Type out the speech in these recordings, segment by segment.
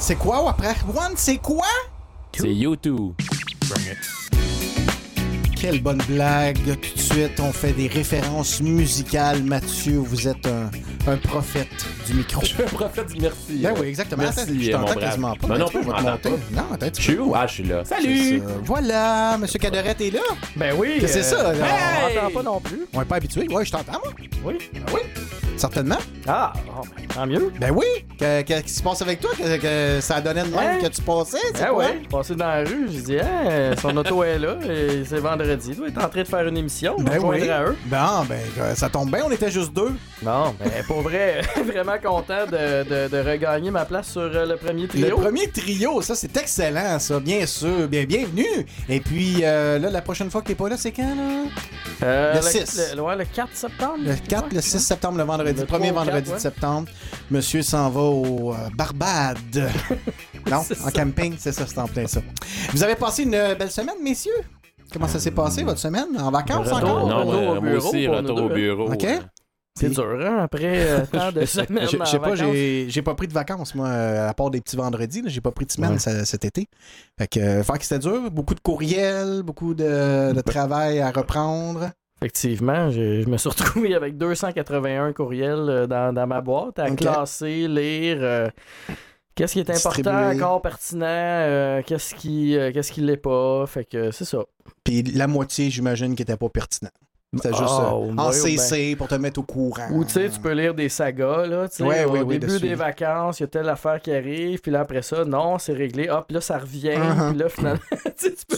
C'est quoi? Ou après? One, c'est quoi? C'est YouTube. Quelle bonne blague. Tout de suite, on fait des références musicales. Mathieu, vous êtes un, prophète du micro. Je suis un prophète du merci. Ben euh, oui, exactement. Merci, je euh, t'entends quasiment pas. Ben non, non, plus, je m'entends Non, peut-être. Je suis où? Ah, je suis là. Salut! Voilà, Monsieur Cadorette est là. Ben oui. C'est ça. Euh, hey! On m'entend pas non plus. On n'est pas habitué. Ouais, je t'entends, moi. Oui. Oui. Certainement. Ah, oh, ben, tant mieux. Ben oui, que- Qu'est-ce qui se passe avec toi? Que, que ça donnait de même que tu passais? Ah ouais, passé dans la rue, j'ai dit, hein, son auto est là, et c'est vendredi. Il est en train de faire une émission. Ben oui. à eux. Bon, ben, euh, ça tombe bien, on était juste deux. Non, ben pour vrai, vraiment content de, de- de regagner ma place sur euh, le premier Le trio. premier trio, ça, c'est excellent, ça, bien sûr. Bien, bienvenue. Et puis, euh, là, la prochaine fois que t'es pas là, c'est quand, là? Euh, le six. Le, ouais, le 4 septembre. Le 4, le 6 septembre, le vendredi. Le Le premier vendredi de septembre. Monsieur s'en va au euh, Barbade. non, en ça. camping, c'est ça, c'est en plein ça. Vous avez passé une euh, belle semaine, messieurs? Comment ça s'est passé, votre semaine? En vacances Retour. encore? non, retour moi, au moi aussi, retour au bureau. OK. euh. C'est dur, hein, après euh, tant de semaines. Je sais pas, j'ai pas pris de vacances, moi, euh, à part des petits vendredis. J'ai pas pris de semaine Ouais. ça- cet été. Fait que, euh, que c'était dur. Beaucoup de courriels, beaucoup de, de travail à reprendre. Effectivement, je, je me suis retrouvé avec 281 courriels euh, dans, dans ma boîte à classer, lire. euh, Qu'est-ce qui est important, encore pertinent, euh, qu'est-ce qui euh, qu'est-ce qui l'est pas. Fait que c'est ça. Puis la moitié, j'imagine, qui était pas pertinent. C'était juste Ah, au en CC pour te mettre au courant. Ou tu sais, tu peux lire des sagas, là, tu sais, Ouais, au ouais, ouais, début dessus. des vacances, il y a telle affaire qui arrive, puis là après ça, non, c'est réglé, hop, là ça revient, Uh-huh. puis là finalement, tu peux,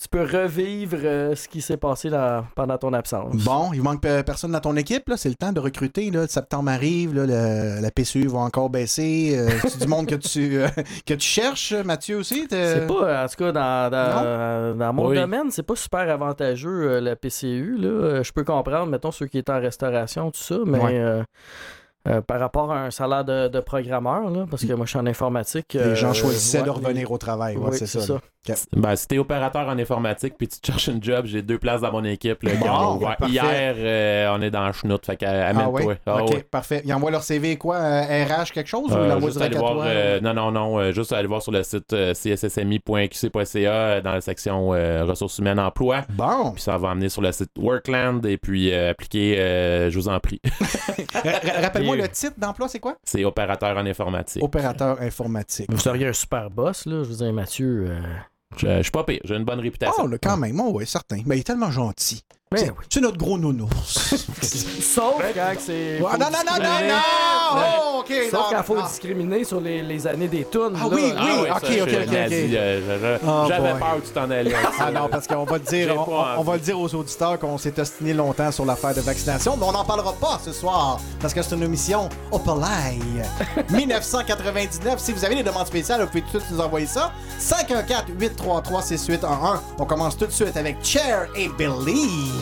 tu peux revivre euh, ce qui s'est passé là, pendant ton absence. Bon, il manque pe- personne dans ton équipe, là? C'est le temps de recruter, là. Septembre arrive, là. le- la PCU va encore baisser. Euh, c'est du monde que tu, euh, que tu cherches, Mathieu aussi? t'es- C'est pas, en tout cas, dans, dans, dans mon Oui. domaine, c'est pas super avantageux, euh, la PCU. Là. Je peux comprendre, mettons, ceux qui étaient en restauration, tout ça, mais Ouais. euh, euh, par rapport à un salaire de, de programmeur, là, parce que moi, je suis en informatique. Les gens choisissaient ouais, de revenir au travail. Ouais, Oui, c'est c'est ça. ça. Ben, si t'es opérateur en informatique puis tu te cherches une job, j'ai deux places dans mon équipe. Là, qui Bon, ont ouvert. parfait. Hier, euh, on est dans le chenoute, fait Ah qu'amène-toi. ouais? ok, parfait. Ils envoient leur CV quoi? euh, RH quelque chose ou Euh, juste aller voir, toi? euh, non, non, non, euh, juste aller voir sur le site euh, cssmi.qc.ca euh, dans la section euh, ressources humaines emploi. Bon. Puis ça va amener sur le site Workland et puis euh, appliquer, euh, je vous en prie. Ra- ra- Rappelle-moi le titre d'emploi, c'est quoi? C'est opérateur en informatique. Opérateur informatique. Vous seriez un super boss, là. Je vous dis, Mathieu. Euh, Je, je suis pas pire, j'ai une bonne réputation. Oh, là, quand même, oh, oui, certain. Mais il est tellement gentil. C'est oui. c'est notre gros nounours. Sauf quand c'est. Ouais, non, non, non, non, discriminer. non! Oh. Sauf non, quand il faut non. discriminer sur les, les années des tunes. Ah là. oui, Ah oui, ok, ça, ok, ok, nazi, ok. euh, je- je- Oh J'avais boy. peur que tu t'en allais. Ah non, parce qu'on va le dire, on, va le dire aux auditeurs qu'on s'est ostiné longtemps sur l'affaire de vaccination, mais on n'en parlera pas ce soir, parce que c'est une émission Opelay 1999. Si vous avez des demandes spéciales, vous pouvez tout de suite nous envoyer ça. 514-833-6811. On commence tout de suite avec Chair et Believe.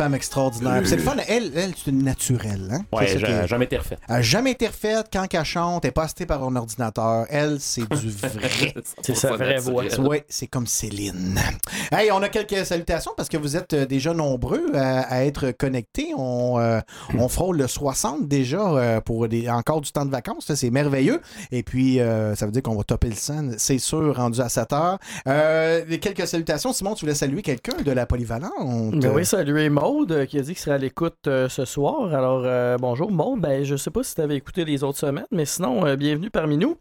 femme extraordinaire. C'est le fun, elle, elle c'est une naturelle. Hein? Ouais, ça est- jamais été refait. Elle jamais été refaite quand elle chante, elle n'est pas assistée par un ordinateur. Elle, c'est du vrai. C'est sa vraie voix. Oui, c'est comme Céline. Hey, on a quelques salutations parce que vous êtes euh, déjà nombreux à, à être connectés. On, euh, on frôle le 60 déjà euh, pour des, encore du temps de vacances. Ça, C'est merveilleux. Et puis, euh, ça veut dire qu'on va topper le 100, c'est sûr, rendu à 7 heures. Euh, quelques salutations. Simon, tu voulais saluer quelqu'un de la polyvalente? Ben oui, saluer Maude euh, qui a dit qu'il serait à l'écoute euh, ce soir. Alors, euh, bonjour Maude. Ben, je sais pas si tu avais écouté les autres semaines, mais sinon, euh, bienvenue parmi nous.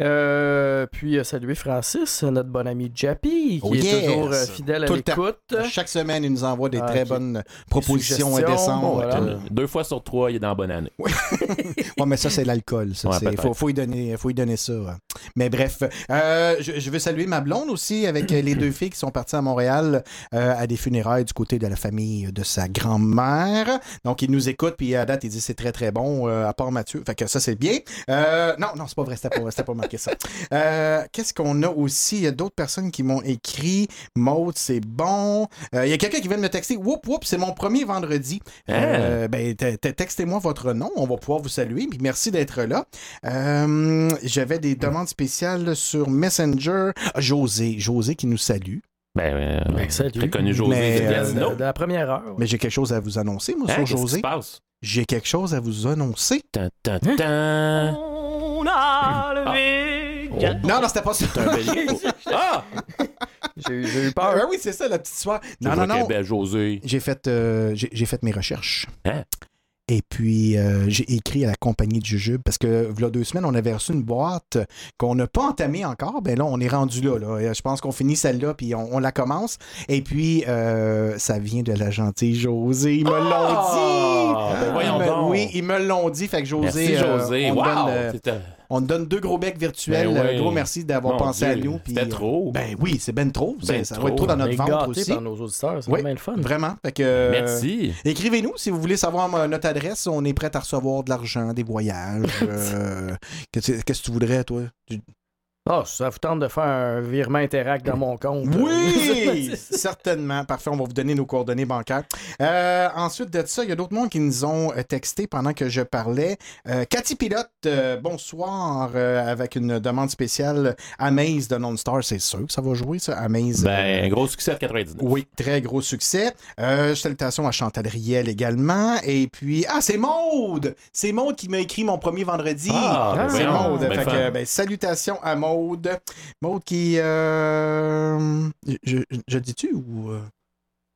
Euh, puis, euh, saluer Francis, notre bon ami Jappy, qui Oh est yes! toujours euh, fidèle Tout à l'écoute. Chaque semaine, il nous envoie des Ah, très bonnes propositions indécentes. bon, voilà. Deux fois sur trois, il est dans la bonne année. Ouais, mais ça, c'est l'alcool. Ouais, peut-être. faut, faut, y donner, faut y donner ça. hein. Mais bref, euh, je, je veux saluer ma blonde aussi avec les deux filles qui sont parties à Montréal euh, à des funérailles du côté de la famille de sa grand-mère. Donc, il nous écoute, puis à date, il dit c'est très, très bon, euh, à part Mathieu. Fait que ça, c'est bien. Euh, non, non, c'est pas vrai, c'était pas, c'était pas marqué ça. Euh, Qu'est-ce qu'on a aussi? Il y a d'autres personnes qui m'ont écrit. Maud, c'est bon. Il y a quelqu'un qui vient de me texter. Whoop, whoop, c'est mon premier vendredi. Euh, ben, te- te- textez-moi votre nom, on va pouvoir vous saluer. Puis merci d'être là. J'avais des demandes spéciales sur Messenger. Ah, José, José qui nous salue. Ben, euh, Ben, salut. Très connu José Mais, de euh, de, de la première heure. ouais. Mais j'ai quelque chose à vous annoncer, moi, Hein, sur qu'est-ce qui José. se passe? J'ai quelque chose à vous annoncer. Tan, tan, tan. On a levé Oh. quatre- Non, non, c'était pas ça. C'est un bélier. ah! J'ai eu- j'ai eu Ah, peur. oui, c'est ça, la petite histoire. Je Non, non, non. J'ai fait, euh, j'ai j'ai fait mes recherches. Hein? Et puis, euh, j'ai écrit à la compagnie de Jujube parce que, il y a deux semaines, on avait reçu une boîte qu'on n'a pas entamée encore. Ben là, on est rendu là. là. Et Je pense qu'on finit celle-là, puis on, on la commence. Et puis, euh, ça vient de la gentille José. Ils me l'ont Ah! dit. Ben voyons Ils me- donc. oui, ils me l'ont dit. Fait que José, Merci, euh, José. on, wow! donne, euh, on te donne deux gros becs virtuels. Ben oui. Un gros merci d'avoir pensé à nous. c'était euh, trop. Ben oui, c'est ben trop. Ça- Ben ça va trop. être trop dans notre ventre aussi. par nos auditeurs. C'est Oui, bien le fun. Vraiment. Fait que, euh, Merci. Écrivez-nous si vous voulez savoir euh, notre adresse. On est prêt à recevoir de l'argent, des voyages. euh, Qu'est-ce qu'est-ce que tu voudrais, toi? Ah, ça vous tente de faire un virement interact dans mon compte. Oui! certainement. Parfait, on va vous donner nos coordonnées bancaires. Euh, ensuite de ça, il y a d'autres mondes qui nous ont euh, texté pendant que je parlais. Euh, Cathy Pilote, euh, bonsoir, euh, avec une demande spéciale. Amaze de Non-Star, c'est sûr que ça va jouer, ça. Amaze. Ben, gros succès de 99. Oui, très gros succès. Euh, salutations à Chantal Riel également. Et puis, ah, c'est Maude! C'est Maude qui m'a écrit mon premier vendredi. Ah, c'est Maude. ben ben, salutations à Maude. Maude qui. euh, je, dis-tu ou. euh,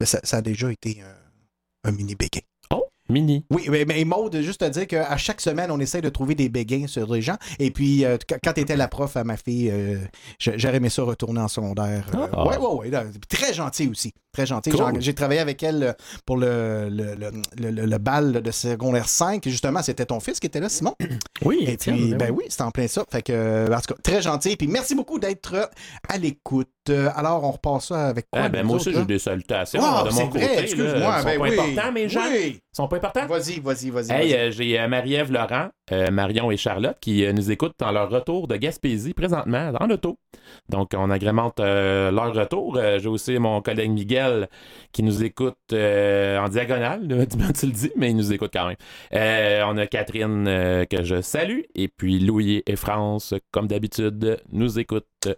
ben, ça, ça a déjà été un, un mini béguin. Oh, mini. Oui, mais, mais Maude, juste te dire qu'à chaque semaine, on essaie de trouver des béguins sur des gens. Et puis, euh, quand- tu étais la prof à ma fille, euh, j'aurais aimé ça retourner en secondaire. Euh, Ah. Ouais, ouais, ouais. très gentil aussi. Très gentil. Cool. J'ai- travaillé avec elle euh, pour le, le, le, le- bal de secondaire 5. Et justement, c'était ton fils qui était là, Simon. Oui, Et puis, ben ben oui, c'était en plein ça. Fait que, euh, en tout cas, très gentil. Puis merci beaucoup d'être euh, à l'écoute. Alors, on repasse ça avec quoi? Ah, ben, moi autres, aussi, j'ai des salutations Ah, de mon vrai, excuse-moi. Ils sont Ben pas oui. importants, mes gens. Oui. Ils sont pas importants. Vas-y, vas-y, vas-y. Hey, euh, j'ai euh, Marie-Ève Laurent, euh, Marion et Charlotte qui nous écoutent dans leur retour de Gaspésie présentement dans l'auto. Donc, on agrémente leur retour. J'ai aussi mon collègue Miguel qui nous écoute euh, en diagonale, dis-moi tu le dis, mais il nous écoute quand même. Euh, on a Catherine euh, que je salue et puis Louis et France, comme d'habitude, nous écoutent.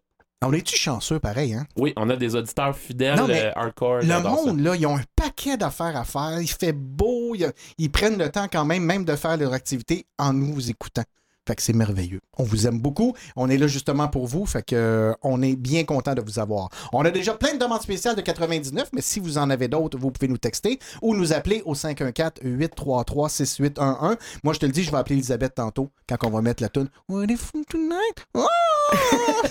On est-tu chanceux pareil, hein? Oui, on a des auditeurs fidèles, Non, mais hardcore. Le ça. monde, là, ils ont un paquet d'affaires à faire. Il fait beau. Ils prennent le temps quand même, même de faire leur activité en nous écoutant. Fait que c'est merveilleux. On vous aime beaucoup. On est là justement pour vous. Fait que euh, on est bien content de vous avoir. On a déjà plein de demandes spéciales de 99, mais si vous en avez d'autres, vous pouvez nous texter ou nous appeler au 514-833-6811. Moi, je te le dis, je vais appeler Elisabeth tantôt quand on va mettre la tune What if tonight? Oh!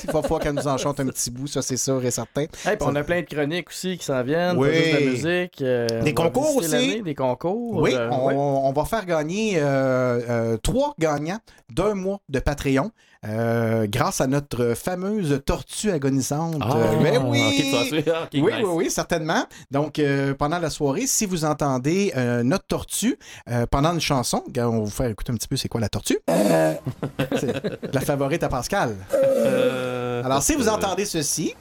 Il va falloir qu'elle nous en chante un petit bout, ça c'est sûr et certain. Hey, on a plein de chroniques aussi qui s'en viennent. Oui. de la musique. euh, Des concours aussi. Des concours. Oui, euh, on, ouais. on va faire gagner euh, trois gagnants d'un mois de Patreon euh, grâce à notre fameuse tortue agonisante. Ah, Euh, oui! oui, nice. oui, oui, certainement. Donc, euh, pendant la soirée, si vous entendez euh, notre tortue euh, pendant une chanson, on va vous faire écouter un petit peu c'est quoi la tortue? C'est la favorite à Pascal. Euh, Alors, si vous entendez ceci.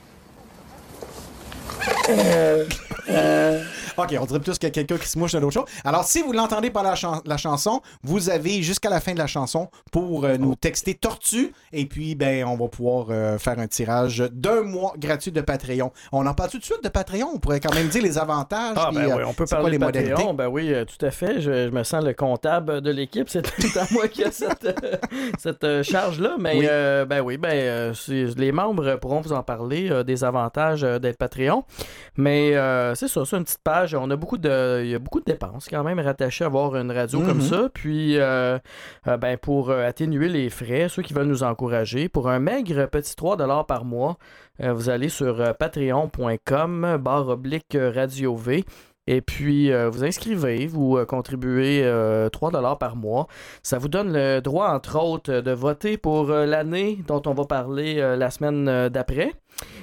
OK, on dirait plus qu'il y a quelqu'un qui se mouche de l'autre chose. Alors, si vous l'entendez par la, chan- la chanson, vous avez jusqu'à la fin de la chanson pour euh, nous texter Tortue. Et puis, ben, on va pouvoir euh, faire un tirage d'un mois gratuit de Patreon. On en parle tout de suite de Patreon. On pourrait quand même dire les avantages. Ah, ben euh, oui, on peut quoi parler les de Patreon. modalités? Ben oui, euh, tout à fait. Je, je me sens le comptable de l'équipe. C'est tout à moi qui a cette, euh, cette euh, charge-là. Mais Oui. euh, ben oui, ben, euh, les membres pourront vous en parler euh, des avantages euh, d'être Patreon. Mais euh, c'est ça, c'est une petite page. On a beaucoup de, il y a beaucoup de dépenses quand même rattachées à avoir une radio comme Mhm. ça. Puis, euh, euh, ben, pour atténuer les frais, ceux qui veulent nous encourager, pour un maigre petit 3 par mois, vous allez sur patreon.com barre oblique radio V. Et puis, euh, vous inscrivez, vous euh, contribuez euh, 3 par mois. Ça vous donne le droit, entre autres, de voter pour l'année dont on va parler la semaine d'après.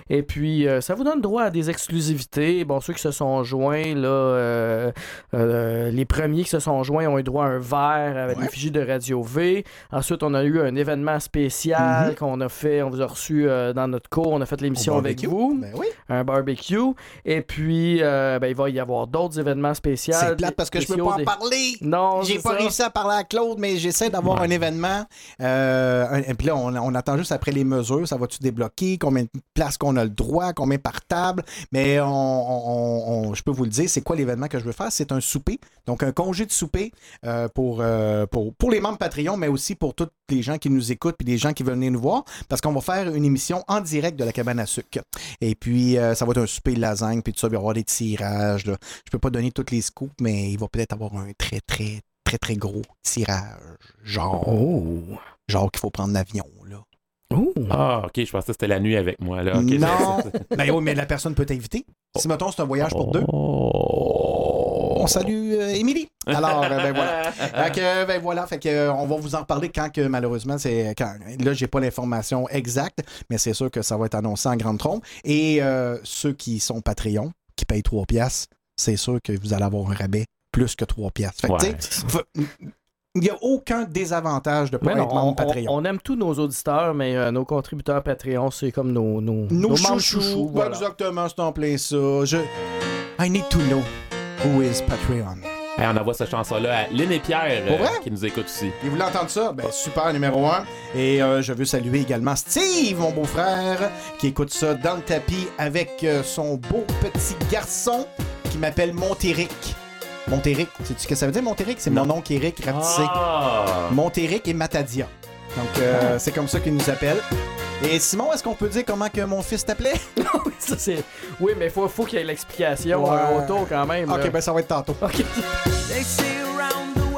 Et puis, euh, ça vous donne droit à des exclusivités. Bon, ceux qui se sont joints, là, euh, euh, les premiers qui se sont joints ont eu droit à un verre avec Ouais. l'effigie de Radio V. Ensuite, on a eu un événement spécial Mhm. qu'on a fait, on vous a reçu dans notre cours. On a fait l'émission avec vous Ben oui. un barbecue. Et puis, ben, il va y avoir d'autres événements spéciaux. C'est plate parce que je peux pas en parler. Non, J'ai pas ça. réussi à parler à Claude, mais j'essaie d'avoir Ouais. un événement. Un- et puis là, on, on attend juste après les mesures. Ça va-tu débloquer? Combien de places qu'on a le droit? Combien par table? Mais on, on- on- je peux vous le dire, c'est quoi l'événement que je veux faire? C'est un souper. Donc, un congé de souper euh, pour, euh, pour, pour les membres Patreon, mais aussi pour tous les gens qui nous écoutent puis les gens qui veulent venir nous voir. Parce qu'on va faire une émission en direct de la cabane à sucre. Et puis, euh, ça va être un souper de lasagne, puis tout ça. Il va y avoir des tirages. là. Je peux pas donner tous les scoops, mais il va peut-être avoir un très, très, très, très gros tirage. Genre, Oh. genre qu'il faut prendre l'avion, là. Oh. Ah, ok, je pensais que c'était la nuit avec moi. Là. Non! c'est- ben oui, mais la personne peut t'inviter. Si, mettons, c'est un voyage pour deux, Oh. on salue euh, Émilie. Alors, euh, ben voilà. Fait que, ben voilà, fait que, euh, on va vous en reparler quand que malheureusement, c'est quand. Là, j'ai pas l'information exacte, mais c'est sûr que ça va être annoncé en grande trompe. Et euh, ceux qui sont Patreon, qui payent 3 piastres, c'est sûr que vous allez avoir un rabais plus que 3 piastres. Fait que, Ouais. Il n'y a aucun désavantage de pas non, être on, Patreon. on- on aime tous nos auditeurs, mais euh, nos contributeurs Patreon, c'est comme nos, nos, chouchous, chouchous, ouais, voilà. exactement, c'est en plein ça. Je... I need to know who is Patreon. Hey, on envoie cette chanson-là à Lynn et Pierre euh, qui nous écoutent aussi. Et vous l'entendez ça? Ben, super, numéro un. Et euh, je veux saluer également Steve, mon beau-frère, qui écoute ça dans le tapis avec euh, son beau petit garçon qui m'appelle Montéric. Montéric, sais-tu ce que ça veut dire, Montéric? C'est mon oncle Eric rapetissé. Ah! Montéric et Matadia. Donc, euh, c'est comme ça qu'il nous appelle. Et Simon, est-ce qu'on peut dire comment que mon fils t'appelait? Oui, ça, c'est- oui, mais il faut, faut qu'il y ait l'explication Ouais. euh, autour quand même. Ok, là. ben ça va être tantôt. Ok. They say around the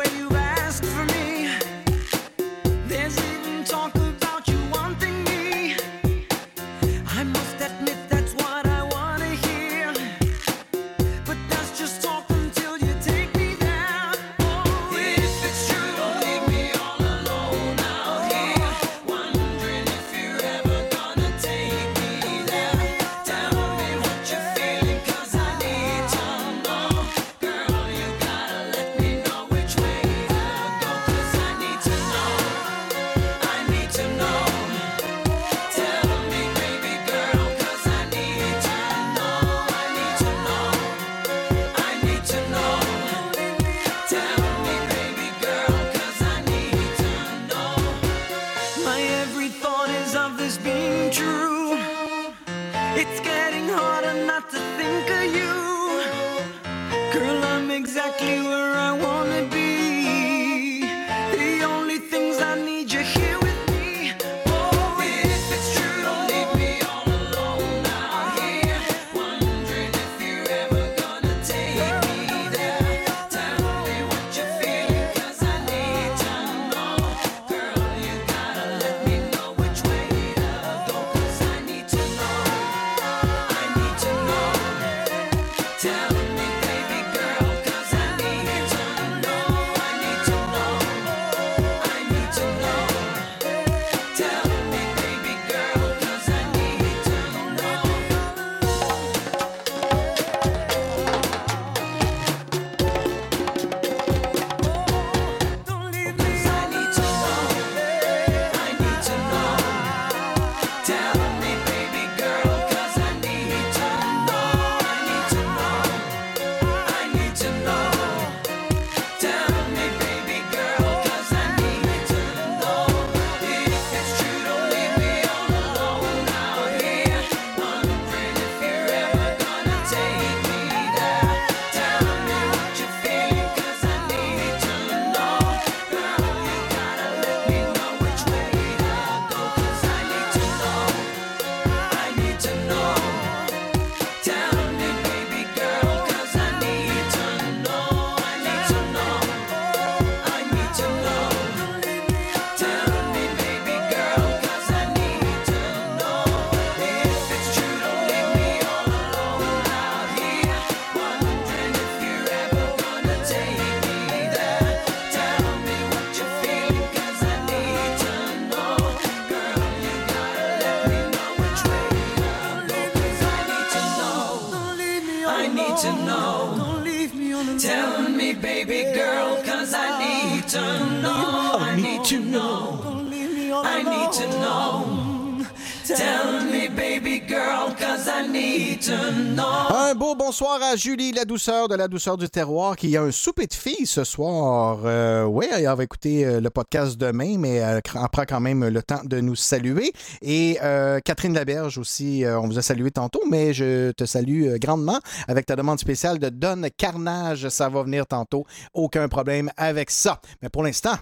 de la douceur du terroir, qui a un souper de filles ce soir. Euh, oui, elle va écouter euh, le podcast demain, mais elle cr- prend quand même le temps de nous saluer. Et euh, Catherine Laberge aussi, euh, on vous a salué tantôt, mais je te salue euh, grandement avec ta demande spéciale de Don Carnage. Ça va venir tantôt. Aucun problème avec ça. Mais pour l'instant...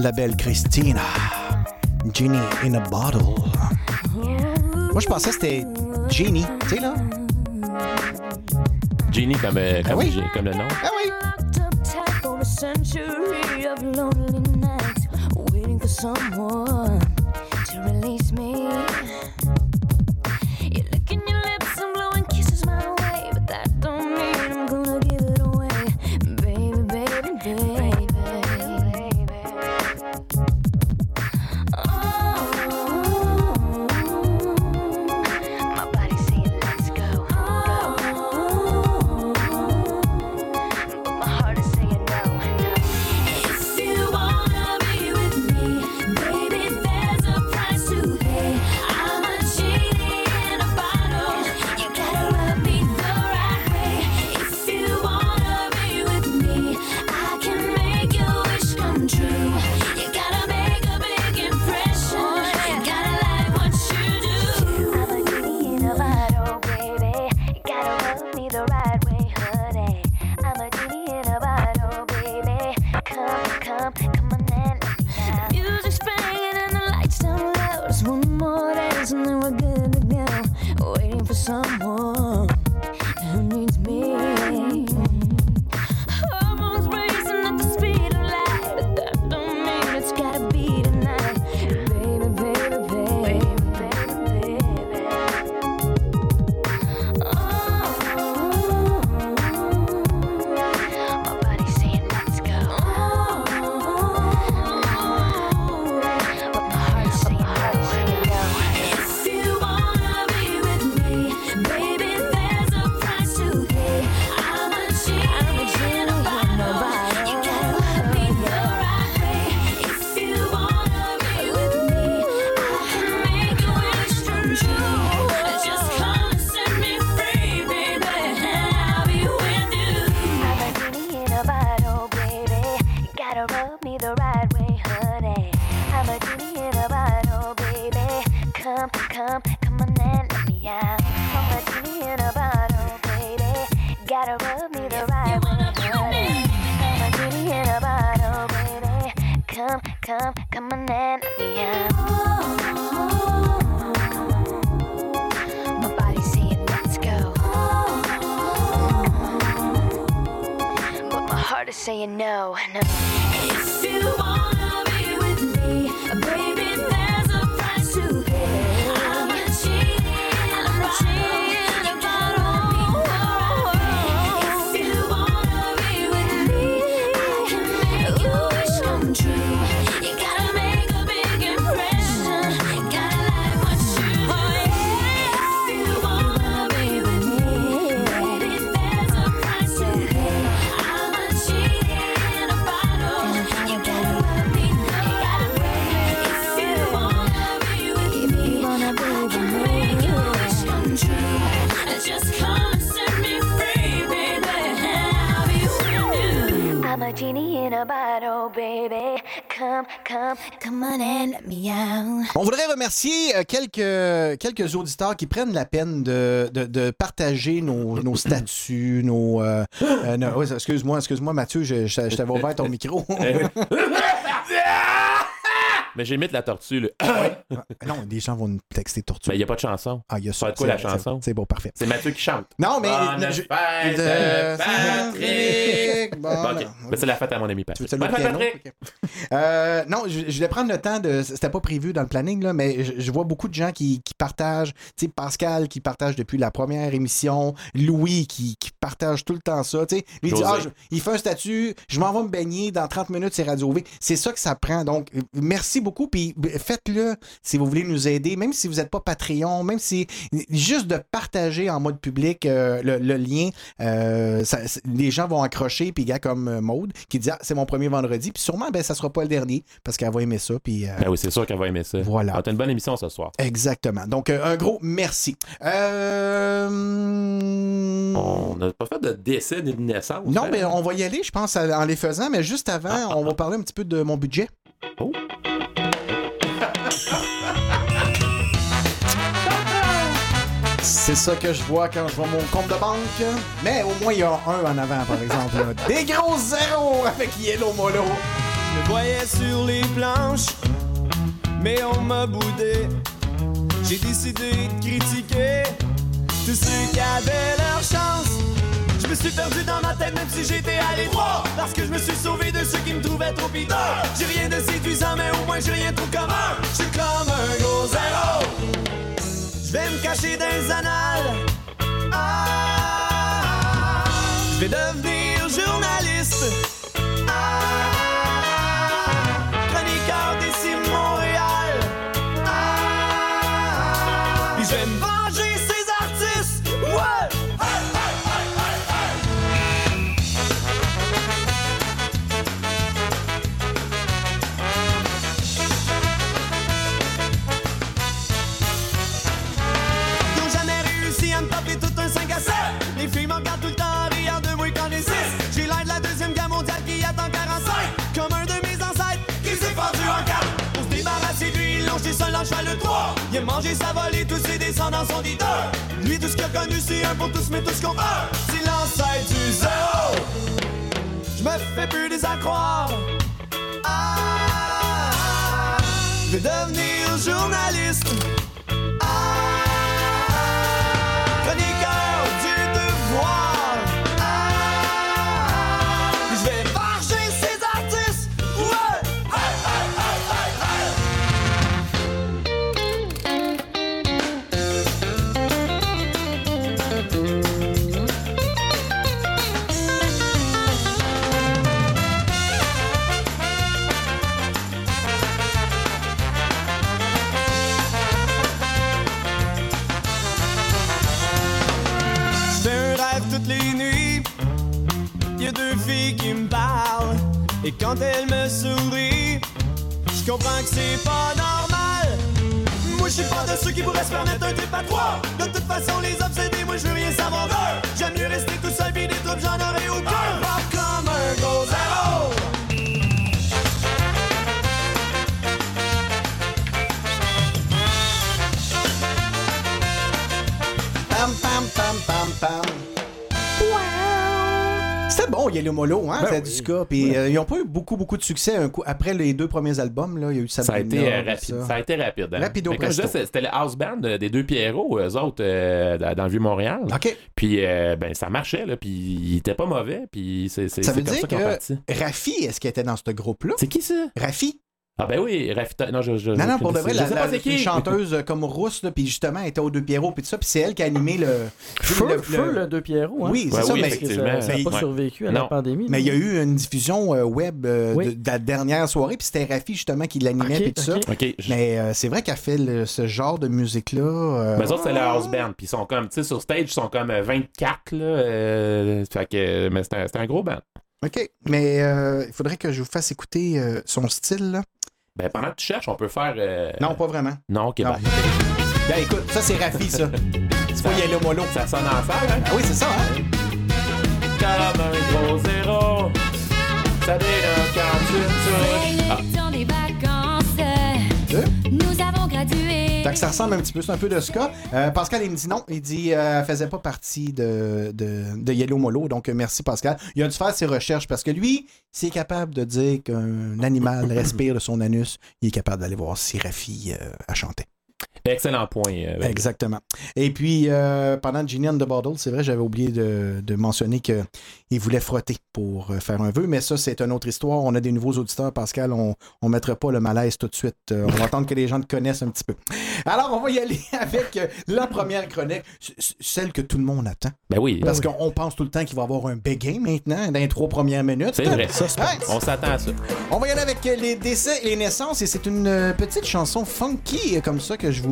La belle Christina. Genie in a bottle. Moi, je pensais que c'était Genie, tu sais, là? Genie comme, euh, comme, oui. comme le nom. Ah oui! Someone quelques, auditeurs qui prennent la peine de, de, de partager nos, nos statuts, nos. euh, euh, excuse-moi, excuse-moi, Mathieu, je, je, je t'avais ouvert ton micro. Mais j'imite la tortue, là. non, les gens vont nous texter tortue. Mais il n'y a pas de chanson. Ah, il y a Ça quoi, la c'est- chanson? C'est bon, parfait. C'est Mathieu qui chante. Non, mais. Bonne je- fête, de- Patrick! Bon, Bon. Ben, c'est la fête à mon ami Tu Patrick. veux le Bonne fête? Patrick! Euh, non, je, je voulais prendre le temps de. C'était pas prévu dans le planning, là, mais je, je vois beaucoup de gens qui, qui partagent. Tu sais, Pascal qui partage depuis la première émission. Louis qui, qui partage tout le temps ça. Tu sais, il dit ah, je- il fait un statut, je m'en vais me baigner dans 30 minutes, c'est Radio V. C'est ça que ça prend. Donc, merci beaucoup. Puis faites-le si vous voulez nous aider, même si vous n'êtes pas Patreon, même si juste de partager en mode public euh, le, le lien, euh, ça- les gens vont accrocher. Puis gars comme euh, Maude qui dit ah, c'est mon premier vendredi. Puis sûrement ben ça sera pas le dernier parce qu'elle va aimer ça. Puis euh, Ben oui, c'est sûr qu'elle va aimer ça. Voilà. Ah, T'as une bonne émission ce soir. exactement. Donc un gros merci. On n'a pas fait de décès ni de naissance. Non, hein? mais on va y aller, je pense, en les faisant. Mais juste avant, on va parler un petit peu de mon budget. Oh. C'est ça que je vois quand je vois mon compte de banque. Mais au moins, il y a un en avant, par exemple. là. Des gros zéros avec Yellow Molo. Je me voyais sur les planches, mais on m'a boudé. J'ai décidé de critiquer tous ceux qui avaient leur chance. Je me suis perdu dans ma tête même si j'étais à l'étroit Parce que je me suis sauvé de ceux qui me trouvaient trop piteux. J'ai rien de séduisant mais au moins j'ai rien de trop commun. Je suis comme un gros zéro. Je vais me cacher dans les annales. Ah, Je vais devenir journaliste cheval le 3 Il a mangé sa volée, tous ses descendants sont deux Lui tout ce qu'il a connu c'est un pour tous mais tous qu'on veut C'est l'ancêtre du zéro. Je me fais plus des à croire Ah, Je vais devenir journaliste Et quand elles me sourient, je comprends que c'est pas normal. Moi, je suis pas de ceux qui pourraient se permettre un trip à trois. De toute façon, les obsédés, moi, je veux rien savoir. J'aime mieux rester tout seul, pis des j'en aurai aucun. Bon, Yellow Molo, hein, Ben oui. du ska. Puis euh, ils n'ont pas eu beaucoup, beaucoup de succès un coup, après les deux premiers albums. Là, il y a eu Ça a Sabrina, été euh, rapide. ça. Ça a été rapide. hein. Rapido c'était le house band euh, des deux Pierrot, eux autres, euh, dans le Vieux-Montréal. OK. Puis, euh, ben, ça marchait, là. Puis, il était pas mauvais. Puis, c'est Ça veut comme dire ça que Rafi, est-ce qu'il était dans ce groupe-là? C'est qui ça? Rafi? Ah, ben oui, Rafita. Non, je. je Non, non, pour de vrai, la, la- c'est chanteuse euh, comme rousse, là, puis justement, elle était aux deux Pierrot, puis tout ça, puis c'est elle qui a animé le. Feu, le- feu, le- deux Pierrot. Hein? Oui, c'est Ouais, ça, oui, mais, effectivement. ça n'a pas Ouais. survécu à la pandémie. mais il y a eu une diffusion euh, web euh, Oui. de, de la dernière soirée, puis c'était Rafi justement qui l'animait, puis tout ça. Mais euh, c'est vrai qu'elle fait le- ce genre de musique-là. euh, Ben, ça, c'est le house band. Puis, ils sont comme, tu sais, sur stage, ils sont comme euh, 24, là. euh, fait que, mais c'était un- gros band. OK. Mais euh, il faudrait que je vous fasse écouter euh, son style. Là. Ben, pendant que tu cherches, on peut faire. euh, Non, pas vraiment. Non, ok, Non. ben, Ben écoute, ça c'est Rafi, ça. C'est pas Yellow Molo. Ça sonne ensemble, hein? Ah oui, c'est ça, hein? Comme un gros zéro. Ça dénonce quand tu me touches. Ah, ça ressemble un petit peu, c'est un peu de ska. Euh, Pascal, il me dit non. Il dit euh, faisait pas partie de, de, de Yellow Molo. Donc, euh, merci, Pascal. Il a dû faire ses recherches parce que lui, s'il est capable de dire qu'un animal respire de son anus, il est capable d'aller voir si Rafi euh, a chanté. Excellent point. euh. Exactement. Et puis, euh, pendant Ginny and the Bottle, c'est vrai, j'avais oublié de, de mentionner qu'il voulait frotter pour euh, faire un vœu, mais ça, c'est une autre histoire. On a des nouveaux auditeurs, Pascal. On ne mettra pas le malaise tout de suite. Euh, on va attendre que les gens te connaissent un petit peu. Alors, on va y aller avec la première chronique, celle que tout le monde attend. Ben oui, Parce qu'on on pense tout le temps qu'il va y avoir un béguin maintenant, dans les trois premières minutes. c'est vrai. Ouais. On s'attend à ça. On va y aller avec les décès et les naissances et c'est une petite chanson funky comme ça que je vous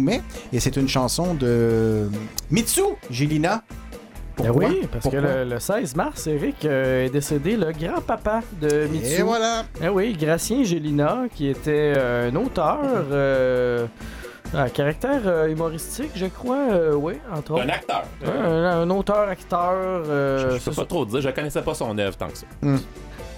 et c'est une chanson de Mitsu Gélina. Ben oui, parce Pourquoi? que le, le 16 mars, Eric euh, est décédé, le grand-papa de Mitsu. Et voilà. Eh oui, Gracien Gélina, qui était euh, un auteur euh, à caractère euh, humoristique, je crois. euh, oui, entre autres. Un acteur. Un, un auteur-acteur. euh, Je peux pas ça. trop dire, je connaissais pas son œuvre tant que ça.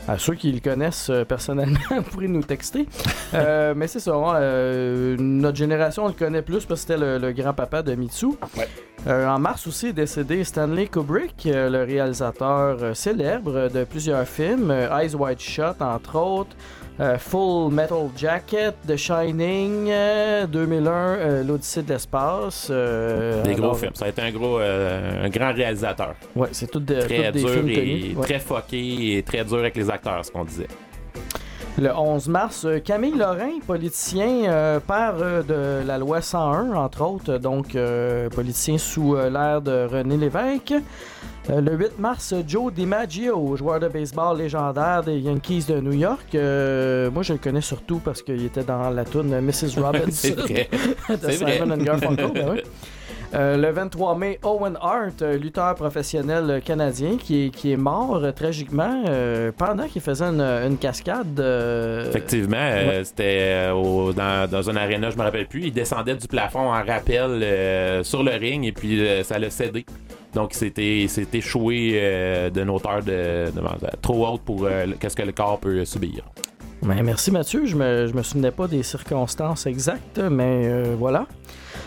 À ceux qui le connaissent euh, personnellement, pourraient nous texter. Euh, mais c'est ça, euh, notre génération on le connaît plus parce que c'était le, le grand-papa de Mitsu. Ouais. En mars aussi est décédé Stanley Kubrick, le réalisateur célèbre de plusieurs films, Eyes Wide Shut entre autres, Full Metal Jacket, The Shining, euh, 2001, euh, L'Odyssée de l'espace. euh, Des gros alors, films. Ça a été un gros, euh, un grand réalisateur. Ouais, c'est tout, de, Très tout des dur films et. Ouais. très fucké et très dur avec les acteurs, ce qu'on disait. Le 11 mars, euh, Camille Lorrain, politicien, euh, père euh, de la loi 101, entre autres, donc euh, politicien sous euh, l'ère de René Lévesque. Euh, le 8 mars, Joe DiMaggio, joueur de baseball légendaire des Yankees de New York. Euh, moi, je le connais surtout parce qu'il était dans la tune Mrs. Robinson C'est vrai. de vrai. Simon and Garfunkel. ben oui. Euh, le 23 mai, Owen Hart, lutteur professionnel canadien, qui est, qui est mort euh, tragiquement euh, pendant qu'il faisait une, une cascade. Effectivement, c'était dans, dans un aréna, je me rappelle plus. Il descendait du plafond en rappel sur le ring et puis ça l'a cédé. Donc c'était échoué euh, d'une hauteur de, trop haute pour euh, qu'est-ce que le corps peut subir. Ben, merci Mathieu, je me, je me souvenais pas des circonstances exactes, mais euh, voilà.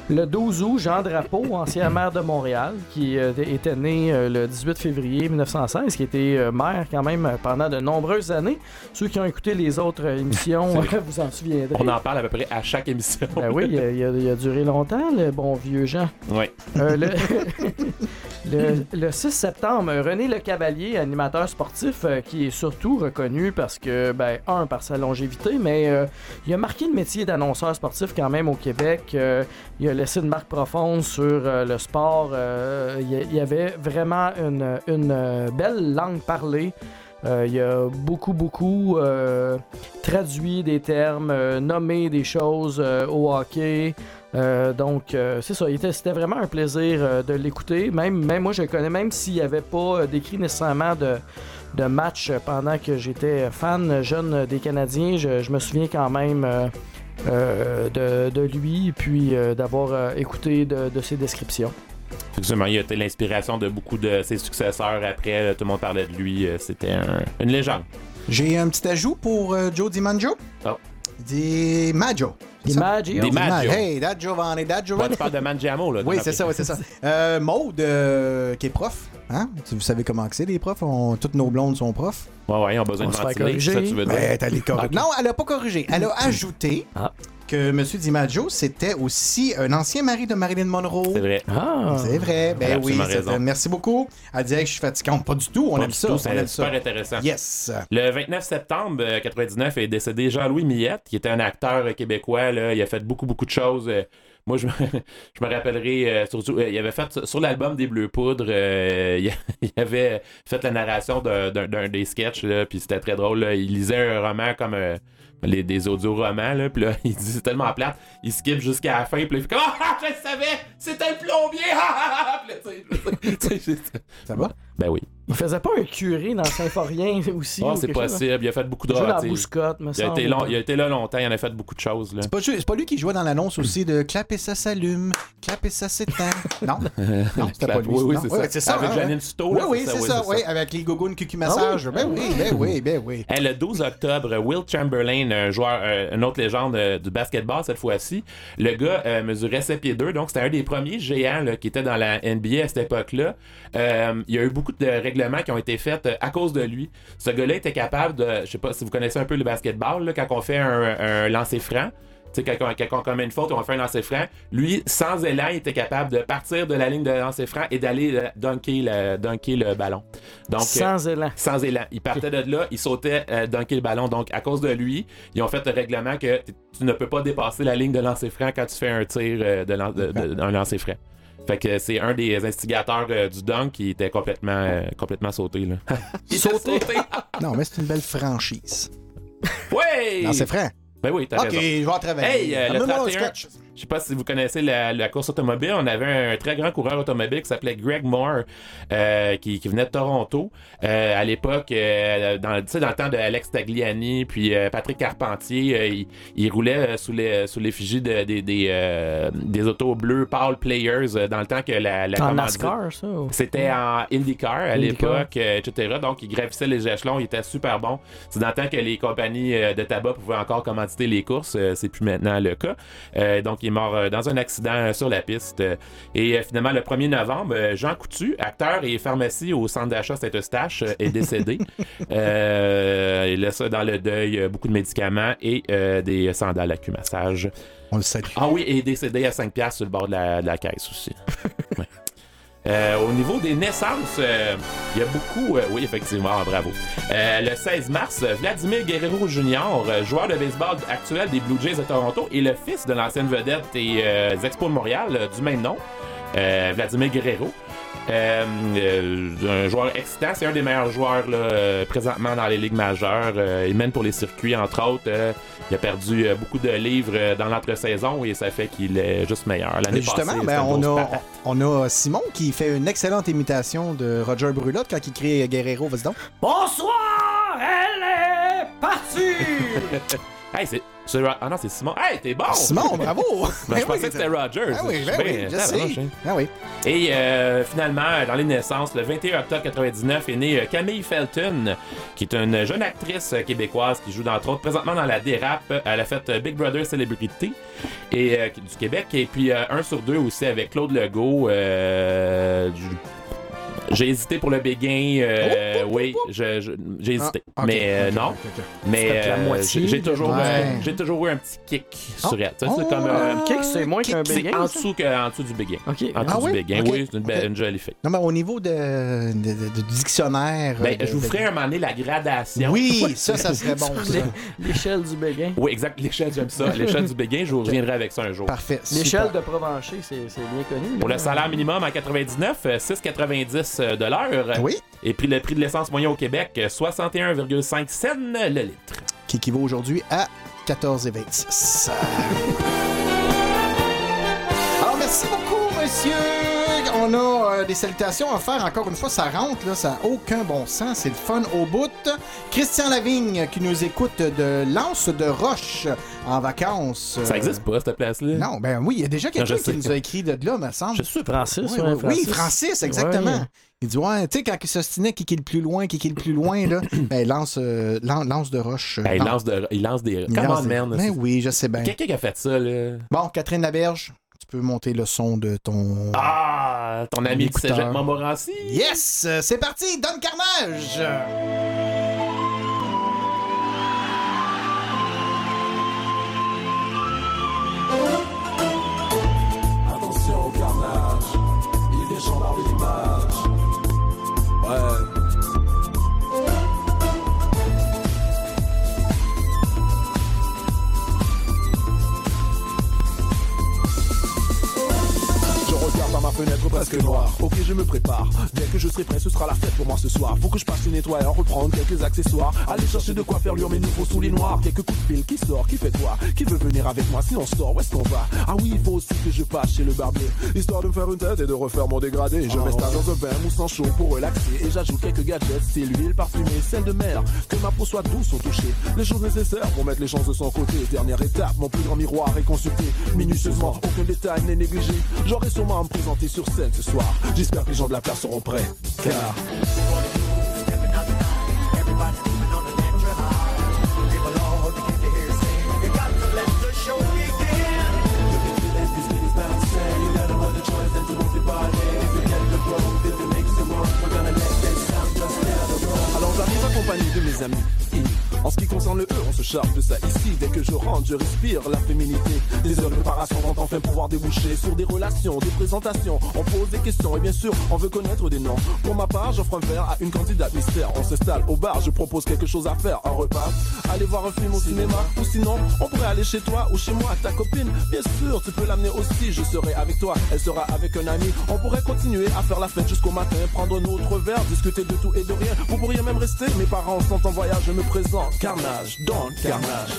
Le 12 août, Jean Drapeau, ancien maire de Montréal, qui euh, était né euh, le 18 février 1916, qui était euh, maire quand même pendant de nombreuses années. Ceux qui ont écouté les autres émissions, vous en souviendrez. On en parle à peu près à chaque émission. Ben oui, il a, il a- il a duré longtemps, le bon vieux Jean. Oui. Le, le, le 6 septembre, René Le Cavalier, animateur sportif, qui est surtout reconnu parce que, ben, un, par sa longévité, mais il a marqué le métier d'annonceur sportif quand même au Québec. Il a laissé une marque profonde sur euh, le sport. Euh, il y avait vraiment une, euh, belle langue parlée. Il a beaucoup, beaucoup traduit des termes, nommé des choses au hockey. Donc, c'est ça. C'était vraiment un plaisir de l'écouter. Même, moi, je le connais, même s'il n'y avait pas décrit nécessairement de, de match pendant que j'étais fan jeune des Canadiens, je, me souviens quand même de, de lui, puis euh, d'avoir euh, écouté de, de ses descriptions. Effectivement, il a été l'inspiration de beaucoup de ses successeurs après. tout le monde parlait de lui. euh, C'était un- une légende. J'ai un petit ajout pour euh, Joe DiMaggio. Oh. Di Maggio. Des Maggio. Des Maggio. Hey, that Giovanni, that Ouais, Giovanni. tu parles de Mangiamo, là. Oui, de c'est ça, oui, c'est ça. Euh, Maude, euh, qui est prof. Hein? Vous savez comment que c'est, les profs? On- toutes nos blondes sont profs. Ouais, ouais, ils ont besoin On de se ventiler, c'est ça que tu veux dire. Ben, t'as les corriger. Non, elle a pas corrigé. Elle a ajouté Ah. Que M. DiMaggio, c'était aussi un ancien mari de Marilyn Monroe. C'est vrai. Ah! C'est vrai. Ben oui, raison. vrai. merci beaucoup. Elle disait que je suis fatigante. Pas du tout. On Pas aime du ça. tout, on C'est aime ça. super intéressant. Yes. Le 29 septembre euh, 99 est décédé Jean-Louis Millette, qui était un acteur euh, québécois. Là. Il a fait beaucoup, beaucoup de choses. Euh, moi, je me, je me rappellerai euh, surtout, euh, il avait fait sur l'album des Bleus Poudres, euh, il, il avait fait la narration d'un, des sketchs, là, puis c'était très drôle. là. Il lisait un roman comme euh, les, des audio-romans, là, puis là, il dit c'est tellement plate, il skip jusqu'à la fin, puis là, il fait comme Ah, je le savais, c'était le plombier! Ah, ah, ah! Ça va? Ben oui. Il faisait pas un curé dans Saint-Forien aussi? Ah, ou c'est chose, possible, il a fait beaucoup de me Il a, été long- il a été là longtemps, il en a fait beaucoup de choses. Là. C'est pas, pas lui qui jouait dans l'annonce aussi de clap et ça s'allume, clap et ça s'éteint. Non? Non, c'était pas lui. Oui, oui, c'est ça. c'est ça. Avec hein? Janine Souto, Oui, oui, c'est ça. Oui, avec les gogoons cucu massage. Ben oui, ben oui, ben oui. Hey, le 12 octobre, Will Chamberlain, un joueur, euh, une autre légende euh, du basketball cette fois-ci, le gars euh, mesurait 7 pieds 2, donc c'était un des premiers géants là, qui était dans la NBA à cette époque-là. Euh, il y a eu beaucoup de règlements qui ont été faits euh, à cause de lui. Ce gars-là était capable de, je sais pas si vous connaissez un peu le basketball, là, quand on fait un, un lancer franc, Tu sais, quand, on- quand on commet une faute, on fait un lancer franc. Lui, sans élan, il était capable de partir de la ligne de lancer franc et d'aller euh, dunker le, dunker le ballon. Donc, euh, Sans élan. sans élan. Il partait de là, il sautait euh, dunker le ballon. Donc, à cause de lui, ils ont fait le règlement que tu ne peux pas dépasser la ligne de lancer franc quand tu fais un tir euh, de, lan- de- de- d'un lancer franc. Fait que c'est un des instigateurs euh, du dunk qui était complètement, euh, complètement sauté. Là. Sauté? Non, mais c'est une belle franchise. ouais! Non, c'est franc. Ben oui, t'as Ok, raison. je vais en travailler. Hey, euh, le Amène-moi un 31, sketch. Je sais pas si vous connaissez la, la course automobile. On avait un très grand coureur automobile qui s'appelait Greg Moore, euh, qui, qui venait de Toronto. Euh, à l'époque, euh, dans, dans le temps de Alex Tagliani, puis Patrick Carpentier, il, il roulait sous les sous l'effigie de, des, autos bleus Paul Players dans le temps que la, la En NASCAR, ça? c'était en IndyCar à l'époque, etc. Donc, il gravissait les échelons, il était super bon. C'est dans le temps que les compagnies de tabac pouvaient encore commanditer les courses. c'est plus maintenant le cas. Donc, il est mort euh, dans un accident euh, sur la piste. Euh, Et finalement, le 1er novembre, Jean Coutu, acteur et pharmacie au centre d'achat Saint-Eustache, est décédé. euh, il laisse dans le deuil beaucoup de médicaments et euh, des sandales à cul-massage. On le salue. Ah oui, et décédé à 5$ piastres sur le bord de la, de la caisse aussi. Ouais. Euh, au niveau des naissances, euh, il y a beaucoup. euh, oui, effectivement, bravo. Euh, le 16 mars, Vladimir Guerrero Jr., euh, joueur de baseball actuel des Blue Jays de Toronto et le fils de l'ancienne vedette des Expos de Montréal du même nom, Vladimir Guerrero. Euh, euh, un joueur excitant, c'est un des meilleurs joueurs là, euh, présentement dans les ligues majeures. Il mène pour les circuits, entre autres. Il a perdu beaucoup de livres dans l'entre-saison et ça fait qu'il est juste meilleur. L'année passée, Justement, c'était ben, on, a, on a Simon qui fait une excellente imitation de Roger Brulotte quand il crée Guerrero. Vas-y donc. Bonsoir, elle est partie! Hey, c'est. Ah non, c'est Simon. Hey, t'es bon! Simon, bravo! Ben, je Ben pensais oui, que c'était Rogers. Ah oui, ben oui, je sais. Ah oui. Et euh, finalement, dans les naissances, le 21 octobre 99 est née euh, Camille Felton, qui est une jeune actrice euh, québécoise qui joue entre autres présentement dans la dérape. Elle a fait euh, Big Brother Celebrity et, euh, du Québec. Et puis euh, un sur deux aussi avec Claude Legault. euh, du- j'ai hésité pour le béguin. euh, oui, je- je- j'ai hésité. Ah, mais euh, ok, non. Mais euh, moitié j'ai toujours, Ouais. euh, j'ai toujours eu un petit kick sur elle. C'est Oh. comme euh, Un kick, c'est moins qu'un c'est béguin. en ça? dessous, que, en dessous du béguin. Ok. En dessous Ah du oui? béguin, oui, c'est une, une jolie fille. Non, mais au niveau de, de- de- de dictionnaire. Ben, euh, je vous de- ferai un moment donné la gradation. Oui, ça, ça serait bon. L'échelle du béguin. Oui, exact. L'échelle, j'aime ça. L'échelle du béguin, je vous reviendrai avec ça un jour. Parfait. L'échelle de Provencher, c'est c'est bien connu. Pour le salaire minimum en 99, euh, 6,90 de l'heure. Oui, Et puis le prix de l'essence moyen au Québec, euh, 61,5 cents le litre. qui équivaut aujourd'hui à 14,26. Alors, merci beaucoup, monsieur. On a euh, des salutations à faire. Encore une fois, ça rentre, là, ça n'a aucun bon sens. C'est le fun au bout. Christian Lavigne, qui nous écoute de Lance de Roche en vacances. Ça Euh, n'existe pas, cette place-là. Non, ben oui, il y a déjà quelqu'un qui sais. nous a écrit de là, me semble. Je suis Francis, Oui, ouais, oui, oui, Francis, exactement. Ouais. Il dit, ouais, tu sais, quand il s'ostinait, qui qui est le plus loin, qui est le plus loin, là, ben, lance, euh, lan- lance de roche. euh, Ben, il, lance de, il lance des. il lance on, des- man. Ben oui, je sais bien. Quelqu'un qui a fait ça, là. Bon, Catherine Laberge, tu peux monter le son de ton. Ah, ton ami du cégep Montmorency. Yes! euh, C'est parti! Donne Carnage! Attention au carnage, il est par uh, ma fenêtre presque noire. Ok, je me prépare. Dès que je serai prêt, ce sera la fête pour moi ce soir. Faut que je passe une nettoyeur, reprendre quelques accessoires. Aller chercher de quoi faire lire mes nouveaux souliers noirs. Quelques coups de fil qui sort, qui fait quoi Qui veut venir avec moi Si on sort, où est-ce qu'on va? Ah oui, il faut aussi que je passe chez le barbier. Histoire de me faire une tête et de refaire mon dégradé. Je mets ça dans un bain moussant chaud pour relaxer. Et j'ajoute quelques gadgets, style l'huile parfumée, celle de mer. Que ma peau soit douce au toucher. Les choses nécessaires pour mettre les chances de son côté. Dernière étape, mon plus grand miroir est consulté. Minutieusement, aucun détail n'est négligé. J'aurai sûrement à me présenter sur scène ce soir. J'espère que les gens de la place seront prêts. Car Alors j'arrive accompagné de mes amis. En ce qui concerne le E, on se charge de ça ici. Dès que je rentre, je respire la féminité. Les heures de préparation vont enfin pouvoir déboucher sur des relations, des présentations. On pose des questions et bien sûr, on veut connaître des noms. Pour ma part, j'offre un verre à une candidate mystère. On s'installe au bar, je propose quelque chose à faire, un repas. Aller voir un film au cinéma, ou sinon, on pourrait aller chez toi ou chez moi, ta copine. Bien sûr, tu peux l'amener aussi, je serai avec toi, elle sera avec un ami. On pourrait continuer à faire la fête jusqu'au matin, prendre notre verre, discuter de tout et de rien. Vous pourriez même rester, mes parents sont en voyage, je me présente. Carnage, dans le carnage.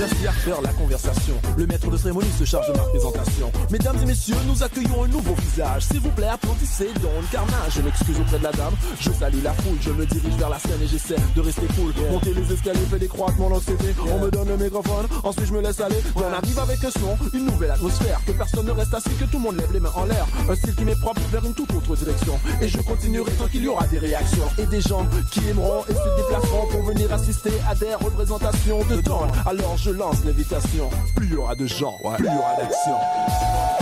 Faire la conversation, le maître de cérémonie se charge de ma présentation. Mesdames et messieurs, nous accueillons un nouveau visage. S'il vous plaît, applaudissez Don Carnage. Je m'excuse auprès de la dame, je salue la foule, je me dirige vers la scène et j'essaie de rester cool. Monter les escaliers fait décroître mon anxiété. On me donne le microphone, ensuite je me laisse aller. On arrive avec un son, une nouvelle atmosphère. Que personne ne reste assis, que tout le monde lève les mains en l'air. Un style qui m'est propre vers une toute autre direction. Et je continuerai tant qu'il y aura des réactions. Et des gens qui aimeront et se déplaceront pour venir assister à des représentations de Don. Alors je lance l'invitation. Plus il y aura de gens, plus il y aura d'action.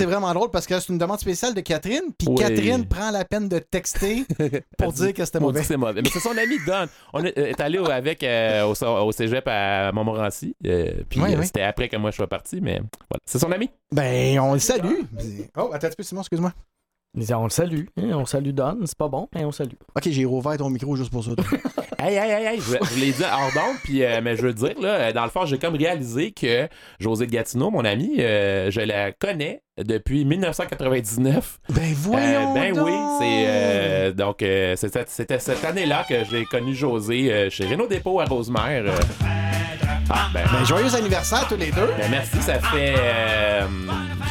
C'est vraiment drôle parce que c'est une demande spéciale de Catherine. Puis Oui. Catherine prend la peine de texter pour dire que c'était mauvais. c'est mauvais. Mais c'est son ami Don. On est, est allé avec euh, au, au cégep à Montmorency. euh, puis Oui, euh, oui. c'était après que moi je sois parti, mais voilà. C'est son ami. Ben, on le salue. Oh, attends un peu, Simon, excuse-moi. Mais On le salue. hein, on salue Don. C'est pas bon, mais on salue. Ok, j'ai rouvert ton micro juste pour ça. Hey, hey, hey, hey, je, je l'ai dit hors d'onde, puis euh, mais je veux dire, là, dans le fond, j'ai comme réalisé que José de Gatineau, mon ami, euh, je la connais depuis 1999. ben, Euh, voyons. ben donc. oui, c'est euh, donc euh, c'était cette année-là que j'ai connu José euh, chez Renault Dépôt à Rosemère. Ah, ben, Ben, joyeux anniversaire tous les deux. ben, merci, ça fait euh,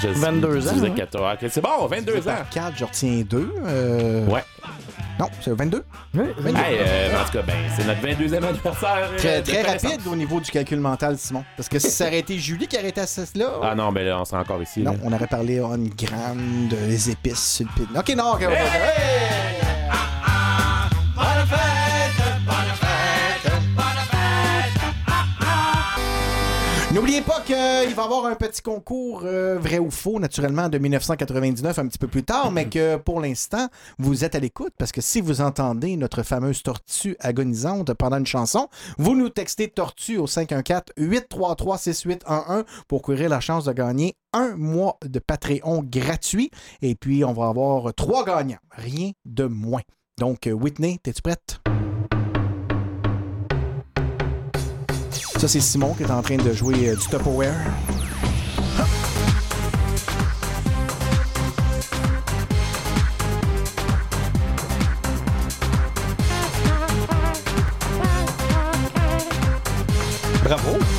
je- 22 ans, hein? 14. Ok, c'est bon, 22 ans. Par 4, je retiens 2. Euh... Ouais. Non, c'est 22. Oui, oui. Hey, euh, en tout cas, ben, c'est notre 22e anniversaire. euh, Très, très rapide au niveau du calcul mental, Simon. Parce que si ça aurait été Julie qui aurait été à ce là Ah non, ben là, on sera encore ici. non, là. on aurait parlé on gramme de les épices sur le pin. Ok, non, ok, ok, ok. Hey! Bonne N'oubliez pas qu'il va y avoir un petit concours euh, vrai ou faux, naturellement, de 1999 un petit peu plus tard, mais que pour l'instant, vous êtes à l'écoute parce que si vous entendez notre fameuse tortue agonisante pendant une chanson, vous nous textez tortue au 514-833-6811 pour courir la chance de gagner un mois de Patreon gratuit. Et puis, on va avoir trois gagnants, rien de moins. Donc, euh, Whitney, es-tu prête? Ça, c'est Simon qui est en train de jouer euh, du Tupperware. Bravo!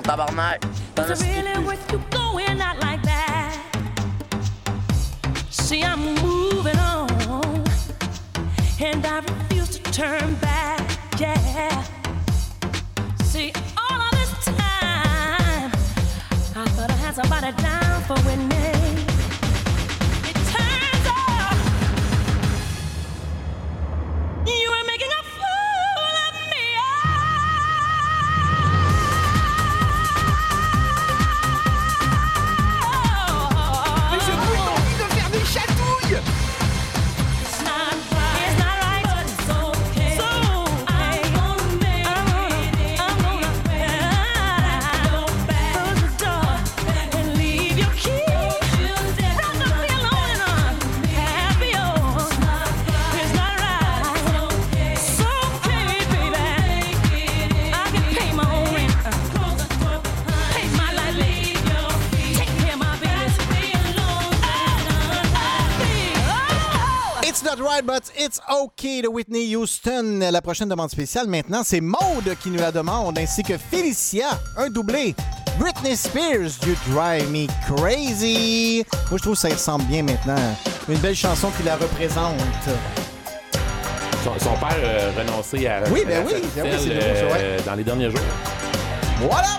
con tabarnak. I'm moving on, and I refuse to turn back. Yeah. See, all of this time, I thought I had somebody down. OK de Whitney Houston. La prochaine demande spéciale maintenant, c'est Maude qui nous la demande, ainsi que Felicia, un doublé. Britney Spears, You Drive Me Crazy. Moi, je trouve que ça ressemble bien maintenant. Une belle chanson qui la représente. Son, père a renoncé à. Oui, ben oui, ben oui c'est euh, Dans les derniers jours. Voilà!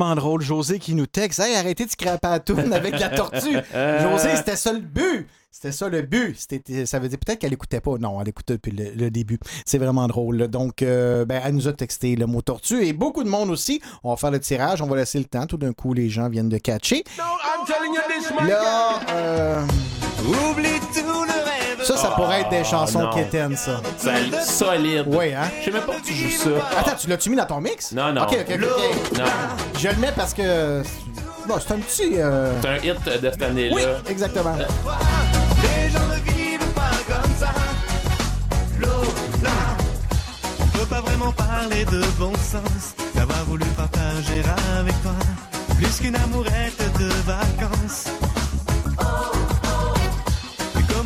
Tellement drôle. José qui nous texte Hey, arrêtez de scraper à la toune avec la tortue. José, c'était ça le but. C'était ça le but. C'était, ça veut dire peut-être qu'elle écoutait pas. Non, elle écoutait depuis le, le début. C'est vraiment drôle. là. Donc, euh, ben, elle nous a texté le mot tortue et beaucoup de monde aussi. On va faire le tirage. On va laisser le temps. Tout d'un coup, les gens viennent de catcher. Là, euh, Oublie tout le rêve. ça, ça pourrait être des chansons non. quétaines, ça. C'est solide. Oui, hein? Je sais même pas que tu joues ça. Attends, tu l'as-tu mis dans ton mix? Non, non. Ok, ok, ok. ok. Non. Je le mets parce que. Bon, c'est un petit. euh, C'est un hit de cette année-là. Oui, exactement. Les gens ne vivent pas comme ça. Lola, on peut pas vraiment parler de bon sens. D'avoir voulu partager avec toi plus qu'une amourette de vacances.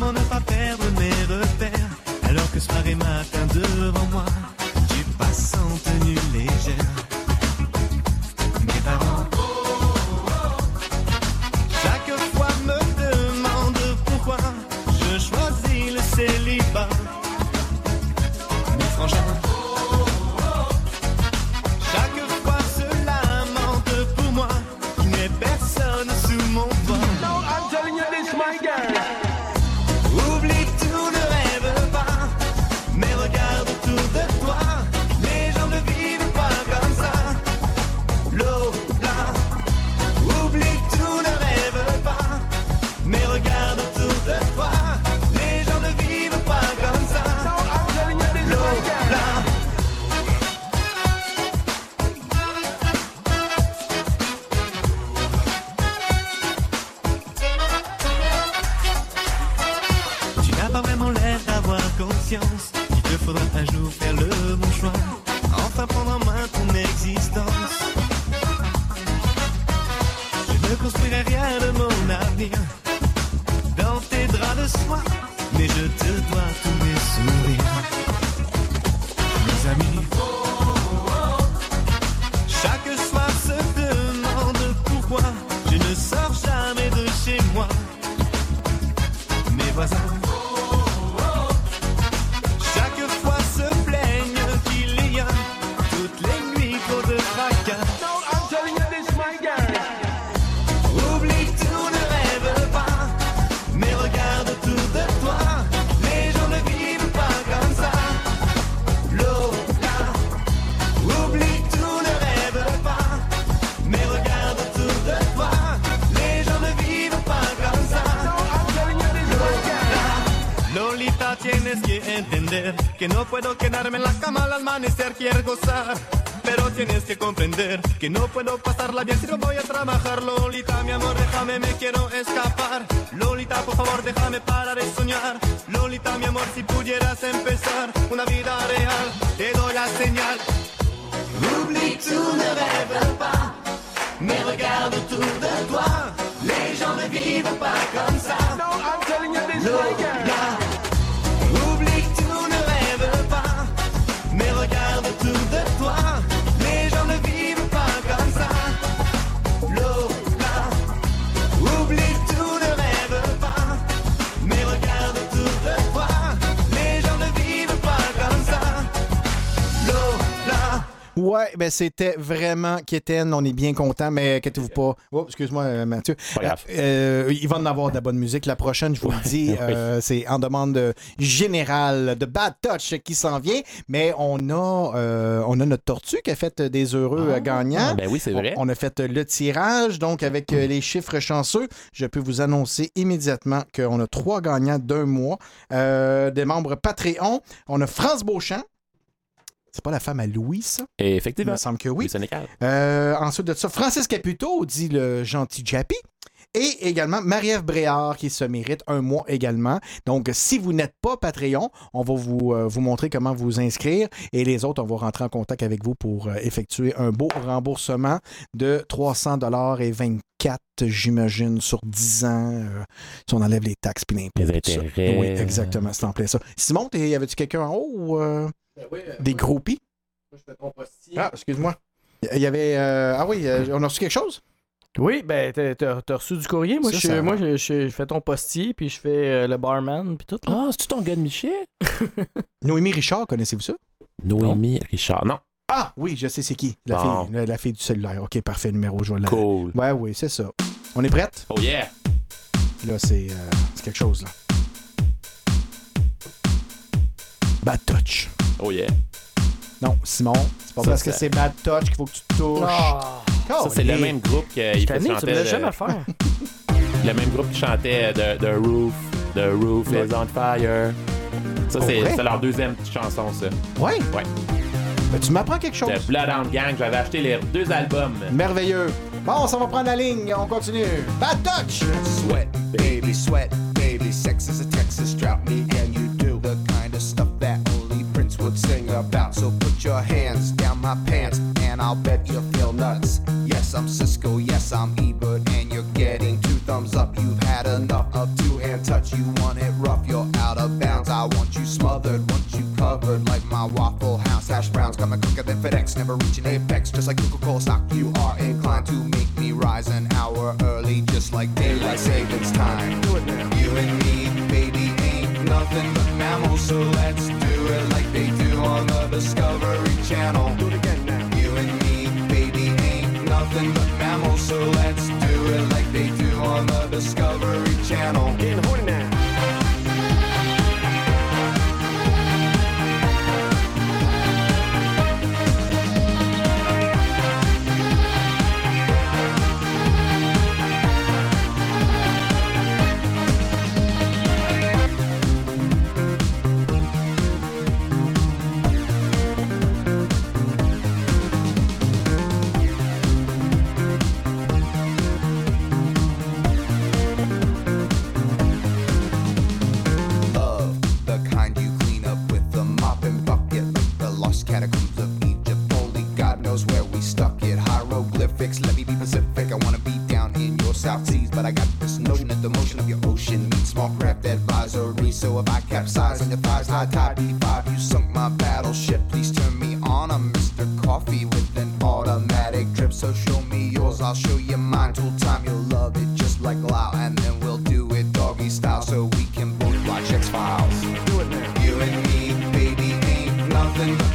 Comment ne pas perdre mes repères alors que soir et matin devant moi, tu passes en tenue légère. Mes parents chaque fois me demande pourquoi je choisis le célibat. Mes frangins, puedo quedarme en la cama al amanecer, quiero gozar. Pero tienes que comprender que no puedo pasarla bien si no voy a trabajar. Lolita, mi amor, déjame, me quiero escapar. Lolita, por favor, déjame parar de soñar. Lolita, mi amor, si pudieras empezar una vida real, te doy la señal. Oublie tout, ne rêve pas, mais regarde autour de toi. Les gens ne vivent pas comme ça. Lola, oublie Ouais, ben c'était vraiment quétaine. On est bien content, mais inquiétez-vous pas. Oh, excuse-moi, euh, Mathieu. Pas grave. Euh, il va en avoir de la bonne musique. La prochaine, je vous le dis, euh, c'est en demande euh, générale de Bad Touch qui s'en vient. Mais on a, euh, on a notre tortue qui a fait des heureux euh, gagnants. Ben oui, c'est vrai. On, on a fait euh, le tirage, donc avec euh, les chiffres chanceux, je peux vous annoncer immédiatement qu'on a trois gagnants d'un mois. Euh, des membres Patreon. On a France Beauchamp. C'est pas la femme à Louis, ça? Et Il effectivement. me semble que oui. Euh, ensuite de ça, Francis Caputo, dit le gentil Jappy. Et également Marie-Ève Bréard qui se mérite un mois également. Donc, si vous n'êtes pas Patreon, on va vous, euh, vous montrer comment vous inscrire. Et les autres, on va rentrer en contact avec vous pour euh, effectuer un beau remboursement de 300 et 24, j'imagine, sur 10 ans. euh, si on enlève les taxes puis l'impôt. Les tout ça. intérêts. Oui, exactement, c'est en plein ça. Simon, y avait-tu quelqu'un en haut ou euh, des groupies? Ah, excuse-moi. Il y avait. euh, Ah oui, on a reçu quelque chose? Oui, ben, t'as- reçu du courrier. Moi, Ça, je, ça- moi je, je- je fais ton postier, puis je fais euh, le barman, puis tout. là. Ah, c'est-tu ton gars de Michel? Noémie Richard, connaissez-vous ça? Noémie Richard. Non. Ah, oui, je sais c'est qui. La, Bon. fille, la, la fille du cellulaire. OK, parfait, numéro, je vais la- Cool. Ouais, oui, c'est ça. On est prête? Oh yeah! Là, c'est euh, c'est quelque chose, là. Bad touch. Oh yeah! Non, Simon, c'est pas Ça, parce que c'est- bad touch qu'il faut que tu te touches. Ah, Ça, c'est le même groupe qui fait tu me jamais faire. Le même groupe qui chantait The, The Roof. The Roof Ouais. is on fire. Ça, c'est leur deuxième petite chanson, ça. Ouais? Ouais. Ben, tu m'apprends quelque chose. The Bloodhound Gang, j'avais acheté les deux albums. Merveilleux. Bon, ça va prendre la ligne. On continue. Bad touch. Sweat, baby, sweat, baby. Sex is a Texas drought, me and you do the kind of stuff that only Prince would sing about. So put your hands down my pants, and I'll bet you feel nuts. Yes, I'm Cisco, yes, I'm Ebert, and you're getting two thumbs up. You've had enough of two hand touch. You want it rough, you're out of bounds. I want you smothered, want you covered like my Waffle House hash browns. Coming quicker than FedEx, never reaching apex. Just like Coca-Cola stock, you are inclined to make me rise an hour early, just like daylight savings time. Do it now. You and me, baby, ain't nothing but mammals, so let's do it like they do on the Discovery Channel. Do it again nothing but mammals, so let's do it like they do on the Discovery Channel. Catacombs of Egypt. Only God knows where we stuck it. Hieroglyphics, let me be Pacific. I wanna be down in your South Seas, but I got this notion that the motion of your ocean meets small craft advisory. So if I capsize on your thighs, high tide B5, you sunk my battleship. Please turn me on. I'm Mr. Coffee with an automatic drip. So show me yours, I'll show you mine. Tool time, you'll love it just like Lao, and then we'll do it doggy style so we can both watch X Files. Do it now. You and me, baby, ain't nothing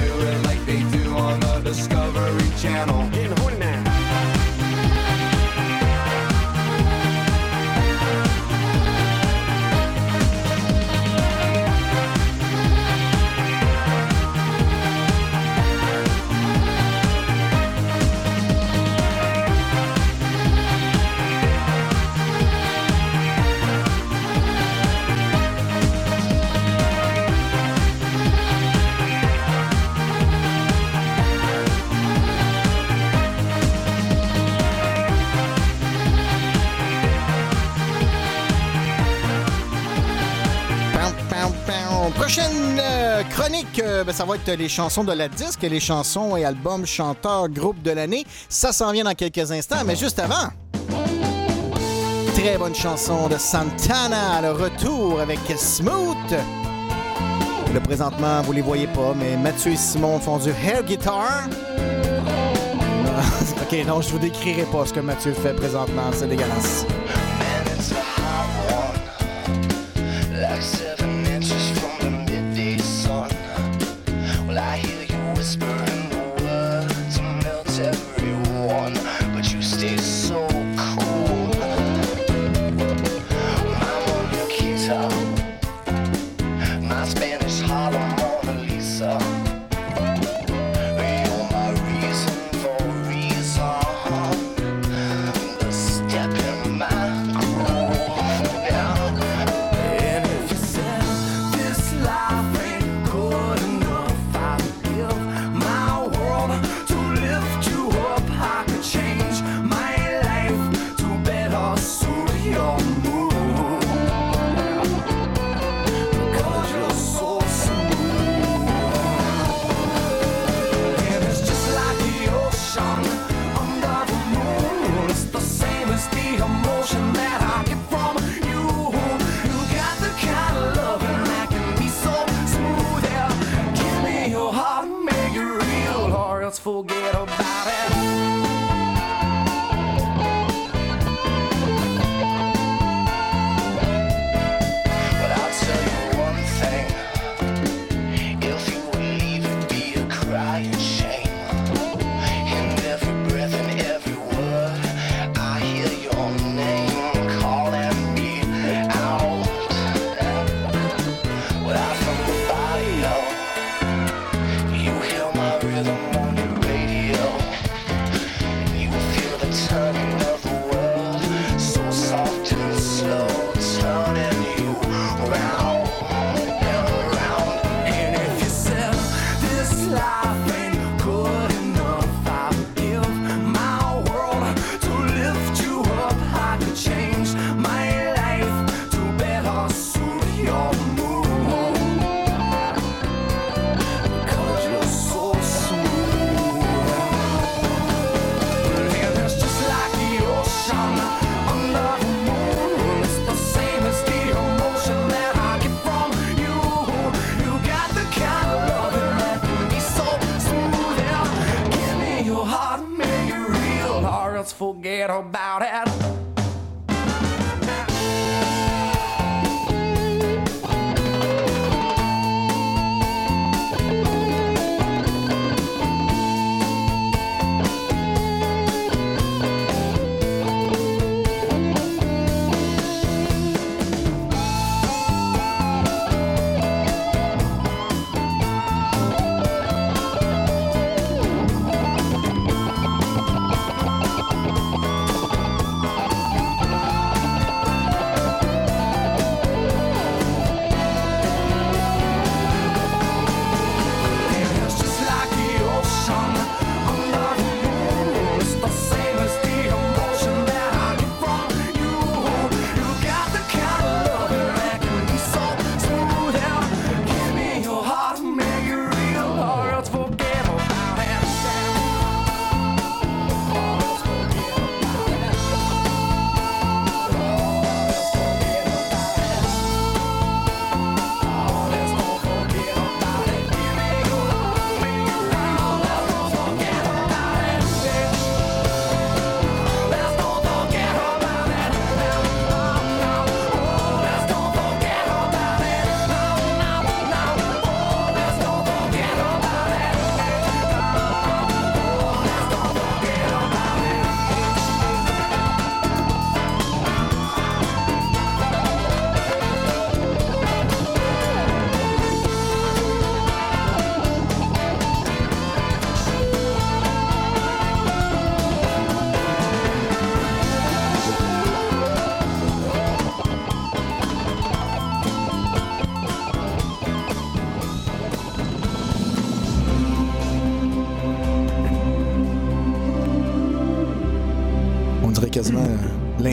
chronique, euh, ben, ça va être les chansons de la disque, les chansons et albums chanteurs groupe de l'année. Ça s'en vient dans quelques instants, mais juste avant. Très bonne chanson de Santana, le retour avec Smooth. Là, présentement, vous les voyez pas, mais Mathieu et Simon font du air guitar. ok, non, je vous décrirai pas ce que Mathieu fait présentement, c'est dégueulasse. Forget about forget about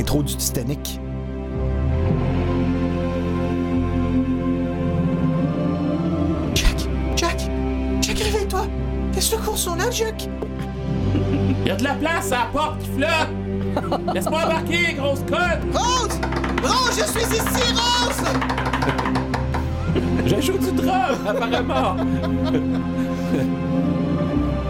l'intro du Titanic. Jack! Jack! Jack, réveille-toi! Qu'est-ce que cours sur là, Jack? Y a de la place à la porte qui flotte! Laisse-moi embarquer, grosse conne! Rose! Rose, je suis ici, Rose! Je joue du drum, apparemment!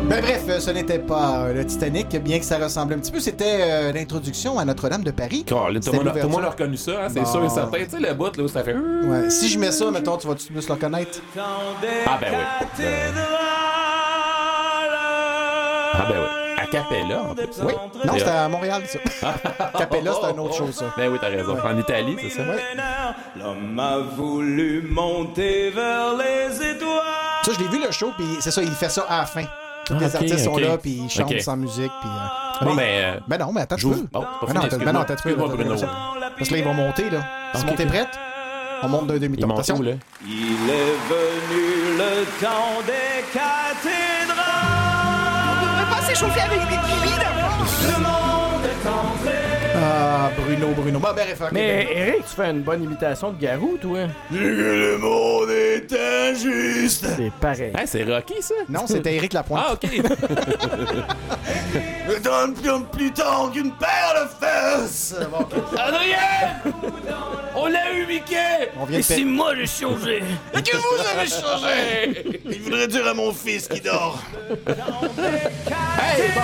Ben bref, euh, ce n'était pas euh, le Titanic, bien que ça ressemble un petit peu. C'était euh, l'introduction à Notre-Dame de Paris. Tout le monde- a reconnu ça, hein, c'est Bon. sûr et certain. Tu sais, le bout là où ça fait. Ouais, si je mets ça, mettons, tu vas-tu plus le reconnaître? Ah ben oui. Ah ben oui. A Capella, en plus. Oui. Non, c'était à Montréal, ça. Capella, c'était une autre chose, ça. Ben oui, t'as raison. En Italie, c'est ça? L'homme a voulu monter vers les étoiles. Ça, je l'ai vu le show, puis c'est ça, il fait ça à la fin. Tous Ah, les ok, artistes sont ok. là, puis ils chantent Ok. sans musique, puis... euh, Bon, mais- ben. euh, Ben non, mais attends, tu J'ouvre. peux. Oh, pas Ben fini, non, attends, ben attends, Bruno. attends. Parce que là, ils vont monter, là. Montés ok. prêtes? On monte d'un montent Attention. où, là? Il est venu le temps des cathédrales. On devrait pas s'échauffer avec des kiwis, là! Le monde est entré Ah, Bruno, Bruno. Bon, ben, bref, ok, Mais ben. Eric, tu fais une bonne imitation de Garou, toi. Le monde est injuste. C'est pareil. Hey, c'est Rocky, ça? Non, c'était Éric Lapointe. Ah, OK. Me donne plus, plus tard qu'une paire de fesses. Bon, ok. Adrien! On l'a eu, Mickey! On vient de faire- moi j'ai changé. Et que vous avez changé? Il voudrait dire à mon fils qui dort. Hey, bon.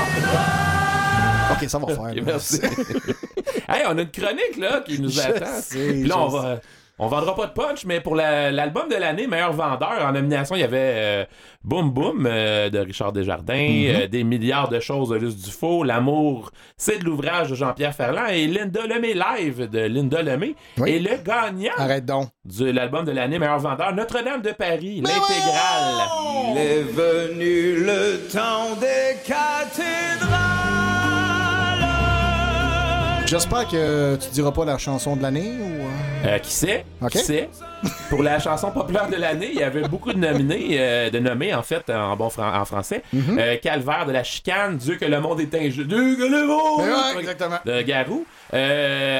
Ok, ça va faire. Merci. hey, on a une chronique, là, qui nous Je attend. sais, Puis là, on va... On vendra pas de punch, mais pour la- l'album de l'année, meilleur vendeur, en nomination, il y avait euh, Boom Boom euh, de Richard Desjardins, Mhm. euh, Des milliards de choses de Luce Dufault, L'amour, c'est de l'ouvrage de Jean-Pierre Ferland et Linda Lemay Live de Linda Lemay. Oui. Et le gagnant Arrête donc. de l'album de l'année, meilleur vendeur, Notre-Dame de Paris, l'intégrale. Il est venu le temps des cathédrales. J'espère que tu diras pas la chanson de l'année ou. euh, Euh, qui sait? Qui sait? Pour la chanson populaire de l'année, il y avait beaucoup de nominés, euh, de nommés en fait en bon fran- en français. Mhm. Euh, Calvaire de la chicane, Dieu que le monde est injuste, Dieu que le monde ouais, exactement. de Garou.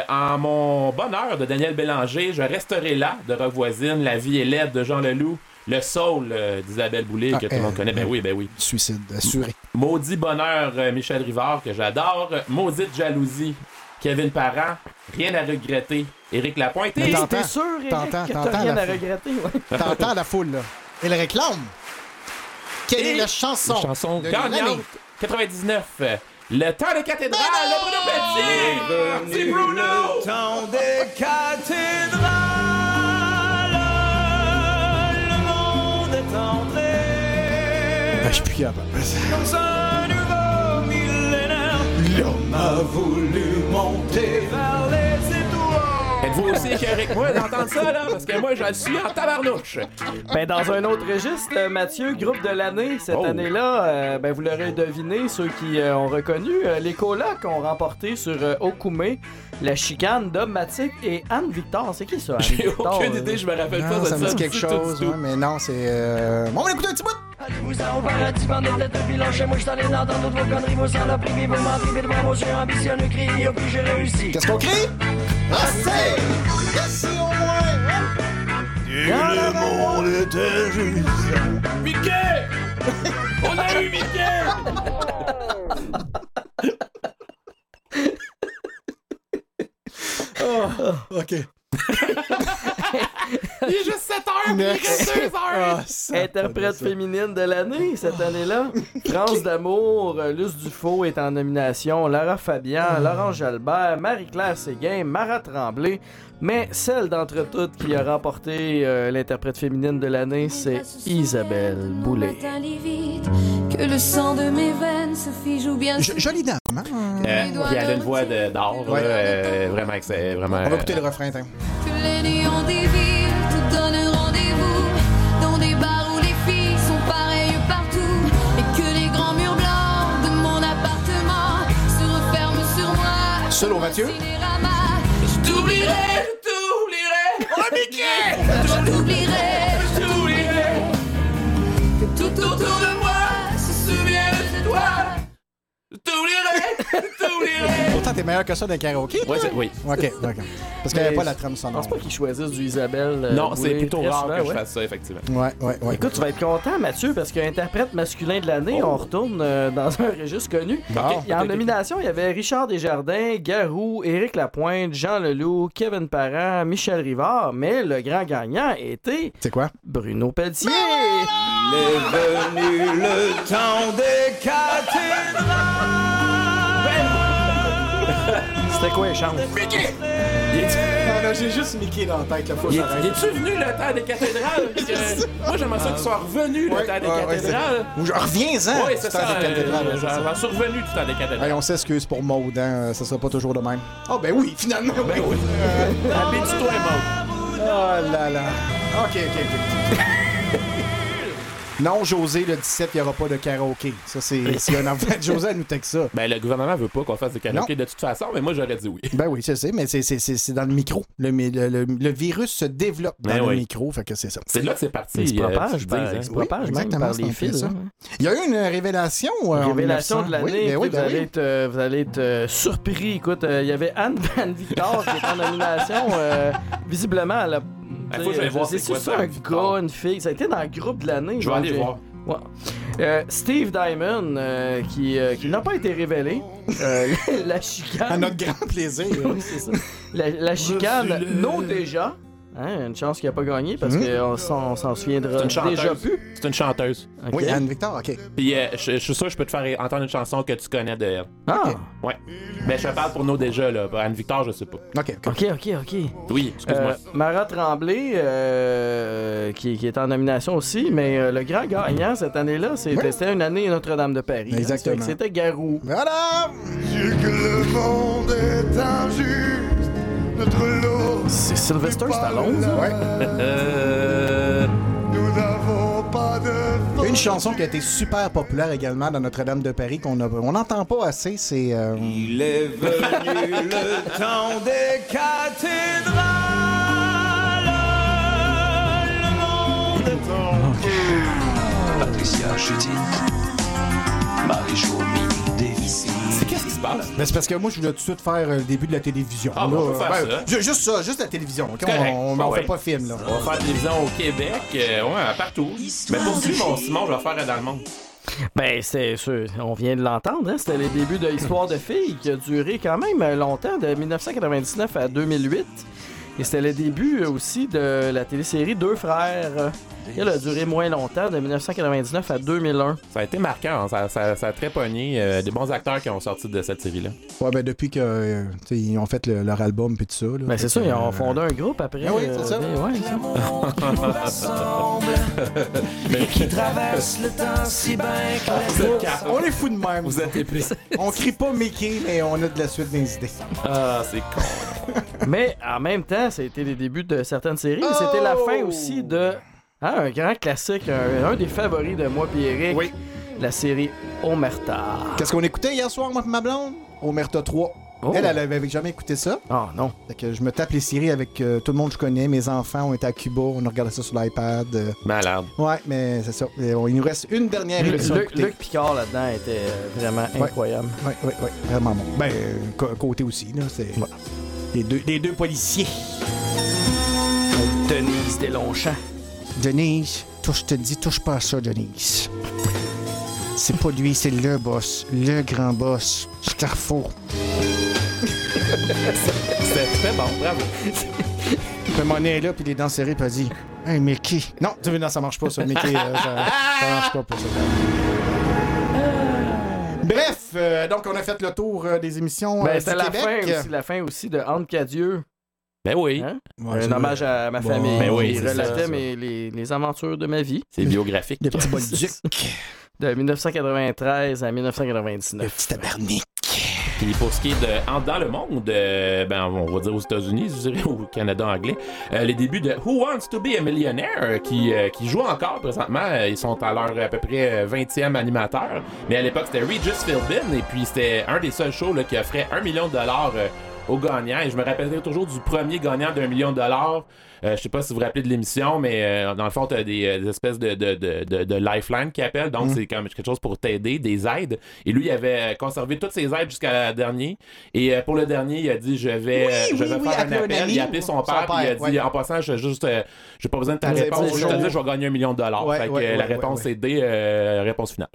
En mon bonheur de Daniel Bélanger, Je resterai là de Revoisine, La vie est laide de Jean Leloup, Le Soul euh, d'Isabelle Boulay que Ah, tout le monde connaît. Ben euh, oui, ben oui. Suicide assuré. Maudit bonheur Michel Rivard que j'adore. Maudite jalousie Kevin Parent. Rien à regretter. Éric Lapointe. Mais t'entends- T'es sûr, Eric, t'entends- que t'entends t'as rien la à foule. regretter? Ouais. T'entends la foule, là. Elle réclame. Quelle est la chanson? chanson de gagnante? L'année? 99. euh, Le temps des cathédrales de Bruno Petit. C'est Le Bruno. temps des cathédrales. Le monde est entré Ben, je suis plus capable. dans un nouveau millénaire. L'homme a voulu monter vers les étoiles. Êtes-vous aussi écœuré que moi d'entendre ça, là? Parce que moi, je le suis en tabarnouche. Ben, dans un autre registre, euh, Mathieu, groupe de l'année, cette Oh. année-là, euh, ben, vous l'aurez deviné, ceux qui euh, ont reconnu, euh, les colocs ont remporté sur euh, Okume la chicane Matic et Anne Victor. C'est qui ça, Anne J'ai aucune idée, je me rappelle pas Non, de ça me dit quelque chose, ouais, mais non, c'est. euh, Bon, on va écouter un petit bout. Allez-vous-en au paradis, bande de têtes de bilan Chez moi, je t'allais dans toutes vos conneries, vos saloperies, vos menteries, vos bravos, j'ai ambitionneux, puis j'ai réussi. Qu'est-ce qu'on crie? Restez! Au moins! Le monde est injuste. Mickey! On a eu Mickey! Ok. Il est juste 7 heures, puis il reste 2 heures. Ça, Interprète féminine de l'année cette année-là. France d'amour, Luce Dufault est en nomination, Lara Fabian, Laurent Jalbert, Marie-Claire Séguin, Marat Tremblay. Mais celle d'entre toutes qui a remporté euh, l'interprète féminine de l'année, c'est Isabelle Boulay. Que le sang de mes veines se fige ou bien Jo- Jolie dame, hein? Euh, puis elle a une voix d'or, Ouais. euh, vraiment, vraiment. On va écouter le refrain, attends. que les néons des villes tout donnent rendez-vous dans des bars où les filles sont pareilles partout et que les grands murs blancs de mon appartement se referment sur moi. Seul au Mathieu? T'oublierai, je t'oublierai. Oh, Mickey! Je t'oublierai, Je t'oublierai. Tout autour de Je t'oublierai. Pourtant, t'es meilleur que ça d'un karaoké? Ouais, c'est- oui. Ok, ok. Parce qu'il n'y avait Mais pas la trame Je sonore. pense pas qu'ils choisissent du Isabelle. euh, Non, c'est Boulay plutôt très rare souvent, que je ouais. fasse ça, effectivement. Ouais, ouais, ouais. Écoute, tu vas être content, Mathieu, parce qu'interprète masculin de l'année, Oh. on retourne euh, dans un registre connu. Bon. Il y a en nomination, il y avait Richard Desjardins, Garou, Éric Lapointe, Jean Leloup, Kevin Parent, Michel Rivard, mais le grand gagnant était C'est quoi? Bruno Pelletier. Il est venu le temps des cathédrales. C'était quoi les chances? Non, non, j'ai juste Mickey dans la tête, la fois Il que il est-tu venu le temps des cathédrales? Moi, j'aimerais ça qu'il soit revenu le temps des cathédrales. c'est- Ou je reviens-en! Oui, c'est ça. des cathédrales, euh, c'est ça. J'en suis revenu du temps des cathédrales. Hey, on s'excuse pour Maud, hein, ça sera pas toujours de même. Ah, ben oui, finalement! Ben oui! Habitue-toi, Maud. Oh là là! Ok, ok, ok. Non, José, le 17, il n'y aura pas de karaoké. Ça, c'est s'il y a un enfant de José, elle nous texte ça. Ben, le gouvernement veut pas qu'on fasse des karaokés de toute façon, mais moi, j'aurais dit oui. Ben oui, je sais, mais c'est- c'est c'est- c'est dans le micro. Le, le, le- le virus se développe dans Ben le oui. micro, fait que c'est ça. C'est là que c'est parti. Il se euh, propage, tu par- dis, hein. il se propage exactement, par les fils. hein. Il y a eu une révélation. euh, Révélation 1900. de l'année, Oui, ben ben vous, allez oui. être, euh, vous allez être euh, surpris. Écoute, euh, il y avait Anne Van Victor qui est en nomination. euh, visiblement, elle a. Faut que j'aille voir c'est quoi ça, un gars, une fille. Ça a été dans le groupe de l'année. Je vais aller voir. Ouais. Euh, Steve Diamond, euh, qui, euh, qui n'a pas été révélé. Euh, la chicane. À notre grand plaisir. Oui, c'est ça. La, la chicane, non déjà. Hein, une chance qu'il n'a pas gagné parce Mhm. qu'on s'en on s'en souviendra C'est une chanteuse. déjà plus. C'est une chanteuse. Ok. Oui, Anne Victor, OK. Puis euh, je, je suis sûr que je peux te faire entendre une chanson que tu connais de elle. Ah, Ouais. Ben, je te parle pour nous déjà, là. Pour Anne-Victor, je sais pas. OK, OK. ok, ok, ok. Oui, excuse-moi. Euh, Marat Tremblay, euh, qui, qui est en nomination aussi, mais euh, le grand gagnant cette année-là, c'était Oui. c'était une année Notre-Dame de Paris. hein. Exactement. C'était Garou. Voilà! Dieu que le monde est injuste, notre lot. C'est Sylvester Stallone, ça? Ouais. Euh... Nous n'avons pas de Une chanson qui a été super populaire également dans Notre-Dame de Paris qu'on a- on n'entend pas assez, c'est euh, Il est venu le temps des cathédrales. Le monde est en Patricia Chutine, Marie-Jo C'est qu'est-ce qui se passe? Ben, c'est parce que moi, je voulais tout de suite faire euh, le début de la télévision. Ah, Là, on peut faire ben, ça. ju- Juste ça, juste la télévision. ok? Correct. On, on, Bon, on fait pas film, là. On va faire télévision au Québec, euh, ouais, partout. Mais poursuis mon Simon, je vais faire dans le monde. Ben, c'est sûr, on vient de l'entendre, hein? c'était les débuts de l'histoire de filles qui a duré quand même longtemps, de 1999 à 2008. Et c'était le début euh, aussi de la télésérie Deux frères. Elle a duré moins longtemps, de 1999 à 2001. Ça a été marquant, hein, ça, ça, ça a très pogné. euh, des bons acteurs qui ont sorti de cette série-là. Ouais, ben, depuis qu'ils ont fait le- leur album puis tout ça. là. Ben, c'est ça, ils ont euh, fondé un groupe après. Ah oui, c'est ça. euh, ouais, ça. Qui traverse le temps si bien que quatre. On est fous de même. Vous êtes épais. On crie pas Mickey, mais on a de la suite des idées. Ah, c'est con. Mais en même temps, ça a été les débuts de certaines séries, mais c'était la fin Oh! aussi de hein, un grand classique, un, un des favoris de moi et Eric, Oui. la série Omerta. Qu'est-ce qu'on écoutait hier soir, moi et ma blonde? Omerta 3. Oh. Elle, elle avait jamais écouté ça. Oh non. Fait que je me tape les séries avec euh, tout le monde que je connais. Mes enfants ont été à Cuba. On a regardé ça sur l'iPad. euh. Malade. Ouais, mais c'est ça. Et on- il nous reste une dernière Luc, émission. Luc-. Luc Picard là-dedans était vraiment Ouais. incroyable. Oui, oui, oui. Vraiment bon. Ben, euh, côté aussi, là. C'est. Les, deux, les deux policiers. Denise Deslongchamps. Denise, touche, je te dis, touche pas à ça, Denise. C'est pas lui, c'est le boss. Le grand boss. Starfo. C'était très bon, bravo. Puis mon nez est là, puis les dents serrées, puis elle dit Hey, Mickey. Non, tu veux, non, ça marche pas, ça. Mickey, euh, ça, ça marche pas pour ça. Bref, euh, donc on a fait le tour euh, des émissions euh, Ben, du c'était la Québec. fin, aussi, la fin aussi de Anne Cadieux. Ben oui. Hein? Ouais, un c'est hommage à ma famille. ben oui, ça, relatait mes- les, les aventures de ma vie. C'est biographique. Le petit bolduc. De 1993 à Le 1999. petit tabarnak. Puis pour ce qui est de en- dans le monde, euh, ben on va dire aux États-Unis, je dirais, ou au Canada anglais, euh, les débuts de Who Wants to Be a Millionaire, euh, qui, euh, qui jouent encore présentement. Ils sont à leur à peu près euh, 20e animateur. Mais à l'époque, c'était Regis Philbin, et puis c'était un des seuls shows là, qui offrait un million de dollars euh, aux gagnants. Et je me rappellerai toujours du premier gagnant d'un million de dollars. Euh, je sais pas si vous vous rappelez de l'émission, mais euh, dans le fond, tu as des, euh, des espèces de, de, de, de, de lifeline qui appellent. Donc, c'est comme quelque chose pour t'aider, des aides. Et lui, il avait conservé toutes ses aides jusqu'à la dernier. Et euh, pour le dernier, il a dit Je vais, je vais oui, faire un appel. ami. Il a appelé son Son père, puis il a dit ouais. En passant, je juste, euh, j'ai pas besoin de ta Vous réponse. dit Je te dis, je vais gagner un million de dollars. Ouais, fait que ouais, la réponse ouais, est D, euh, réponse finale.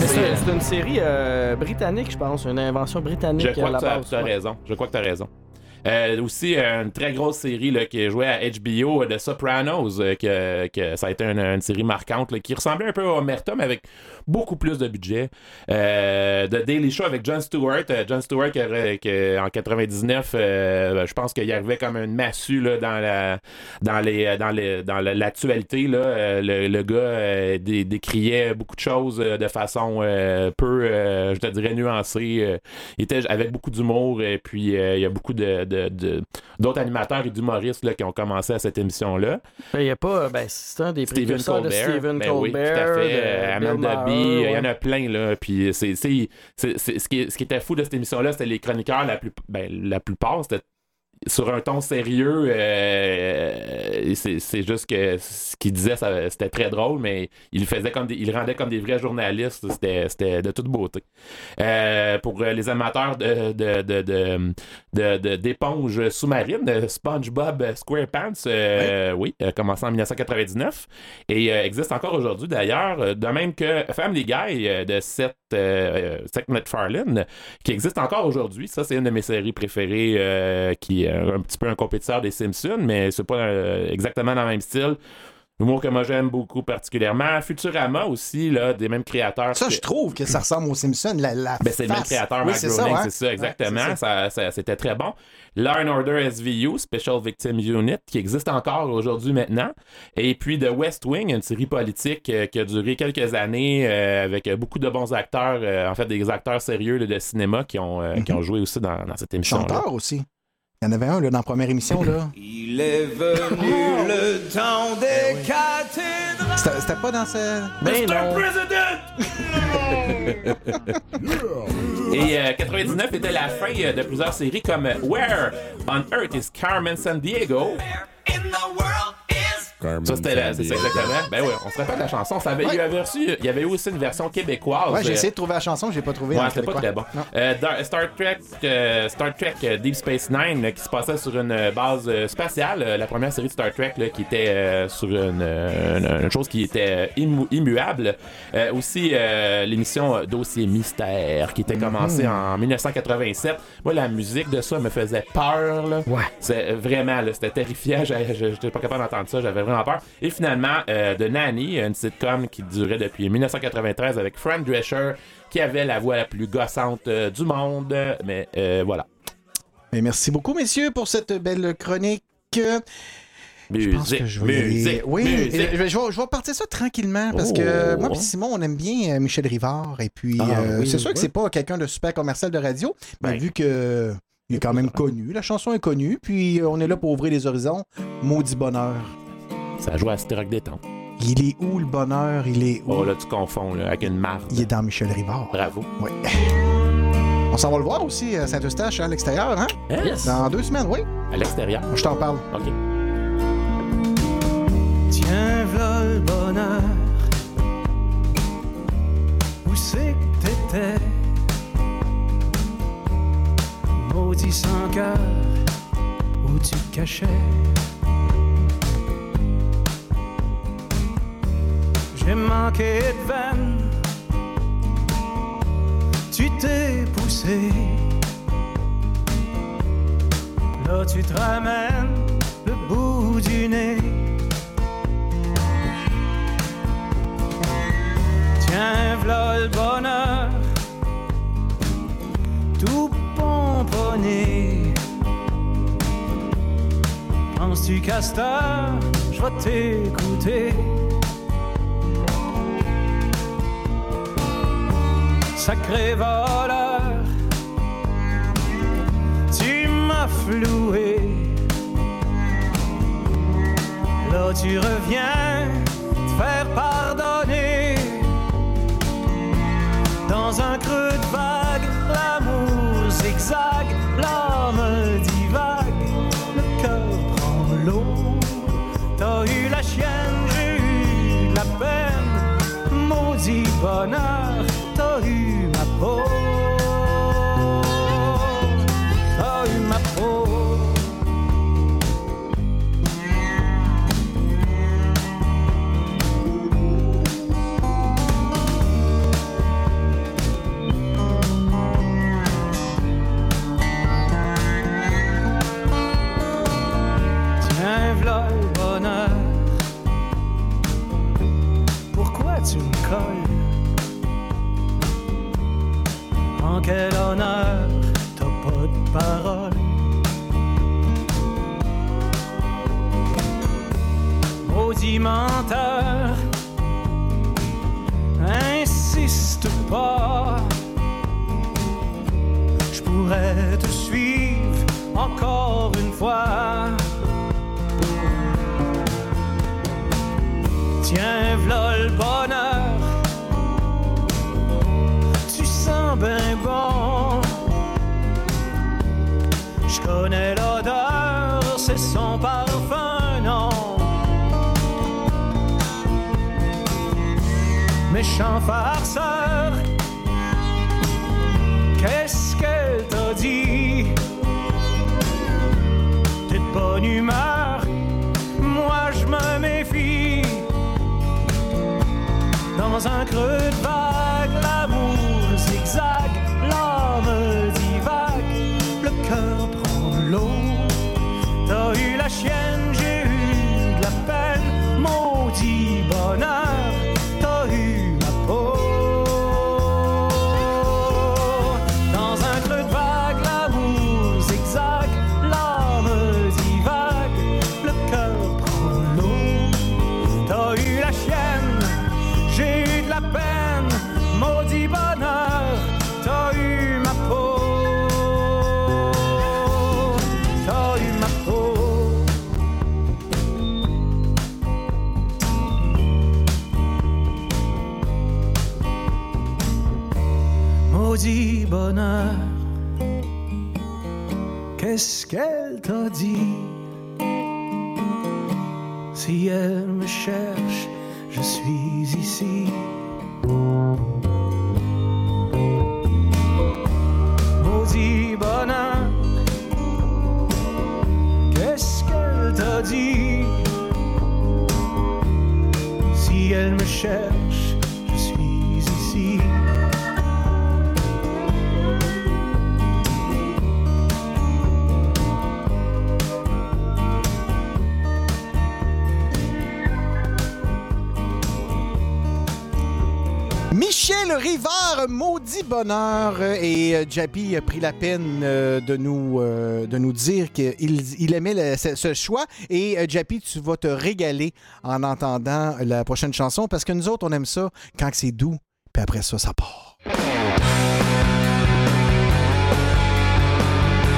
C'est- une série euh, britannique, je pense, une invention britannique je crois à que tu as, raison. Je crois que tu as raison. Euh, aussi, euh, une très grosse série qui est jouée à HBO, de Sopranos, euh, que, que ça a été une, série marquante qui ressemblait un peu à Omerta, mais avec beaucoup plus de budget. The Daily Show avec Jon Stewart. Jon Stewart, qui, en 99, euh, je pense qu'il arrivait comme une massue dans la dans les dans les dans la- l'actualité. le, le gars dé- décriait beaucoup de choses de façon peu, je te dirais, nuancée. Il était avec beaucoup d'humour et puis il y a beaucoup de- d'autres animateurs et d'humoristes là, qui ont commencé à cette émission-là. Il n'y a pas. Ben, c'est un des précurseurs de. Stephen ben oui, tout Colbert. à fait. de Euh, Amanda Bee, il y en a plein, là. Puis c'est, c'est, c'est- c'est- ce, qui, ce qui était fou de cette émission-là, c'était les chroniqueurs, la, plus, ben, la plupart, c'était sur un ton sérieux. euh, c'est, c'est juste que ce qu'ils disaient, c'était très drôle, mais ils le faisaient comme des, ils le rendaient comme des vrais journalistes. C'était, c'était de toute beauté. Euh, pour les amateurs de, de, de, de, de- de- d'éponges sous-marines, euh, SpongeBob SquarePants, euh, oui, euh, commencé en 1999 et euh, existe encore aujourd'hui d'ailleurs, de même que Family Guy euh, de Seth, Seth MacFarlane, qui existe encore aujourd'hui. Ça, c'est une de mes séries préférées euh, qui est un petit peu un compétiteur des Simpsons, mais c'est pas exactement dans le même style. L'humour que moi j'aime beaucoup particulièrement. Futurama aussi, là, des mêmes créateurs. Ça, que- je trouve que ça ressemble aux Simpsons. La, la ben, c'est le même créateur, Oui, c'est ça, exactement. Ouais, ça. Ça- C'était très bon. Law and Order SVU, Special Victim Unit, qui existe encore aujourd'hui maintenant. Et puis The West Wing, une série politique euh, qui a duré quelques années euh, avec beaucoup de bons acteurs, euh, en fait des acteurs sérieux là, de cinéma qui ont, qui ont joué aussi dans, dans cette émission-là. Chanteur aussi. Il y en avait un là, dans la première émission. là. Il est venu le temps des cathédrales. C'était c'était pas dans ce. Ben non. Et euh, 99 était la fin euh, de plusieurs séries comme euh, Where on Earth is Carmen San Diego. Ça, c'était la- c'est ça, exactement. Ben oui, on se rappelle de la chanson. Ça avait, il, y avait reçu, il y avait eu aussi une version québécoise. Ouais, j'ai euh, essayé de trouver la chanson, j'ai pas trouvé. Ouais, en c'était pas québécois. très bon. Euh, dans Star Trek, euh, Star Trek euh, Deep Space Nine, qui se passait sur une euh, base euh, spatiale, euh, la première série de Star Trek, là, qui était euh, sur une, euh, une- une chose qui était euh, immu- immuable. Euh, aussi, euh, l'émission euh, Dossier Mystère, qui était commencée en 1987. Moi, la musique de ça me faisait peur. Là. Ouais. C'est vraiment, là, c'était terrifiant. J'ai- j'ai- J'étais pas capable d'entendre ça. J'avais vraiment peur. Et finalement, euh, The Nanny, une sitcom qui durait depuis 1993 avec Fran Drescher, qui avait la voix la plus gossante euh, du monde. Mais euh, voilà. Mais merci beaucoup, messieurs, pour cette belle chronique. Je Musique, pense que je vais musique, Oui, musique. je, vais- je partir ça tranquillement parce Oh. que moi et Simon, on aime bien euh, Michel Rivard. Et puis, Ah, euh, oui, c'est sûr que ouais. c'est pas quelqu'un de super commercial de radio, mais Ben. vu que il est quand même connu, la chanson est connue, puis on est là pour ouvrir les horizons. Maudit bonheur. Ça joue à Cité Rock Détente. Il est où le bonheur? Il est où? Oh là, tu confonds là, avec une marde. Il est dans Michel Rivard. Bravo. Oui. On s'en va le voir aussi à Saint-Eustache à l'extérieur, hein? Hein? Yes. Dans deux semaines, oui. À l'extérieur. Je t'en parle. OK. Tiens, v'là le bonheur. Où c'est que t'étais? Maudit sans cœur, où tu te cachais? J'ai manqué de veine. Tu t'es poussé. Là, tu te ramènes le bout du nez. Tiens, v'là le bonheur, tout pomponné. Penses-tu heure, je vais t'écouter? Sacré voleur, tu m'as floué. Là, tu reviens te faire pardonner. Dans un creux de vague, l'amour zigzague, l'âme divague, le cœur prend l'eau. T'as eu la chienne, j'ai eu la peine, maudit bonheur, t'as eu ma quel honneur, t'as pas de parole. Maudit menteur, insiste pas, je pourrais te suivre encore une fois. Tiens, v'là le bonheur. ben bon. Je connais l'odeur, c'est son parfum, non. Méchant farceur, qu'est-ce qu'elle t'a dit? T'es de bonne humeur, moi je me méfie. Dans un creux de bas. Bonheur, qu'est-ce qu'elle t'a dit? Si elle me cherche, je suis ici. Maudit bonheur, qu'est-ce qu'elle t'a dit? Si elle me cherche, Rivard, maudit bonheur. Et euh, Jappy a pris la peine euh, de, nous, euh, de nous dire qu'il il aimait ce, ce choix. Et Jappy, tu vas te régaler en entendant la prochaine chanson parce que nous autres, on aime ça quand c'est doux. Puis après ça, ça part.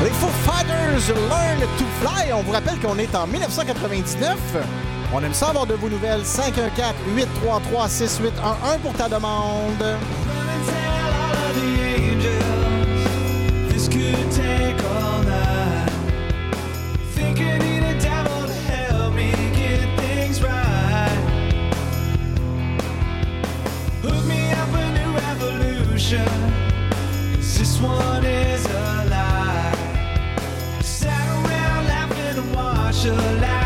Les Foo Fighters Learn to Fly. On vous rappelle qu'on est en 1999. On aime ça avoir de vos nouvelles. 514-833-6811 pour ta demande. A a. 'cause this one is a lie. Sat around laughing and watched the last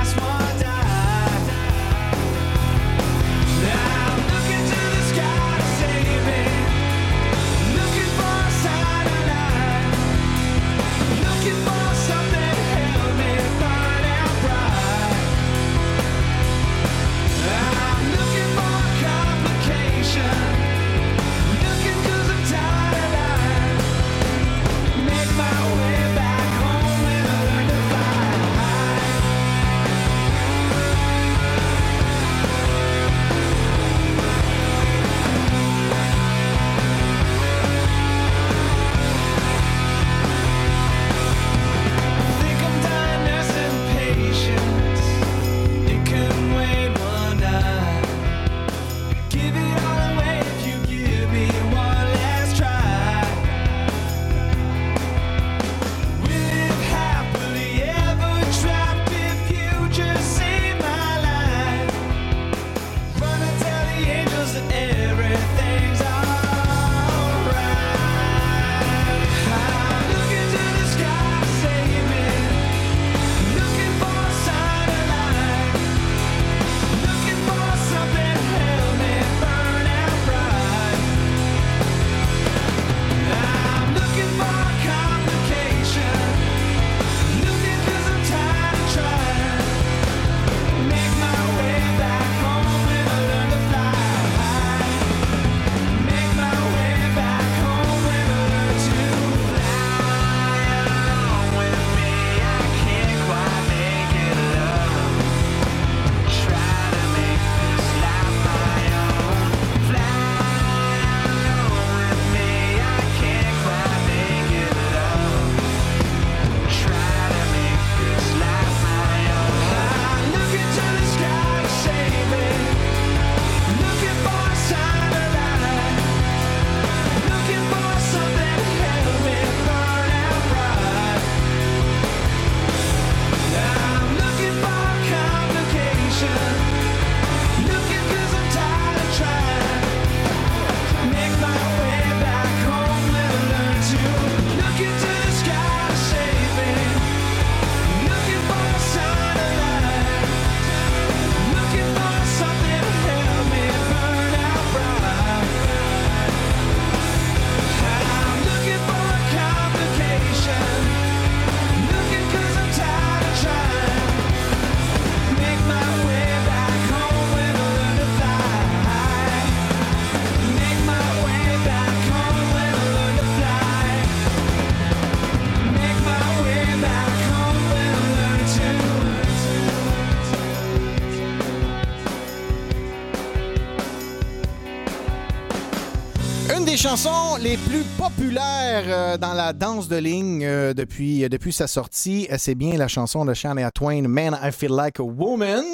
des chansons les plus populaires euh, dans la danse de ligne euh, depuis, euh, depuis sa sortie, c'est bien la chanson de Shania Twain, Man, I Feel Like a Woman.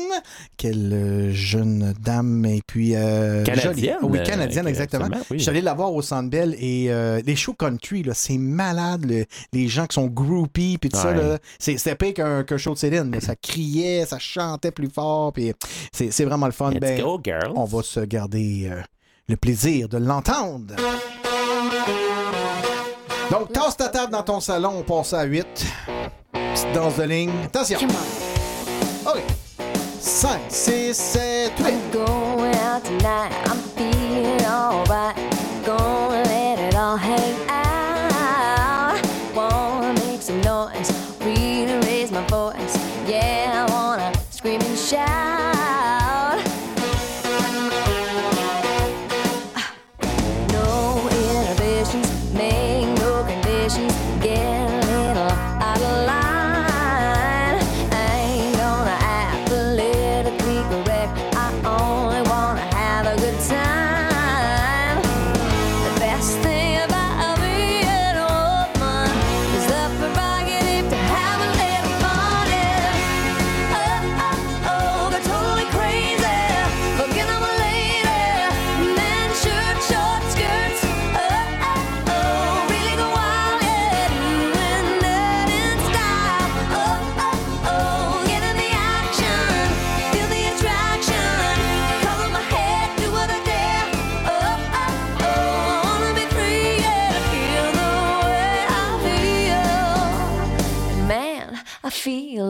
Quelle jeune dame, et puis... euh, Canadienne, jolie. Oui, canadienne, exactement. oui. Allé la voir au Centre Bell et euh, les shows country, là, c'est malade. le- les gens qui sont groupies, puis tout ça, Ouais. là, c'est- c'était pire qu'un show de Céline. là. Ça criait, ça chantait plus fort, puis c'est vraiment le fun. Let's Ben, go, girls. on va se garder le plaisir de l'entendre. Donc, tasse ta table dans ton salon, on passe à 8. Petite danse de ligne. Attention. OK. 5, 6, 7, 8. Going out tonight, I'm feeling alright. Gonna let it all hang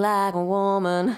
like a woman.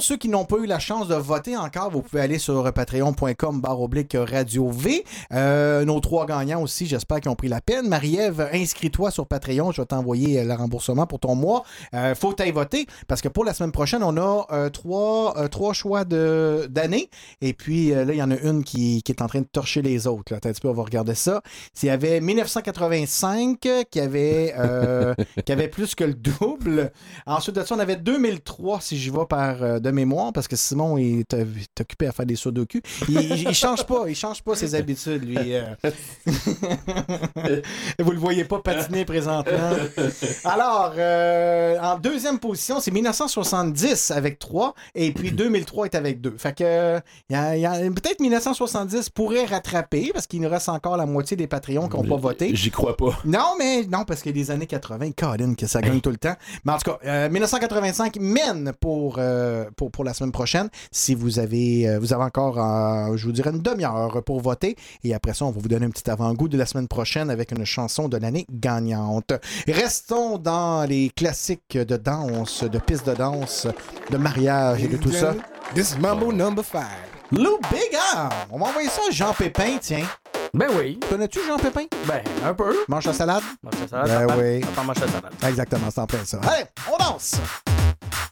Ceux qui n'ont pas eu la chance de voter encore, vous pouvez aller sur patreon.com barre oblique radio V. Euh, nos trois gagnants aussi, j'espère qu'ils ont pris la peine. Marie-Ève, inscris-toi sur Patreon. Je vais t'envoyer euh, le remboursement pour ton mois. Euh, faut t'aille voter parce que pour la semaine prochaine, on a euh, trois, trois choix d'année. Et puis là, il y en a une qui, est en train de torcher les autres. Là. Attends un petit peu, on va regarder ça. S'il y avait 1985 qui avait, qui avait plus que le double. Ensuite de ça, on avait 2003 2003, si j'y vais par de mémoire, parce que Simon est, euh, est occupé à faire des sudoku. Il, il, change pas, il change pas ses habitudes, lui. euh. Vous le voyez pas patiner présentement. Alors, euh, en deuxième position, c'est 1970 avec 3, et puis 2003 est avec 2. Fait que euh, peut-être 1970 pourrait rattraper, parce qu'il nous reste encore la moitié des Patreons qui n'ont pas voté. J'y crois pas. Non, mais non, parce que les années 80, Colin, que ça gagne tout le temps. Mais en tout cas, euh, 1985 mène pour, euh, pour, pour la semaine prochaine. Si vous avez, euh, vous avez encore, euh, je vous dirais, une demi-heure pour voter. Et après ça, on va vous donner un petit avant-goût de la semaine prochaine avec une chanson de l'année gagnante. Restons dans les classiques de danse, de pistes de danse, de mariage et de tout ça. This is Mambo number five. Lou Big Arm. On va envoyer ça à Jean Pépin, tiens. Ben oui. Connais-tu Jean Pépin? Ben, un peu. Mange la salade? Mange la salade, Ben oui. part manger la salade. Exactement, c'est en plein ça. Allez, on danse!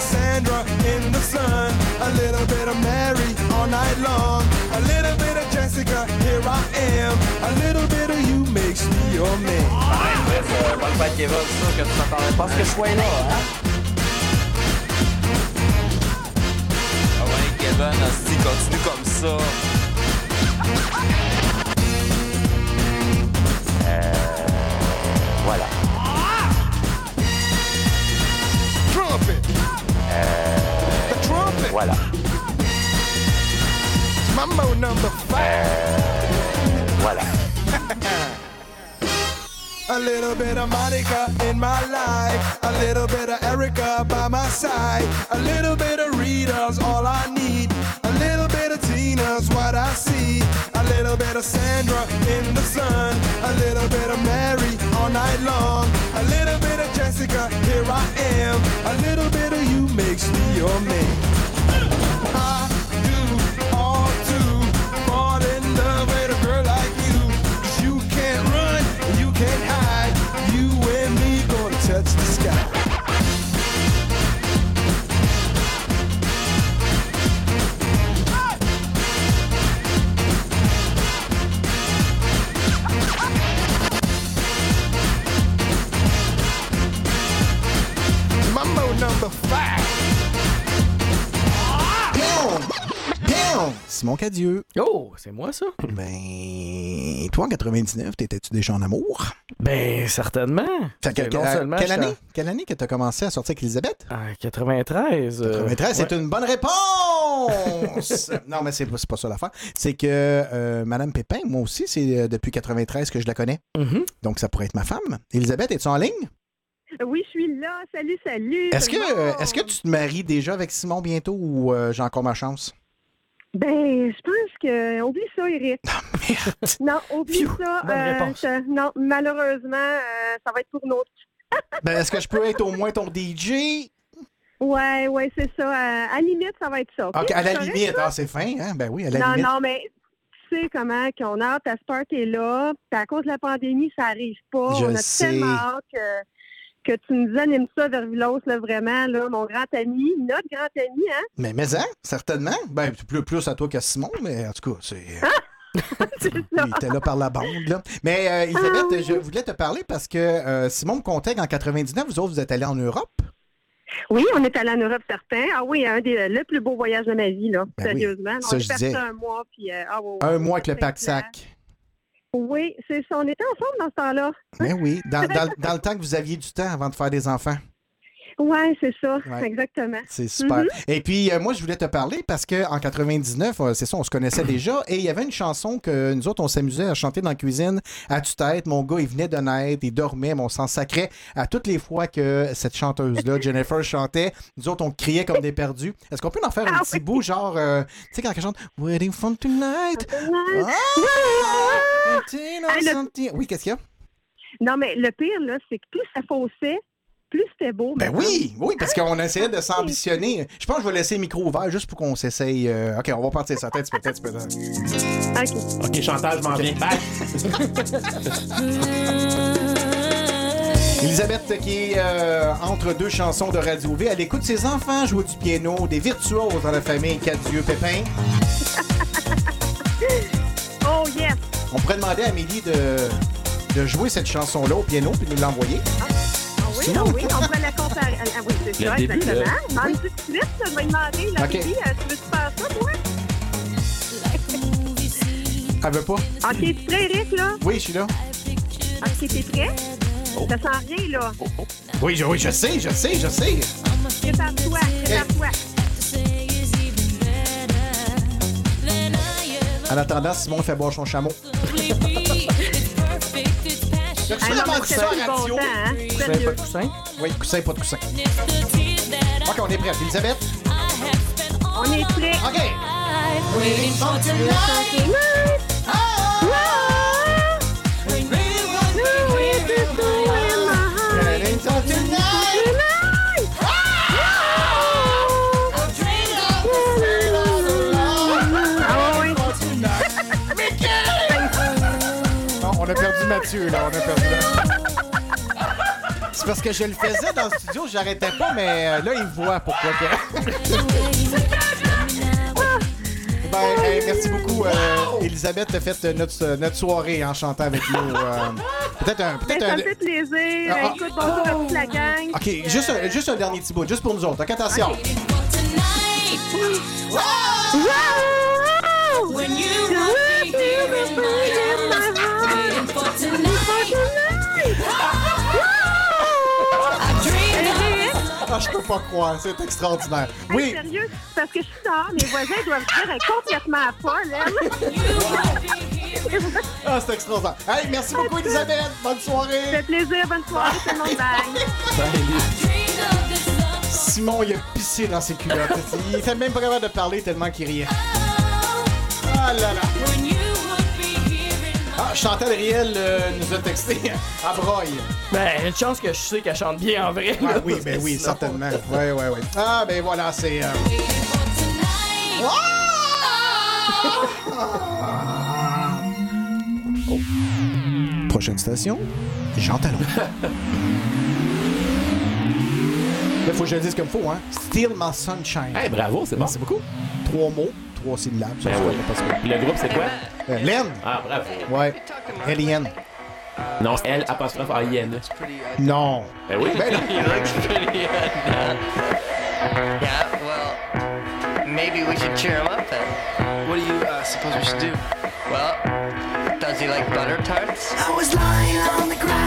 Little bit of Sandra in the sun. A little bit of Mary all night long. A little bit of Jessica, here I am. A little bit of you makes me your man. Ouais, Chris, euh, bonne fête, Kevin. C'est sûr que tu t'attendais pas à ce que je sois là, hein? Ah ouais, Kevin, hostie, continue comme ça. Euh, voilà. Trumpet, the trumpet. voilà. Mambo number five. Euh, voilà. A little bit of Monica in my life. A little bit of Erica by my side. A little bit of Rita's all I need. A little bit of Tina's what I see. A little bit of Sandra in the sun. A little bit of Mary all night long. A little bit of Jessica, here I am. A little bit makes me Simon Cadieux. Oh, c'est moi ça? Ben, toi en 99, t'étais-tu déjà en amour? Ben, certainement. Fait que- Parce que non à- seulement quelle, année, quelle année que t'as commencé à sortir avec Elisabeth? En 93. euh, 93, c'est ouais. une bonne réponse! non, mais c'est pas, c'est pas ça l'affaire. C'est que euh, Madame Pépin, moi aussi, c'est euh, depuis 93 que je la connais. Mhm. Donc, ça pourrait être ma femme. Elisabeth, es-tu en ligne? Oui, je suis là. Salut, salut. Est-ce que, euh, est-ce que tu te maries déjà avec Simon bientôt ou euh, j'ai encore ma chance? Ben, je pense que. Oublie ça, Eric. Non, oublie ça. je- Non, malheureusement, euh, ça va être pour autre. Ben, est-ce que je peux être au moins ton DJ? Ouais, ouais, c'est ça. À, la limite, ça va être ça. OK? OK, à la limite, ah, c'est fin, hein? Ben oui, à la Non, limite. non, mais tu sais comment qu'on a hâte à ce party-là. Puis à cause de la pandémie, ça arrive pas. Je On a sais. tellement hâte que, que tu nous animes ça, Vervilos, là, vraiment, là, mon grand ami, notre grand ami, hein? Mais, mais hein, certainement. Ben, plus, plus à toi qu'à Simon, mais en tout cas, c'est. Il était là par la bande, là. Mais euh, Elisabeth, Ah, je voulais te parler parce que euh, Simon me contait qu'en 99, vous autres, vous êtes allés en Europe. Oui, on est allé en Europe, certain. Ah oui, un des le plus beau voyage de ma vie, là, Ben oui. sérieusement. Ça, on je disais. un mois, puis... euh, ah, ouais, Un mois avec le pack-sac. Oui, c'est ça. On était ensemble dans ce temps-là. Ben oui, dans, dans- dans le temps que vous aviez du temps avant de faire des enfants. Oui, c'est ça, Ouais. exactement. C'est super. Mhm. Et puis, euh, moi, je voulais te parler parce qu'en 99, euh, c'est ça, on se connaissait déjà. Et il y avait une chanson que nous autres, on s'amusait à chanter dans la cuisine à tue-tête. Mon gars, il venait de naître, il dormait, mais on s'en sacrait à toutes les fois que cette chanteuse-là, Jennifer, chantait. Nous autres, on criait comme des perdus. Est-ce qu'on peut en faire un petit bout, genre, euh, tu sais, quand elle chante Waiting for tonight? Ah! Le- Oui, qu'est-ce qu'il y a? Non, mais le pire, là, c'est que plus ça faussait, plus c'était beau. Ben oui, oui, parce qu'on essayait de s'ambitionner. Je pense que je vais laisser le micro ouvert juste pour qu'on s'essaye. euh, OK, on va partir ça. Peut-être, peut-être, peut-être. OK. OK, chantage, je m'en viens. Bye. Elisabeth qui est euh, entre deux chansons de Radio V. Elle écoute ses enfants jouer du piano, des virtuoses dans la famille Cadieux Pépin. Oh, yes! On pourrait demander à Amélie de, de jouer cette chanson-là au piano puis de nous l'envoyer. Ah oui, ah oui, on pourrait la comparer. Ah oui, c'est ça, début, exactement. là. Demande tout de suite, là, je vais demander, la OK. Bibi, euh, tu veux-tu faire ça, toi? Elle veut pas? OK, tu es prêt, Eric, là? Oui, je suis là. OK, t'es prêt? Ça sent rien, là. Oui, je, oui, je sais, je sais, je sais. Prépare-toi, prépare-toi. En attendant, Simon fait boire son chameau. Ah vraiment dit ça à radio? hein? Coussin, pas de coussin? Oui, coussin, pas de coussin. OK, on est prêt. Elisabeth? On est prêt. OK. Waiting for Non, Mathieu, là. On a perdu C'est parce que je le faisais dans le studio, j'arrêtais pas, mais euh, là, il voit pourquoi que... Ben, hey, merci beaucoup, euh, Elisabeth, t'as fait euh, notre, notre soirée en chantant avec nous. euh, peut-être un... Peut-être ça un... me fait plaisir. Ah, ah. Écoute, bonjour à toute la gang. OK, juste un, juste un dernier petit bout, juste pour nous autres. OK, attention. When you be here in my Ah, je peux pas croire, c'est extraordinaire. Hey, Oui, Sérieux, parce que je suis dehors, mes voisins doivent dire elle est complètement folle, elle. ah, c'est extraordinaire. Hey, merci beaucoup, Elisabeth. Bonne Ça soirée. fait plaisir, bonne soirée, tout le monde. Bye. Simon, il a pissé dans ses culottes. Il était même pas capable de parler tellement qu'il riait. Ah là là. Chantal Riel euh, nous a texté à broye. Ben, une chance que je sais qu'elle chante bien en vrai. Ah là, oui, ben oui, certainement. Ouais, ouais, ouais. Ah, ben voilà, c'est. euh, Oh. Prochaine station, Jean Talon. Là, faut que je le dise comme faut, hein. Still my sunshine. Hey, bravo, c'est bon. Merci beaucoup. Trois mots, trois syllabes. Ben oui. pas ça. Le groupe, c'est quoi? Euh, Len. Ah, bravo. Ouais. L-I-N. Non, L apostrophe A-I-N. Non. Ben oui. Ben non. Yeah, well, maybe we should cheer him up then. What do you uh, suppose we should do? Well, does he like butter tarts? I was lying on the grass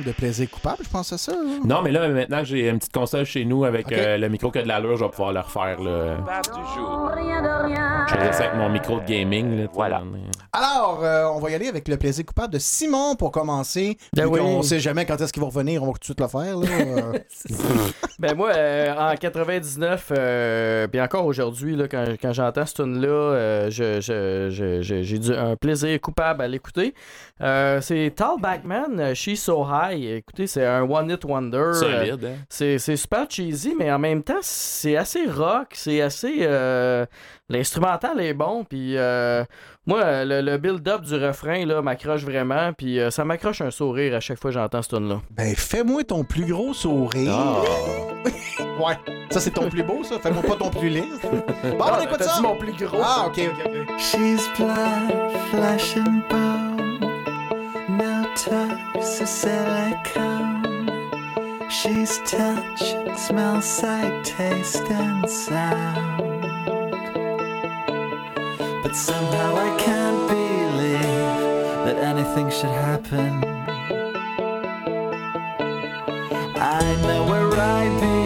de plaisir coupable, je pense à ça. Non, mais là, maintenant que j'ai une petite console chez nous avec euh, le micro que de l'allure, je vais pouvoir le refaire. Là. Je faisais ça avec mon micro de gaming. Là, voilà. Alors, euh, on va y aller avec le plaisir coupable de Simon pour commencer. Ben oui. qu'on sait jamais quand est-ce qu'il va revenir, on va tout de suite le faire. Là. Euh, Ben moi, euh, en 99, euh, puis encore aujourd'hui, là, quand, quand j'entends ce tune là je, je- je- je- j'ai du, un plaisir coupable à l'écouter. Euh, c'est Tal Backman, euh, She's So High. Écoutez, c'est un One Hit Wonder. Solide, Euh, hein? c'est, c'est super cheesy, mais en même temps, c'est assez rock, c'est assez... euh, l'instrumental est bon, puis euh, moi, le, le build-up du refrain là, m'accroche vraiment, puis euh, ça m'accroche un sourire à chaque fois que j'entends ce tune là ben, fais-moi ton plus gros sourire. ouais, ça c'est ton plus beau, ça? Fais-moi pas ton plus laid. Bon, on écoute ça. mon plus gros. Ah, ok, ok, ok. She's blood, flesh and bone. No touch, so silicone. She's touch, smell, sight, taste, and sound. But somehow I can't believe that anything should happen. I know where I belong,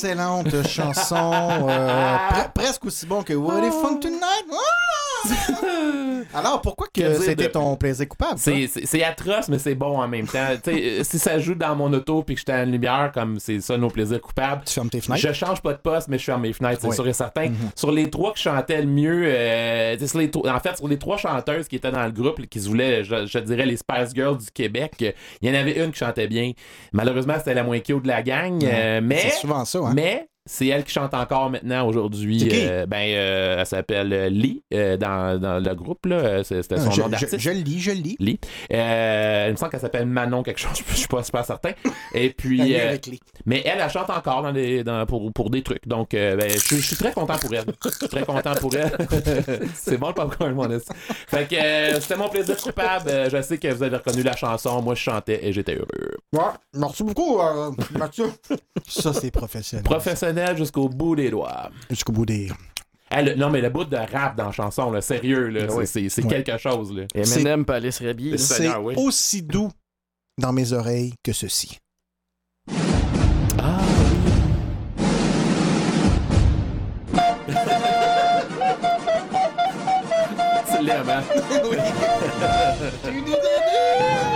excellente chanson, euh, presque aussi bon que What oh. Funk Tonight? Ah! Alors, pourquoi que c'était ton plaisir? Ça? C'est- C'est c'est atroce, mais c'est bon en même temps. Euh, si ça joue dans mon auto puis que j'étais une lumière, comme c'est ça nos plaisirs coupables, Tu fermes tes fenêtres? je change pas de poste, mais je ferme mes fenêtres, c'est sûr et certain. Mhm. Sur les trois qui chantaient le mieux, euh, sur les en fait, sur les trois chanteuses qui étaient dans le groupe, qui se voulaient, je, je dirais, les Spice Girls du Québec, euh, il y en avait une qui chantait bien. Malheureusement, c'était la moins cute de la gang, euh, mais. C'est souvent ça, hein? Mais c'est elle qui chante encore maintenant aujourd'hui. Euh, ben, euh, elle s'appelle euh, Lee euh, dans, dans le groupe. là. C'est- C'était son je, nom d'artiste. je le lis, je le lis. Lee. Euh, il me semble qu'elle s'appelle Manon quelque chose. Je suis pas super certain. Et puis. Euh, mais elle, elle chante encore dans des, dans- pour, pour des trucs. Donc, euh, ben, je, suis- je suis très content pour elle. Je suis très content pour elle. c'est bon le popcorn, mon esti. Fait que euh, c'était mon plaisir coupable. Je sais que vous avez reconnu la chanson. Moi, je chantais et j'étais heureux. Ouais, merci beaucoup, euh, Mathieu. ça, c'est professionnel. Professionnel jusqu'au bout des doigts. Jusqu'au bout des. Ah, le- non, mais le bout de rap dans la chanson, là, sérieux, là, oui. c'est- c'est quelque chose. Là. Eminem peut aller se rhabiller. là. C'est Seigneur, oui. aussi doux dans mes oreilles que ceci. Ah, C'est l'air, hein?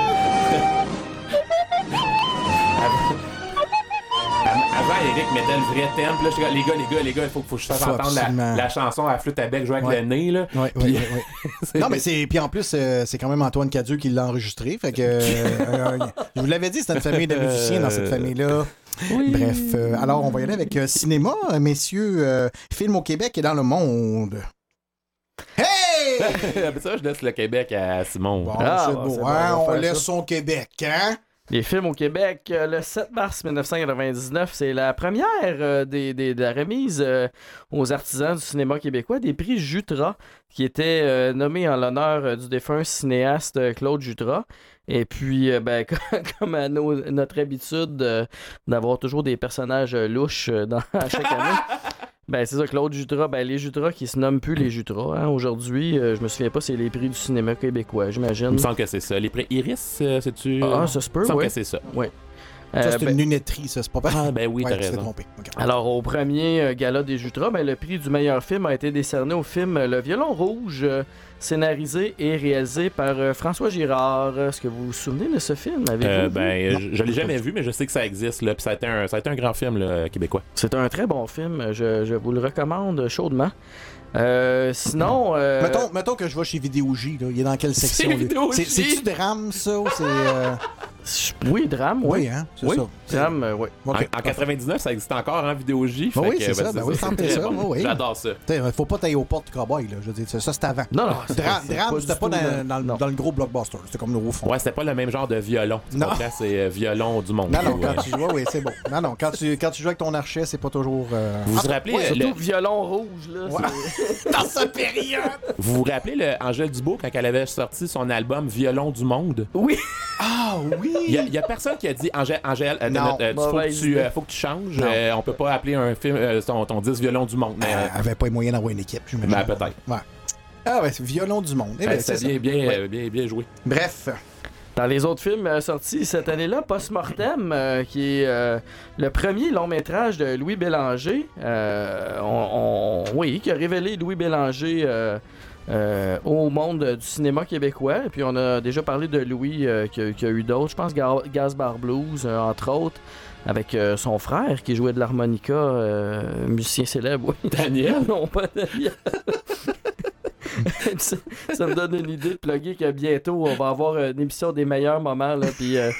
Avant, Eric mettait le vrai thème. Puis là, je les gars, les gars, les gars, il faut, faut que je fasse Faut entendre la, chanson à flûte à bec jouer avec Ouais. le nez. Là. Ouais, Puis- ouais, ouais, ouais. C'est- Non, mais c'est. Puis en plus, euh, c'est quand même Antoine Cadieux qui l'a enregistré. Fait que. euh, euh, je vous l'avais dit, c'est une famille de musiciens dans cette famille-là. Bref, euh, alors on va y aller avec euh, cinéma, messieurs. euh, film au Québec et dans le monde. Hey! Ça, je laisse le Québec à Simon. Bon, Ah, c'est bon, beau, bon, hein? on faire laisse ça. son Québec, hein? Les films au Québec, euh, le 7 mars 1999, c'est la première euh, des, des- de remise euh, aux artisans du cinéma québécois des prix Jutra, qui était euh, nommé en l'honneur du défunt cinéaste Claude Jutra. Et puis, ben, comme à notre habitude d'avoir toujours des personnages louches dans, à chaque année, ben, c'est ça, Claude Jutra, ben, les Jutras qui se nomment plus les Jutras. hein. Aujourd'hui, euh, je me souviens pas, c'est les prix du cinéma québécois, j'imagine. Il me semble que c'est ça. Les prix Iris, euh, c'est-tu. Ah, ça se peut, Il me semble que c'est ça. Oui. Ça, Euh, c'est ben- une lunetterie, ça, c'est pas pareil. Ah, ben oui, Ouais, t'as raison. trompé. Alors, au premier euh, gala des Jutras, ben, le prix du meilleur film a été décerné au film euh, Le Violon Rouge, euh, scénarisé et réalisé par euh, François Girard. Est-ce que vous vous souvenez de ce film? Euh, ben, je, je l'ai jamais vu, mais je sais que ça existe. Là, ça a été un, ça a été un grand film là, québécois. C'est un très bon film. Je, je vous le recommande chaudement. Euh, sinon... euh, Mettons, mettons que je vais chez Vidéo J, là. il est dans quelle section? C'est-tu drame, ça, ou c'est... euh, Oui, drame, oui. Oui, hein, c'est Oui, ça. drame, euh, oui. Ok, en, en parfait. 99, ça existe encore en vidéo J. Ben oui, c'est ben, ça. Ben oui, c'est ça. bon. oui, oui. J'adore ça. Faut pas tailler aux portes du cowboy, là. Je veux dire, ça, ça, c'est avant. Non, non, Dra- drame, c'était pas dans, dans- dans le- dans le gros blockbuster. C'était comme le au fond. Ouais, c'était pas le même genre de violon. Tu Non. comprends? C'est violon du monde. Non, non, quand tu joues, oui, c'est bon. Non, non, quand tu, quand tu joues avec ton archet, c'est pas toujours. Vous vous rappelez, Surtout violon rouge, là. Dans sa période! Vous vous rappelez le Angèle Dubois quand elle avait sorti son album Violon du monde? Oui! Ah oui! Il y, a- il y a personne qui a dit Angèle, Angèle euh, Non, euh, tu- faut, que tu, euh, faut que tu changes. Euh, on peut pas appeler un film euh, ton, ton 10 violon du monde. Mais, euh, Elle avait pas les moyens d'avoir une équipe, j'imagine. ben, peut-être. Ouais. Ah ouais, c'est violon du monde. Eh ben, ça. bien, bien, Ouais. bien, bien joué. Bref. Dans les autres films euh, sortis cette année-là, Post-Mortem, euh, qui est euh, le premier long métrage de Louis Bélanger, euh, on- on- oui, qui a révélé Louis Bélanger au monde du cinéma québécois. Et puis on a déjà parlé de Louis qui, a, qui a eu d'autres, je pense Ga- Gaz Bar Blues, entre autres, avec euh, son frère qui jouait de l'harmonica, euh, musicien célèbre. Oui. Daniel? non, pas Daniel. ça, ça me donne une idée de plugger que bientôt on va avoir une émission des meilleurs moments là, puis euh,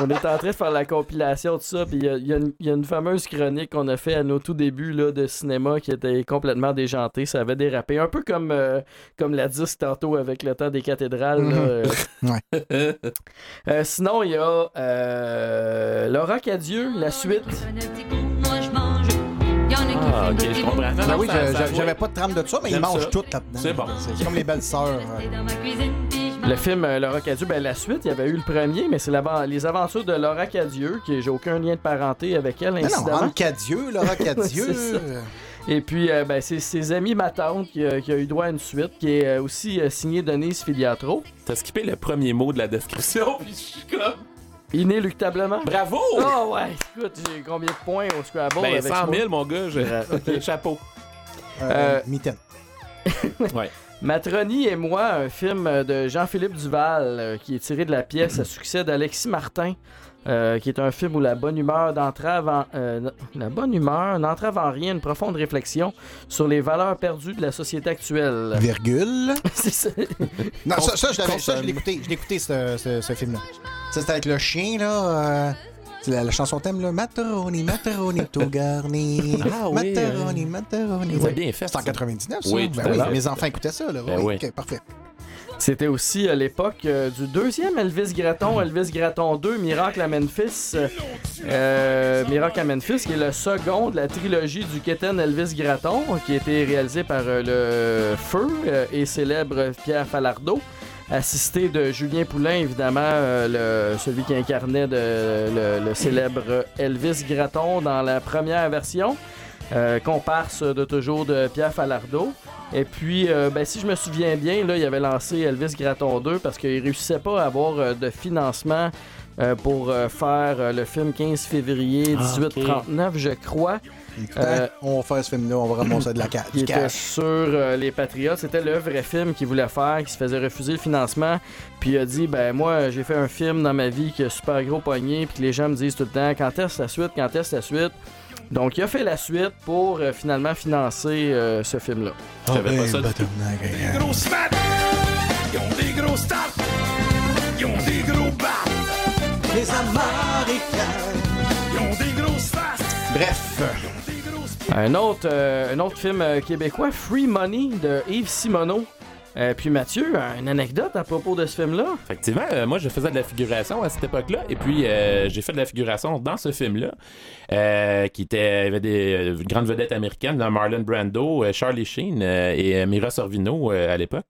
on est en train de faire la compilation de ça puis il y a- y, une- il y a une fameuse chronique qu'on a fait à nos tout débuts là, de cinéma qui était complètement déjantée, ça avait dérapé un peu comme euh, comme la disque tantôt avec le temps des cathédrales là, euh. Ouais. Euh, sinon il y a euh, Laura Cadieux, la suite Ah, ok, je comprends. Non, Ben non, oui, j'avais pas de trame de ça, mais ils mangent tout là-dedans. C'est bon. C'est comme les belles sœurs. euh. Le film euh, Laura Cadieux, ben, la suite, il y avait eu le premier, mais c'est l'avant- les aventures de Laura Cadieux, qui j'ai aucun lien de parenté avec elle, Non, non, incidemment. Anne Cadieux, Laura Cadieux. Et puis, euh, ben, c'est ses amis, ma tante, qui, a- qui a eu droit à une suite, qui est aussi euh, signée Denise Filiatro. T'as skippé le premier mot de la description, puis je suis comme. Inéluctablement. Bravo! Oh ouais, écoute, j'ai combien de points au Scrabble ben, avec 100 000, moi? mon gars, je... Euh, ok. chapeau. Euh, Euh, Mitaine. Ouais. Matroni et moi, un film de Jean-Philippe Duval euh, qui est tiré de la pièce à succès d'Alexis Martin. Euh, qui est un film où la bonne humeur d'entrave en, euh, la bonne humeur n'entrave en rien une profonde réflexion sur les valeurs perdues de la société actuelle. Virgule. C'est ça. Non, ça, ça, je l'avais- ça, je Consonne. l'ai écouté. Je l'ai écouté, ce, ce- ce film-là. Ça, c'était avec le chien, là. euh, la, la chanson thème, là. Macaroni, macaroni, tout garni. Ah oui, euh, c'est Oui. bien fait, C'est en ça. 99, ça. Oui, Ben oui, mes enfants écoutaient ça, là. Ben oui, oui. ok, parfait. C'était aussi à l'époque euh, du deuxième Elvis Gratton, Elvis Gratton 2, Miracle à Memphis. Euh, euh, Miracle à Memphis, qui est le second de la trilogie du Keten Elvis Gratton, qui a été réalisé par euh, le Feu euh, et célèbre Pierre Falardeau. Assisté de Julien Poulain, évidemment, euh, celui qui incarnait le, célèbre Elvis Gratton dans la première version. Euh, comparse de toujours de Pierre Falardeau. Et puis, euh, ben, si je me souviens bien, là, il avait lancé Elvis Gratton 2 parce qu'il réussissait pas à avoir euh, de financement euh, pour euh, faire euh, le film 15 février Ah, 1839, je crois. Écoutez, Euh, on va faire ce film-là, on va ramasser de la ca- qui du était cash. sur euh, les Patriotes. C'était le vrai film qu'il voulait faire, qui se faisait refuser le financement. Puis il a dit Ben, moi, j'ai fait un film dans ma vie qui a super gros pogné, puis que les gens me disent tout le temps Quand est-ce la suite Quand est-ce la suite? Donc, il a fait la suite pour euh, finalement financer euh, ce film-là. Ah, J'avais ben, pas ça du tout. Des gros smats, ils ont des gros stats, ils ont des gros bats. Les Américains, ils ont des grosses faces. Bref. Un autre, euh, un autre film euh, québécois, Free Money de Yves Simoneau. Euh, puis Mathieu, une anecdote à propos de ce film-là? Effectivement, euh, moi je faisais de la figuration à cette époque-là, et puis euh, j'ai fait de la figuration dans ce film-là, euh, qui était y avait des euh, grandes vedettes américaines, dans Marlon Brando, euh, Charlie Sheen euh, et euh, Mira Sorvino euh, à l'époque.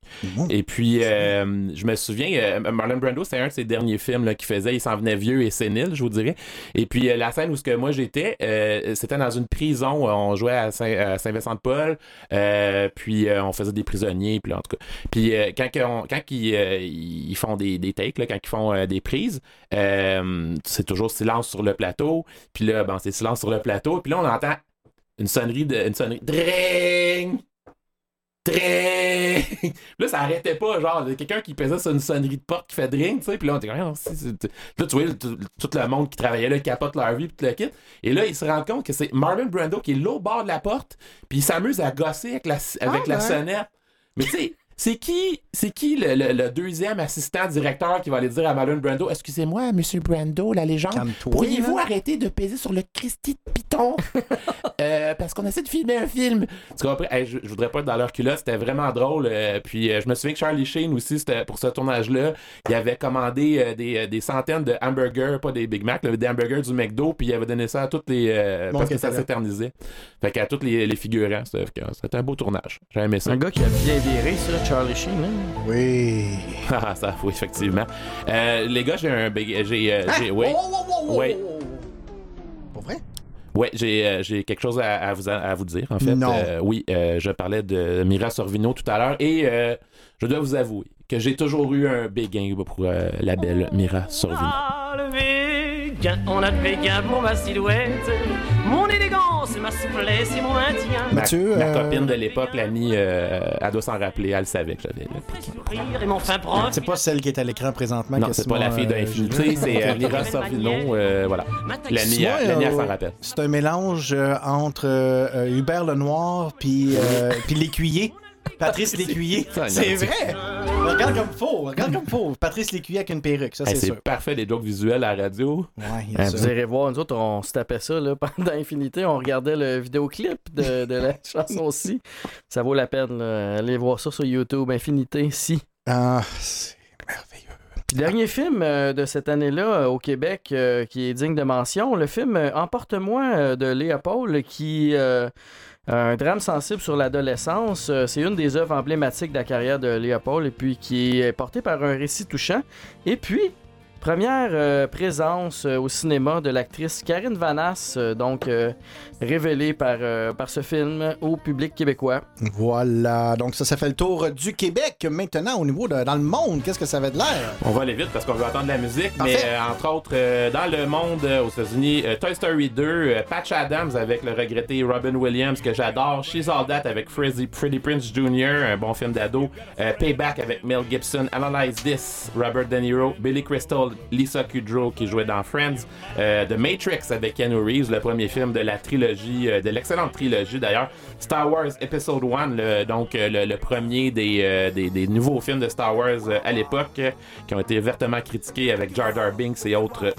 Et puis euh, je me souviens, euh, Marlon Brando, c'est un de ses derniers films qu'il faisait, il s'en venait vieux et sénile, je vous dirais. Et puis euh, la scène où ce que moi j'étais, euh, c'était dans une prison, on jouait à Saint- à Saint-Vincent-de-Paul, euh, puis euh, on faisait des prisonniers, puis là, en tout cas. Puis euh, quand, que on- quand ils, euh, ils font des, des takes, là, quand ils font euh, des prises, euh, c'est toujours silence sur le plateau. Puis là, ben, c'est silence sur le plateau. Puis là, on entend une sonnerie de. Une sonnerie. Dring! Dring! Là, ça arrêtait pas, genre, quelqu'un qui pesait sur une sonnerie de porte qui fait dring, tu sais, puis là, on était comme, Ah, là, tu vois, tout, le monde qui travaillait là capote leur vie, puis tout le kit. Et là, il se rend compte que c'est Marlon Brando qui est là au bord de la porte, puis il s'amuse à gosser avec la, avec la ouais. sonnette. Mais tu sais, c'est qui, c'est qui le, le- le deuxième assistant directeur qui va aller dire à Marlon Brando Excusez-moi, monsieur Brando, la légende, pourriez-vous arrêter de peser sur le Christy de Python Euh, Parce qu'on essaie de filmer un film. Tu comprends? Hey, je, je voudrais pas être dans leur culotte, c'était vraiment drôle. euh, puis euh, je me souviens que Charlie Sheen aussi, c'était pour ce tournage-là, il avait commandé euh, des, des centaines de hamburgers, pas des Big Mac, là, des hamburgers du McDo, puis il avait donné ça à toutes les. euh, Bon, parce que ça s'éternisait. Fait qu'à tous les, les figurants, c'était c'était un beau tournage. J'ai aimé ça. Un gars qui a bien viré, ça, Charlie Sheen. hein? Oui. Ah, ça, oui, effectivement. Euh, les gars, j'ai un. J'ai. euh, j'ai- oui. Oui. Pour vrai? Ouais, j'ai euh, j'ai quelque chose à, à vous, à vous dire, en fait. Non. Euh, oui, euh, je parlais de Mira Sorvino tout à l'heure et euh, je dois vous avouer que j'ai toujours eu un béguin pour euh, la belle Mira Sorvino. Ah, le végan, on a le végan pour ma silhouette. Mon élégance, ma souplesse mon maintien. Mathieu, ma euh, copine de l'époque, l'amie, euh, elle doit s'en rappeler, elle savait que j'avais. C'est pas celle qui est à l'écran présentement. Non, c'est pas la fille euh, d'Infinité, Gilles. c'est euh. Mira Sorvino, euh, voilà. L'amie, Simon, elle- l'amie, elle s'en rappelle. C'est un mélange euh, entre euh, Hubert Lenoir puis euh, puis l'écuyer. Patrice Lécuyer. C'est vrai. Regarde comme faut. Regarde comme faut. Patrice Lécuyer avec une perruque, ça Hey, c'est c'est sûr. parfait, les jokes visuels à la radio. Ouais, il y a Hein, ça. vous irez voir, nous autres, on se tapait ça là, pendant Infinité. On regardait le vidéoclip de, de la chanson aussi. Ça vaut la peine. là. Allez voir ça sur YouTube. Infinité, si. Ah, c'est merveilleux. Puis, Dernier film euh, de cette année-là euh, au Québec euh, qui est digne de mention, le film Emporte-moi de Léopold qui euh, un drame sensible sur l'adolescence. Euh, c'est une des œuvres emblématiques de la carrière de Léopold et puis qui est portée par un récit touchant. Et puis Première euh, présence euh, au cinéma de l'actrice Karine Vanasse, euh, donc euh, révélée par, euh, par ce film au public québécois. Voilà, donc ça, ça fait le tour du Québec. Maintenant, au niveau de dans le monde, qu'est-ce que ça avait de l'air? On va aller vite parce qu'on veut entendre de la musique, Parfait. mais euh, entre autres, euh, dans le monde euh, aux États-Unis, euh, Toy Story 2, euh, Patch Adams avec le regretté Robin Williams que j'adore, She's All That avec Freddie, Freddie Prince Jr., un bon film d'ado, euh, Payback avec Mel Gibson, Analyze This, Robert De Niro, Billy Crystal, Lisa Kudrow qui jouait dans Friends, euh, The Matrix avec Keanu Reeves, le premier film de la trilogie, euh, de l'excellente trilogie d'ailleurs, Star Wars Episode 1, le- donc euh, le, premier des, des, nouveaux films de Star Wars à l'époque, qui ont été vertement critiqués avec Jar Jar Binks et autres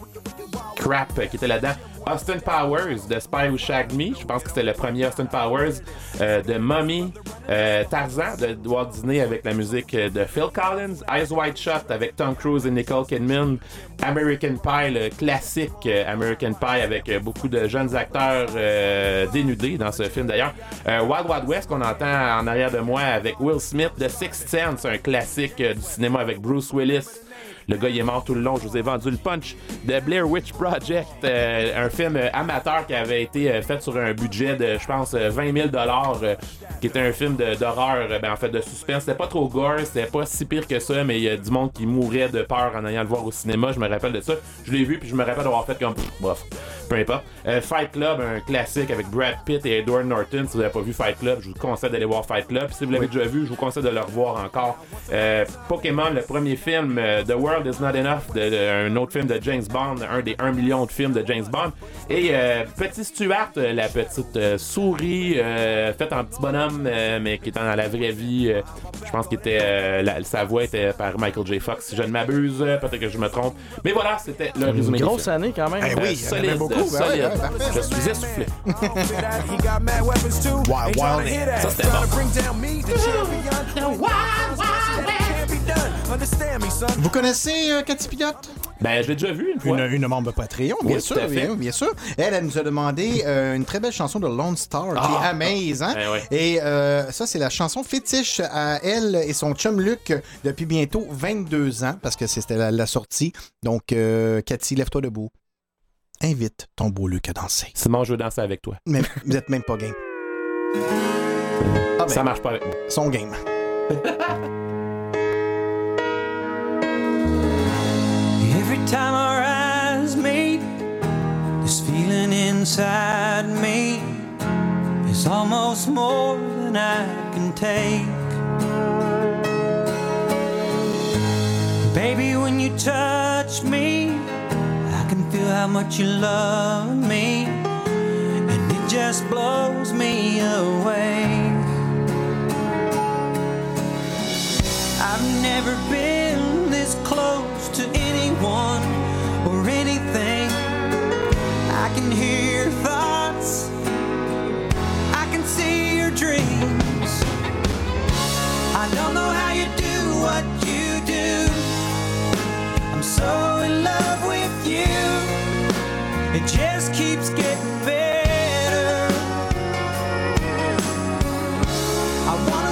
crap qui était là-dedans. Austin Powers de Spy Who Shagged Me, je pense que c'était le premier Austin Powers, euh, de Mummy, euh, Tarzan de Walt Disney avec la musique euh, de Phil Collins, Eyes Wide Shut avec Tom Cruise et Nicole Kidman, American Pie, le classique euh, American Pie avec euh, beaucoup de jeunes acteurs dénudés dans ce film d'ailleurs. Wild Wild West qu'on entend en arrière de moi avec Will Smith, The Sixth Sense, un classique du cinéma avec Bruce Willis. Le gars, il est mort tout le long. Je vous ai vendu le punch de Blair Witch Project, euh, un film euh, amateur qui avait été euh, fait sur un budget de, je pense, euh, 20 000 euh, qui était un film d'horreur, ben, en fait, de suspense. C'était pas trop gore, c'était pas si pire que ça, mais il y a du monde qui mourait de peur en allant le voir au cinéma. Je me rappelle de ça. Je l'ai vu, puis je me rappelle d'avoir fait comme, bof, peu importe. Euh, Fight Club, un classique avec Brad Pitt et Edward Norton. Si vous n'avez pas vu Fight Club, je vous conseille d'aller voir Fight Club. Si vous l'avez déjà vu, je vous conseille de le revoir encore. Euh, Pokémon, le premier film, The World is Not Enough, de, de- un autre film de James Bond, un des 1 million de films de James Bond. Et euh, Petit Stuart, euh, la petite euh, souris euh, faite en petit bonhomme, euh, mais qui est dans la vraie vie. euh, je pense que sa voix était par Michael J. Fox, si je ne m'abuse. Peut-être que je me trompe. Mais voilà, c'était le Une résumé. du grosse film. année quand même. Eh oui, Euh, solide, beaucoup. Ouais, solide. ouais, parfait. je suis essoufflé. Hear that. Ça, c'était bon. Vous connaissez euh, Cathy Pilote? Ben, je l'ai déjà vu une fois. Une, une membre Patreon, bien Oui, sûr, tout à fait. bien, bien sûr. Elle, elle nous a demandé euh, une très belle chanson de Lone Star qui Ah! est Amaze. Hein? Ben ouais. Et euh, ça, c'est la chanson fétiche à elle et son chum Luc depuis bientôt 22 ans parce que c'était la, la sortie. Donc, euh, Cathy, lève-toi debout. Invite ton beau Luc à danser. Simon, je veux danser avec toi. Mais vous êtes même pas game. Ah ben, Ça marche pas avec moi. son game. time our eyes meet, this feeling inside me is almost more than I can take. Baby, when you touch me, I can feel how much you love me, and it just blows me away. I've never been this close to anyone or anything. I can hear your thoughts, I can see your dreams. I don't know how you do what you do. I'm so in love with you. It just keeps getting better. I wanna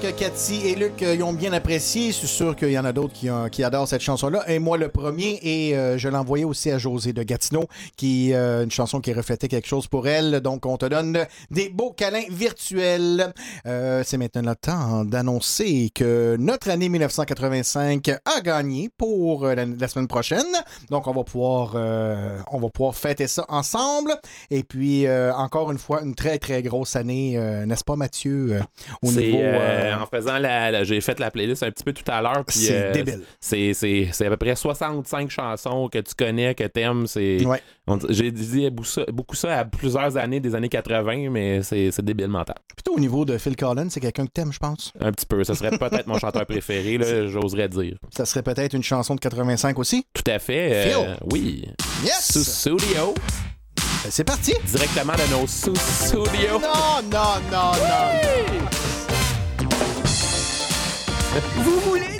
j'espère que Cathy et Luc euh, y ont bien apprécié. Je suis sûr qu'il y en a d'autres qui, ont- qui adorent cette chanson-là. Et moi, le premier, et euh, je l'envoyais aussi à José de Gatineau, qui euh, une chanson qui reflétait quelque chose pour elle. Donc, on te donne des beaux câlins virtuels. Euh, C'est maintenant le temps d'annoncer que notre année 1985 a gagné pour euh, la, la semaine prochaine. Donc, on va pouvoir, euh, on va pouvoir fêter ça ensemble. Et puis, euh, encore une fois, une très, très grosse année, euh, n'est-ce pas, Mathieu, euh, au C'est, niveau... euh, euh, en faisant la, la- j'ai fait la playlist un petit peu tout à l'heure C'est euh, débile. c'est, c'est, c'est à peu près 65 chansons que tu connais que t'aimes c'est Ouais. j'ai dit beaucoup ça, à plusieurs années des années 80 mais c'est, c'est débile mental Plutôt au niveau de Phil Collins, c'est quelqu'un que t'aimes, je pense? un petit peu ça serait peut-être mon chanteur préféré là, j'oserais dire Ça serait peut-être une chanson de 85 aussi? tout à fait euh, Phil? oui Yes! sous studio Ben, c'est parti directement de nos sous studios Non, non, non, non. Vous voulez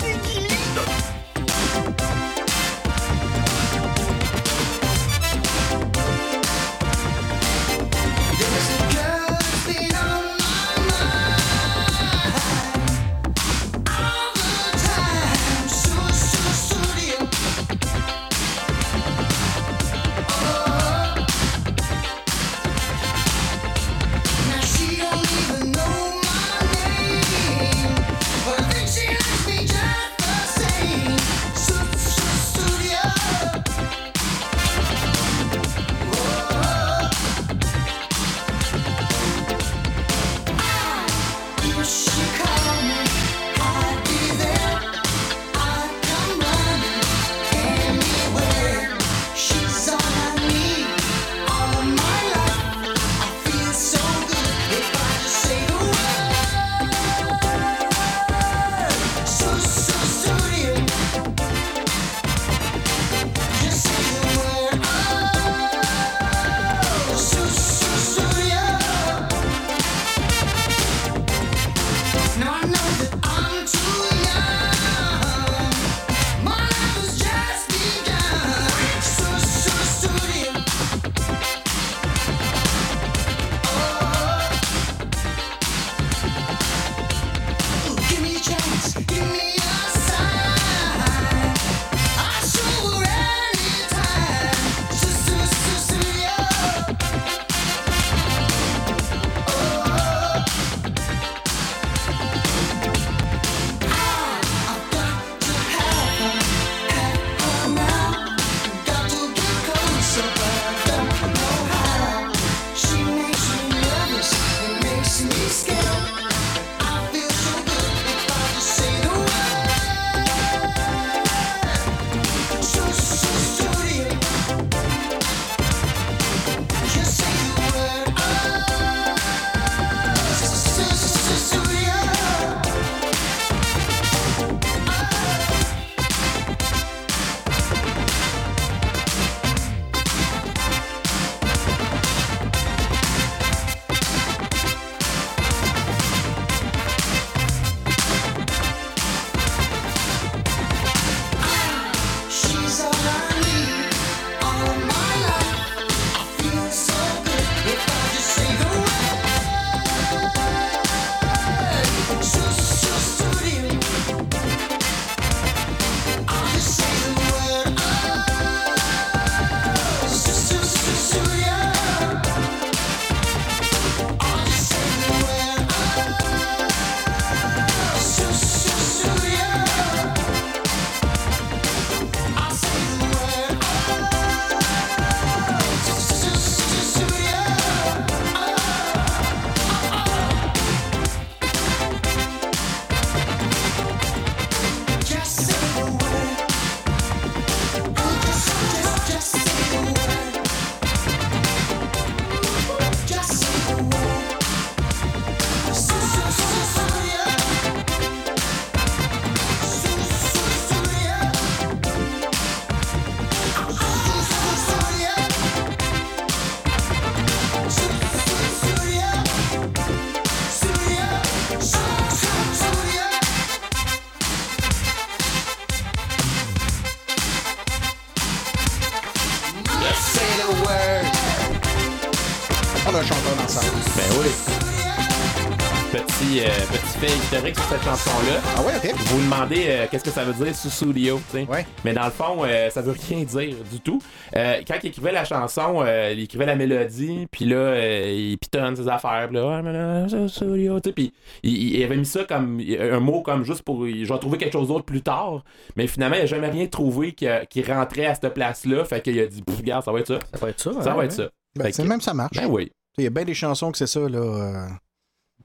chanson-là. Ah ouais, ok. Vous vous demandez euh, qu'est-ce que ça veut dire Sussudio, tu sais. Mais dans le fond, euh, ça veut rien dire du tout. Euh, quand il écrivait la chanson, euh, il écrivait la mélodie, puis là, euh, il pitonne ses affaires, puis là, ouais, mais là, Sussudio, tu sais, puis il, il avait mis ça comme un mot comme juste pour. Je vais trouver quelque chose d'autre plus tard, mais finalement, il n'a jamais rien trouvé qui, qui rentrait à cette place-là, fait qu'il a dit, regarde, ça va être ça. Ça va être ça. Ça hein, va être ouais. ça. Ben, que- même ça marche. Ben oui. Il y a bien des chansons que c'est ça, là.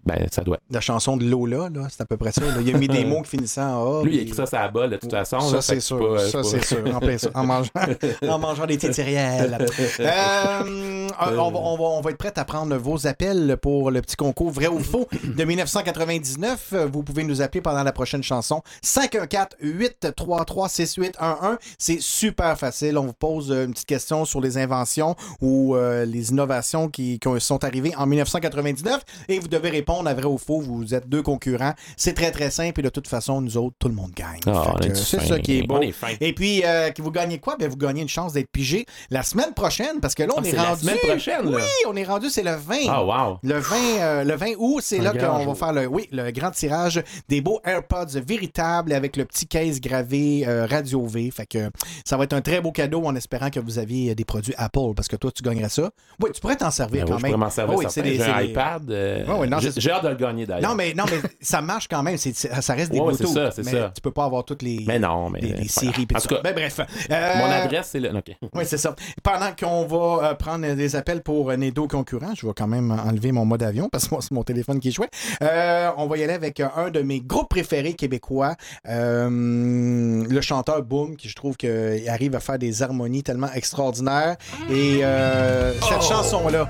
Ben, ça doit. La chanson de Lola, là, c'est à peu près ça. là. Il a mis des mots qui finissent en A. Lui, il a écrit ça à la balle, de toute façon. Ça, c'est sûr. pas- ça, c'est sûr. En plein ça. En mangeant, en mangeant des tétériels. Euh, on, va, on va- on va être prêt à prendre vos appels pour le petit concours vrai ou faux de 1999. Vous pouvez nous appeler pendant la prochaine chanson. 514-833-6811. C'est super facile. On vous pose une petite question sur les inventions ou euh, les innovations qui, qui sont arrivées en 1999 et vous devez répondre à vrai ou faux. Vous êtes deux concurrents. C'est très, très simple et de toute façon, nous autres, tout le monde gagne. Ah, est c'est ça qui est beau. Est. Et puis, euh, que vous gagnez quoi? Ben, vous gagnez une chance d'être pigé la semaine prochaine parce que là, on Ah, est c'est la rendu. semaine prochaine, là? Oui, on est rendu, c'est le 20. Ah, wow. Le 20, euh, le 20 août, c'est là qu'on va faire le, oui, le grand tirage des beaux AirPods véritables avec le petit case gravé euh, Radio V. Fait que ça va être un très beau cadeau en espérant que vous aviez des produits Apple parce que toi, tu gagnerais ça. Oui, tu pourrais t'en servir Ben quand oui, je même. pourrais m'en servir. Oui, c'est des- un iPad. euh, non, c'est- J'ai hâte de le gagner d'ailleurs. Non, mais, non, mais ça marche quand même. Ça reste des Ouais, c'est ça, c'est mais ça. Tu peux pas avoir toutes les, Mais non, mais. les, séries. En tout cas, Ben, bref. Mon Euh, adresse, c'est le. OK. Oui, c'est ça. Pendant qu'on va euh, prendre des appels pour euh, nos deux concurrents, je vais quand même enlever mon mode avion parce que moi, c'est mon téléphone qui jouait. Euh, on va y aller avec euh, un de mes groupes préférés québécois, euh, le chanteur Boom, qui je trouve qu'il arrive à faire des harmonies tellement extraordinaires. Et euh, cette Oh! chanson-là,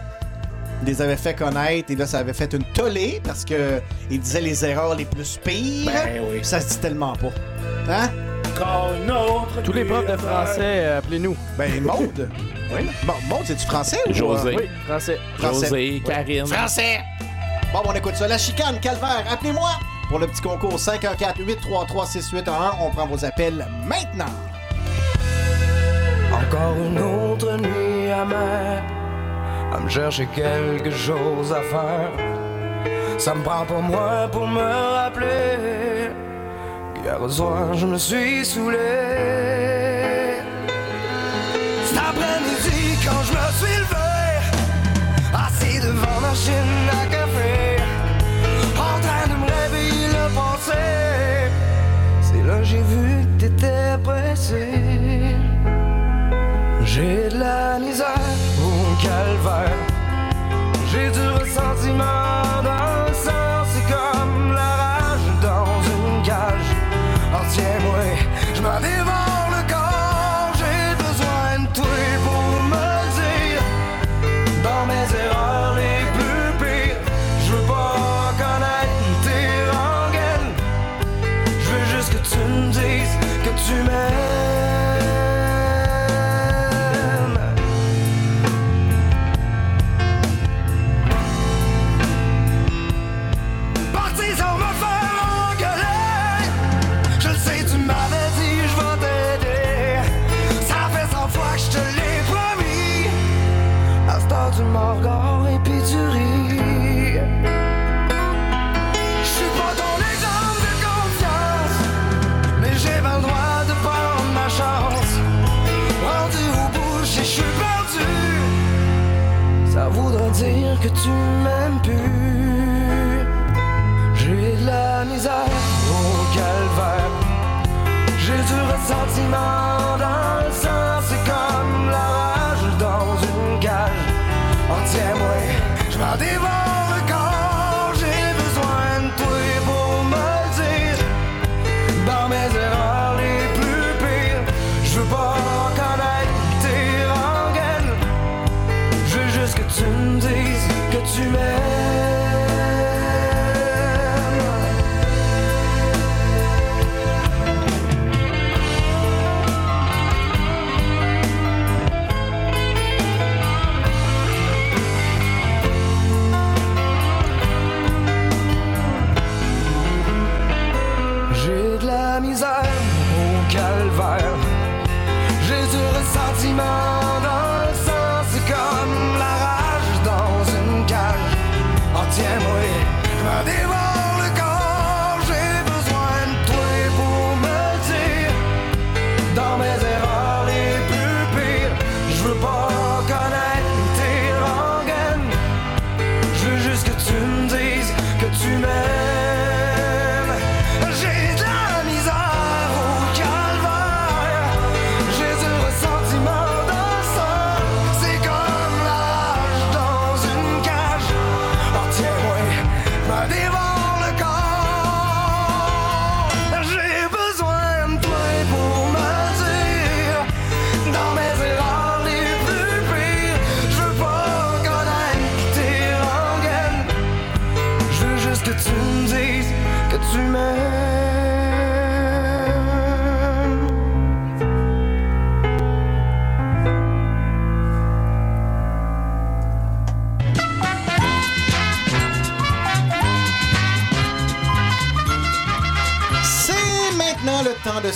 les avait fait connaître et là, ça avait fait une tollée parce que il disait les erreurs les plus pires. Ben oui. Ça se dit tellement pas. Hein? Tous les profs de français, euh, appelez-nous. Ben, Maude. oui. Bon, Maude, c'est-tu français ou José. Oui, français. Français. José, Oui. Karine. Français. Bon, on écoute ça. La chicane, calvaire, appelez-moi pour le petit concours 514-833-6811. On prend vos appels maintenant. Encore une autre nuit amère à me chercher quelque chose à faire. Ça me prend pas moins pour me rappeler. Hier soir, je me suis saoulé. Cet après-midi, quand je me suis levé, assis devant ma machine à café, en train de me réveiller le passé. C'est là que j'ai vu que t'étais pressé. J'ai de la misère J'ai du ressentiment me regardes et puis. Je suis pas ton exemple de confiance, mais j'ai pas le droit de prendre ma chance. Rendu au bout, je suis perdu. Ça voudrait dire que tu m'aimes plus. J'ai de la misère au calvaire. J'ai du ressentiment dans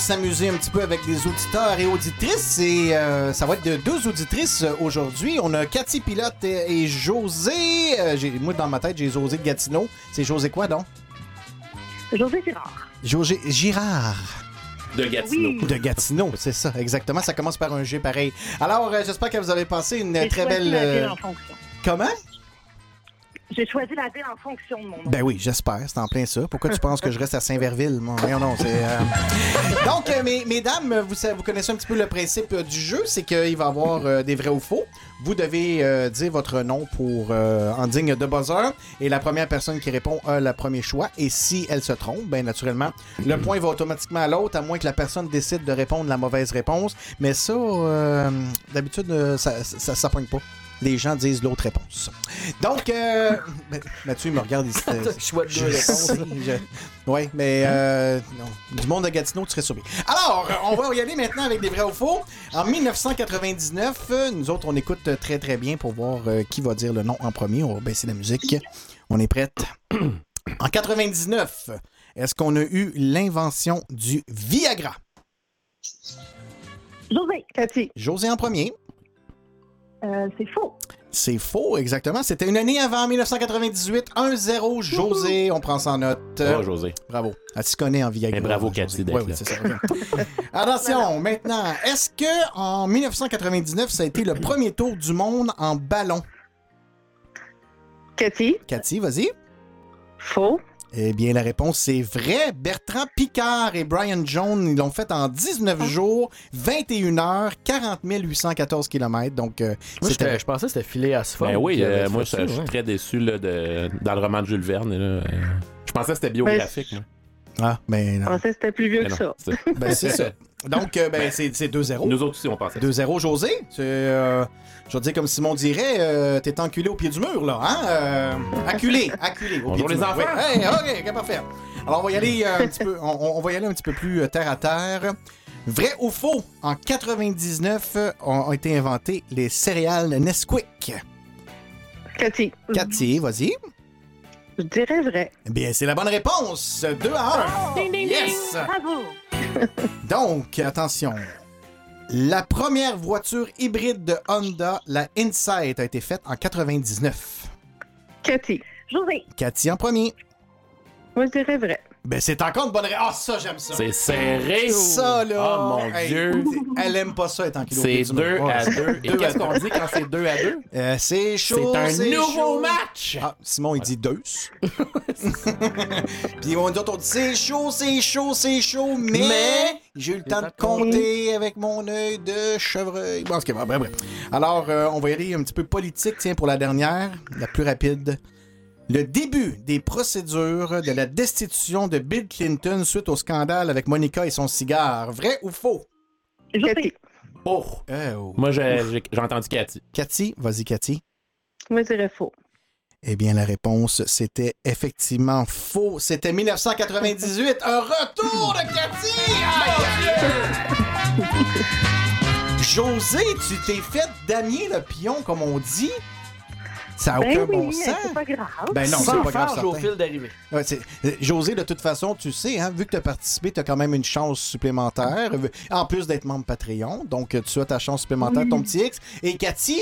s'amuser un petit peu avec des auditeurs et auditrices. Et euh, ça va être de deux auditrices euh, aujourd'hui. On a Cathy Pilote et, et José. Euh, j'ai- moi, dans ma tête, j'ai José de Gatineau. C'est José quoi, donc? José Girard. José Girard. De Gatineau. De Gatineau, c'est ça, exactement. Ça commence par un G pareil. Alors, euh, j'espère que vous avez passé une très belle. euh, en. Comment? J'ai choisi la ville en fonction de mon nom. Ben oui, j'espère. C'est en plein ça. Pourquoi tu penses que je reste à Saint-Verville? Moi, voyons non, c'est. euh, Donc, euh, mes- mesdames, vous, vous connaissez un petit peu le principe euh, du jeu, c'est qu'il va y avoir euh, des vrais ou faux. Vous devez euh, dire votre nom pour euh, en digne de buzzer. Et la première personne qui répond a le premier choix. Et si elle se trompe, ben naturellement, le point va automatiquement à l'autre, à moins que la personne décide de répondre la mauvaise réponse. Mais ça, euh, d'habitude, ça, ça, ça pogne pas. Les gens disent l'autre réponse. Donc, euh, ben, Mathieu, il me regarde ici. Choix de je- Ouais, mais euh, non. du monde de Gatineau, tu serais surpris. Alors, on va y aller maintenant avec des vrais ou faux. En 1999, euh, nous autres, on écoute très très bien pour voir euh, qui va dire le nom en premier. On va baisser la musique. On est prête. En 99, est-ce qu'on a eu l'invention du Viagra? José. Cathy. José en premier. Euh, c'est faux. C'est faux, exactement. C'était une année avant 1998. 1-0, José. On prend ça en note. Bravo, José. Bravo. Elle se connaît en Viagra. Et bravo. Cathy, d'être Ouais, oui, c'est ça. Attention, maintenant, est-ce que en 1999, ça a été le premier tour du monde en ballon? Cathy? Cathy, vas-y. Faux. Eh bien, la réponse, c'est vrai. Bertrand Picard et Brian Jones, ils l'ont fait en 19 jours, 21 heures, 40 814 km. Donc, euh, Moi, je pensais que c'était filé à ce Ben oui, euh, fait moi, je, je suis très déçu là, de, dans le roman de Jules Verne. là, euh, je pensais que c'était biographique. moi. Ah, ben Je non. pensais que c'était plus vieux Mais que non, ça. Ben, c'est ça. Donc, euh, ben, c'est c'est 2-0. Nous autres aussi, on pensait. 2-0, José. Euh, je veux dire, comme Simon dirait, euh, t'es enculé au pied du mur, là. Hein? Euh, acculé, acculé au Bonjour pied du les mur. enfants. Oui. Hey, OK, parfait. Alors, on va y aller euh, un petit peu, on, on va y aller un petit peu plus euh, terre à terre. Vrai ou faux, en 99 euh, ont, ont été inventés les céréales Nesquik. Cathy. Cathy, vas-y. Je dirais vrai. Eh bien, c'est la bonne réponse. 2 à 1. Ding, ding, Yes! ding. Bravo. Donc, attention. La première voiture hybride de Honda, la Insight, a été faite en 99. Cathy. José. Cathy en premier. Moi, je dirais vrai. Ben, c'est encore une bonne réponse. Ah, ça, j'aime ça. C'est serré. Ça, là. Oh mon Hey, Dieu. Elle aime pas ça être en kilo. C'est 2 à 2. Et qu'est-ce qu'on dit quand c'est 2 à 2? Euh, c'est chaud. C'est un nouveau chaud. match. Ah, Simon, il dit deux. Puis on dit, on dit c'est chaud, c'est chaud, c'est chaud, mais, Mais- j'ai eu le temps de compter avec mon œil de chevreuil. Bon, bref, bref. Alors, euh, on va y aller un petit peu politique, tiens, pour la dernière, la plus rapide. Le début des procédures de la destitution de Bill Clinton suite au scandale avec Monica et son cigare. Vrai ou faux? Cathy. Oh. Oh. Moi, j'ai entendu Cathy. Cathy, vas-y, Cathy. Moi, je dirais faux. Eh bien, la réponse, c'était effectivement faux. C'était 1998. Un retour de Cathy! José, tu t'es fait damier le pion, comme on dit. Ça n'a Ben aucun oui, bon sens. c'est pas grave. Ben non, c'est pas grave. au fil d'arrivée. Ouais, c'est- euh, José, de toute façon, tu sais, hein, vu que tu as participé, tu as quand même une chance supplémentaire, euh, en plus d'être membre Patreon. Donc, euh, tu as ta chance supplémentaire, ton petit X. Et Cathy,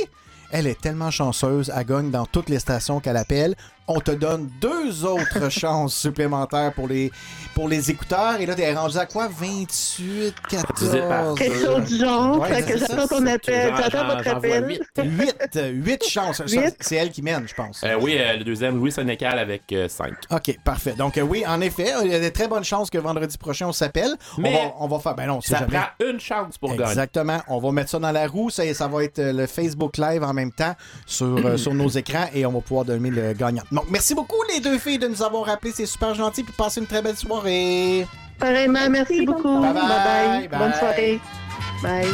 elle est tellement chanceuse, elle gagne dans toutes les stations qu'elle appelle. On te donne deux autres chances supplémentaires pour les, pour les écouteurs. Et là, t'es rendu à quoi? 28, 14... Divisé par Quelque chose du genre. Ouais, que j'attends ton appel. J'attends votre appel. huit. 8, 8 chances. C'est elle qui mène, je pense. Euh, oui, euh, le deuxième, Louis Sénécal avec 5. OK, parfait. Donc, euh, oui, en effet, il y a de très bonnes chances que vendredi prochain, on s'appelle. On Mais va, on va faire. Ben non, c'est Ça jamais. prend une chance pour gagner. Exactement. On va mettre ça dans la roue. Ça, ça va être euh, le Facebook Live en même temps sur, euh, sur nos écrans et on va pouvoir donner le gagnant. Donc, merci beaucoup, les deux filles, de nous avoir rappelés. C'est super gentil. Puis passez une très belle soirée. Pareillement, merci beaucoup. Bye Bye bye. bye. Bye. Bonne soirée. Bye.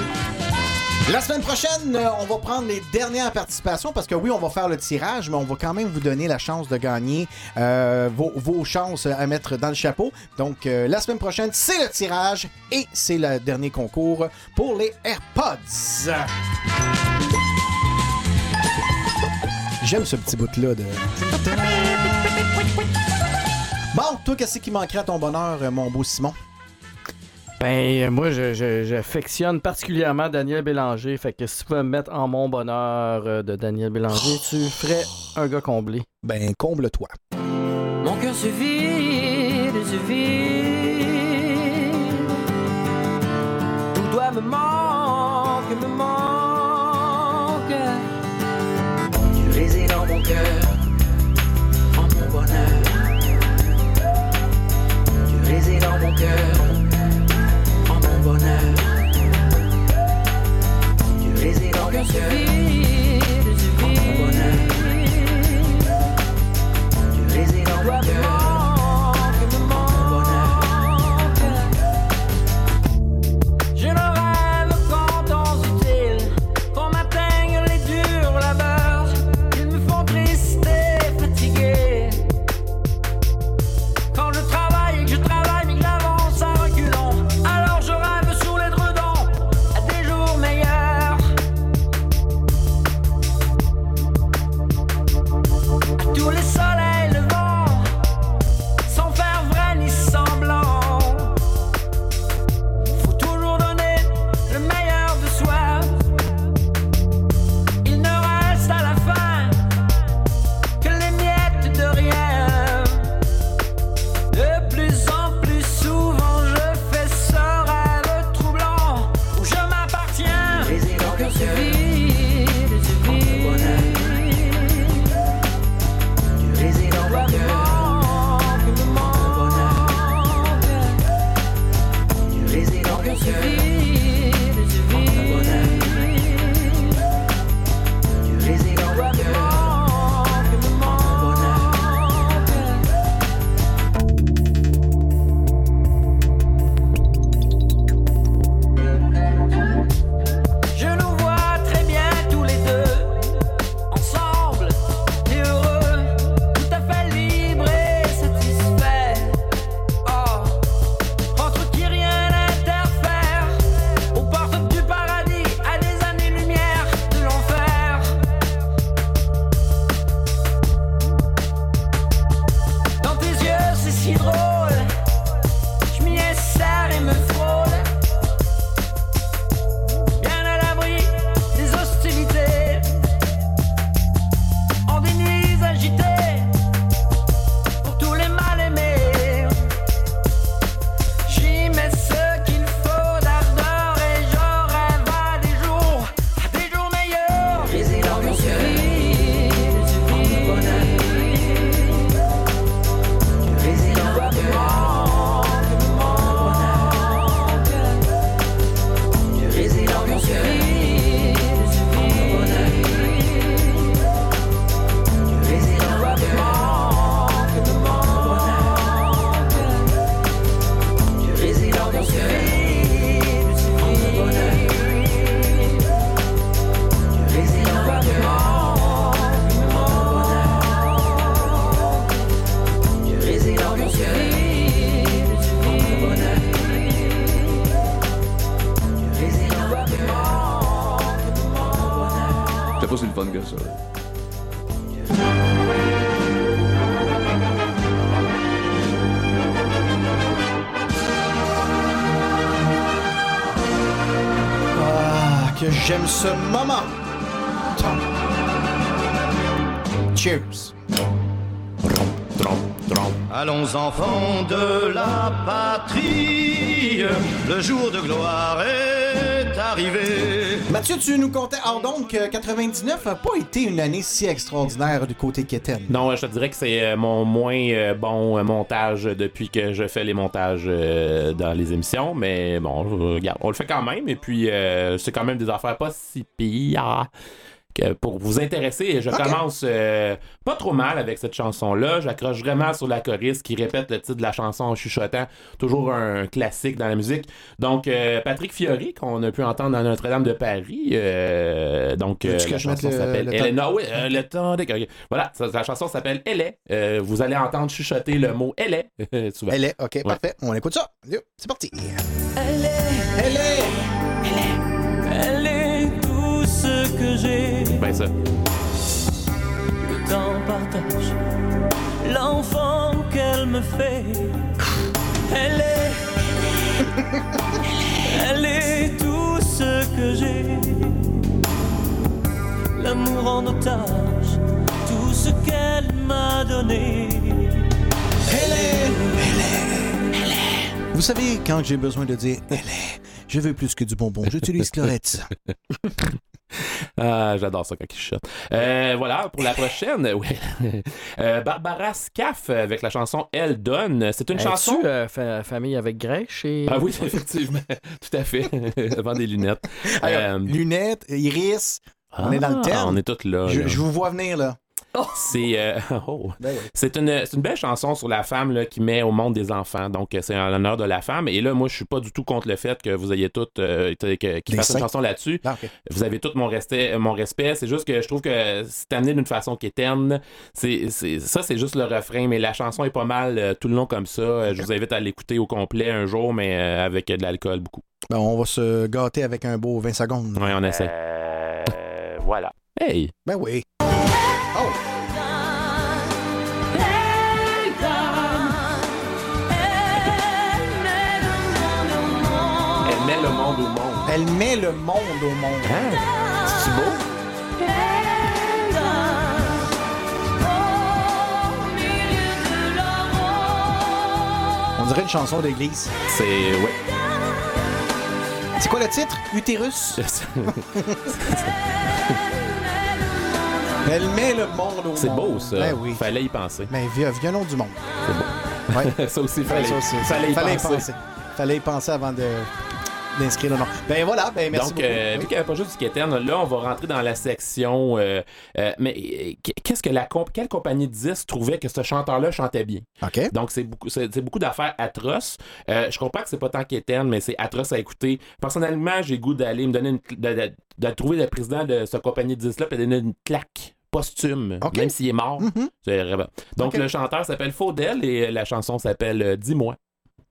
La semaine prochaine, euh, on va prendre les dernières participations parce que oui, on va faire le tirage, mais on va quand même vous donner la chance de gagner euh, vos, vos chances à mettre dans le chapeau. Donc, euh, la semaine prochaine, c'est le tirage et c'est le dernier concours pour les AirPods. J'aime ce petit bout-là de. Bon, toi, qu'est-ce qui manquerait à ton bonheur, mon beau Simon? Ben, euh, moi, je- je- j'affectionne particulièrement Daniel Bélanger. Fait que si tu pouvais me mettre en mon bonheur euh, de Daniel Bélanger, tu ferais un gars comblé. Ben, comble-toi. Mon cœur se vide, se vide. Cœur, en mon bonheur. Tu résides dans mon Tom. Cheers. Allons enfants de la patrie, le jour de gloire est arrivé. Mathieu, tu nous comptais hors donc que 99 n'a pas été une année si extraordinaire du côté Keten. Non, je te dirais que c'est euh, mon moins euh, bon euh, montage depuis que je fais les montages dans les émissions. Mais bon, regarde, on le fait quand même. Et puis, c'est quand même des affaires pas si pires pour vous intéresser, je commence euh, pas trop mal avec cette chanson-là. J'accroche vraiment sur la choriste qui répète le titre de la chanson en chuchotant. Toujours un classique dans la musique. Donc, euh, Patrick Fiori, qu'on a pu entendre dans Notre-Dame de Paris. euh, donc, euh, la chanson le- s'appelle le Elle est- non, oui, euh, le temps. Voilà, ça- la chanson s'appelle Elle est. Euh, vous allez entendre chuchoter le mot Elle est. souvent. Elle est, ok, Ouais. parfait. On écoute ça. C'est parti. Elle est, Elle est, elle est tout ce que j'ai. Ben ça. Le temps partage l'enfant qu'elle me fait. Elle est, elle est tout ce que j'ai. L'amour en otage, tout ce qu'elle m'a donné. Elle est, Vous savez, quand j'ai besoin de dire elle est, je veux plus que du bonbon, j'utilise Clorette. Ah, j'adore ça quand il chuchote. Euh, voilà, pour la prochaine, oui. Euh, Barbara Scaff avec la chanson Elle donne. C'est une Es-tu, chanson. euh, fa- famille avec Grèche et. Ah oui, effectivement. Tout à fait. Devant des lunettes. Euh, Lunettes, iris, on est dans le ah, thème. On est là. Je, là. je vous vois venir, là. C'est euh, oh. Ben oui. c'est une, c'est une belle chanson sur la femme là, qui met au monde des enfants. Donc, euh, c'est en l'honneur de la femme. Et là, moi, je suis pas du tout contre le fait que vous ayez toutes euh, Des fassent une chanson là-dessus. Ah. Vous avez tout mon respect. Mon respect. C'est juste que je trouve que c'est amené d'une façon qui est terne. C'est, c'est- ça, c'est juste le refrain, mais la chanson est pas mal euh, tout le long comme ça. Euh, Je vous invite à l'écouter au complet un jour, mais euh, avec de l'alcool beaucoup. Ben, on va se gâter avec un beau 20 secondes. Ouais, on essaie. voilà. Hey! Ben oui. Elle met le monde au monde. Elle met le monde au monde. Hein? C'est beau? On dirait une chanson d'église. C'est. Ouais. C'est quoi le titre? Utérus? Elle met le monde au monde. C'est beau, ça. Ben oui. Fallait y penser. Mais vi- violon du monde. C'est beau. Ouais. ça aussi, fallait, Ça aussi. fallait y penser. Fallait y penser avant de d'inscrire le nom. Ben voilà, ben merci Donc, beaucoup. euh, Oui. vu qu'il n'y avait pas juste du Kéterne, là, on va rentrer dans la section. euh, euh, mais qu'est-ce que la comp- quelle compagnie de disques trouvait que ce chanteur-là chantait bien? OK. Donc, c'est beaucoup, c'est, beaucoup d'affaires atroces. Euh, je comprends que c'est pas tant qu'éterne, mais c'est atroce à écouter. Personnellement, j'ai le goût d'aller me donner une, cl- de, de- de trouver le président de cette compagnie de disques-là et donner une claque posthume, même s'il est mort. Mhm. C'est vraiment- Donc, le chanteur s'appelle Faudel et la chanson s'appelle euh, Dis-moi.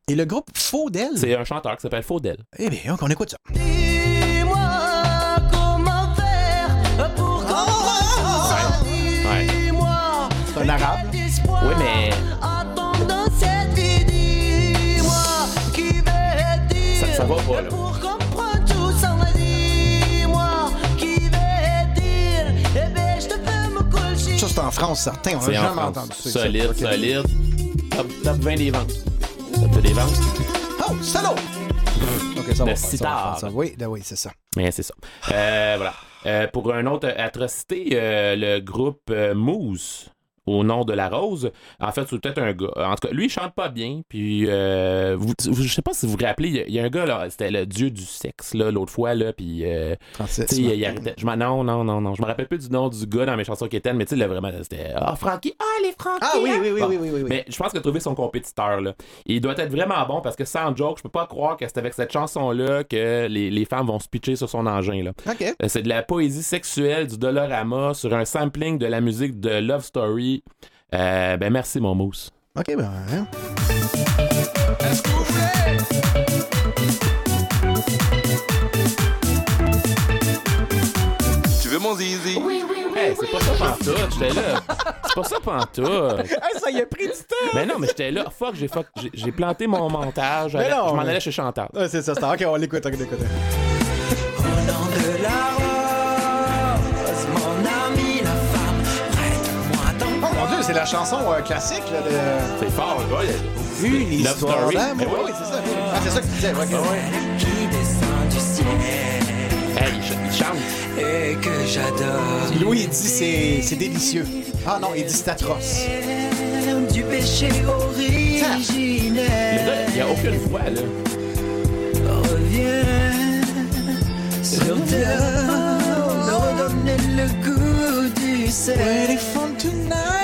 Et le groupe Faudel? C'est un chanteur qui s'appelle Faudel. Eh bien, on écoute ça. Dis-moi comment faire pour comprendre. Ouais. Dis-moi. C'est un arabe. Oui, mais Attends dans cette vie, dis-moi qui veut dire. ça, ça va pas, là. C'est en France, certain. On n'a jamais France. entendu ça. Solide, OK. solide. Top, top 20 des ventes. Top des ventes. Oh, salaud! OK, ça va. faire, ça. Oui, ben oui, c'est ça. Mais c'est ça. Euh, voilà. Euh, pour une autre atrocité, euh, le groupe euh, Moose, au nom de la rose, en fait, c'est peut-être un gars. En tout cas, lui, il chante pas bien. Puis, euh, vous, vous- je sais pas si vous vous rappelez, il y a- il y, a un gars, là, c'était le dieu du sexe, là, l'autre fois, là, puis... euh, Francis. tu sais, il, il arrêtait. Je m'en- non, non, non, non. Je me rappelle plus du nom du gars dans mes chansons qui étaient, mais tu sais, vraiment, c'était. Ah, Frankie! Ah, les Frankie! Ah oui, hein? oui, oui, Bon. oui, oui, oui, oui. Mais je pense qu'il a trouvé son compétiteur, là. Il doit être vraiment bon parce que sans joke, je peux pas croire que c'est avec cette chanson-là que les, les femmes vont se pitcher sur son engin, là. OK. Euh, C'est de la poésie sexuelle du Dolorama sur un sampling de la musique de Love Story. Euh, ben merci, mon mousse. OK, ben. hein. Tu veux mon zizi? Hey, c'est pas ça pantoute, j'étais là. C'est pas ça pantoute. Ah, ça y a pris du temps! Ben non, mais j'étais là. Fuck, j'ai fuck- j'ai- j'ai planté mon montage. Mais non, je m'en mais- allais chez Chantal. C'est ça, c'est OK, on l'écoute, on l'écoute. de la c'est la chanson euh, classique là, de. C'est fort, le gars. Une histoire d'amour. Mais Oui, oui. c'est ça. Ah, c'est ça que tu disais. ok. qui descend du ciel Hey, il, ch- il chante. et que j'adore. Louis, il dit c'est, c'est délicieux. Ah non, il dit c'est atroce. Du péché originel. Il y a aucune voix, là. Reviens sur terre, redonner le Ready for tonight.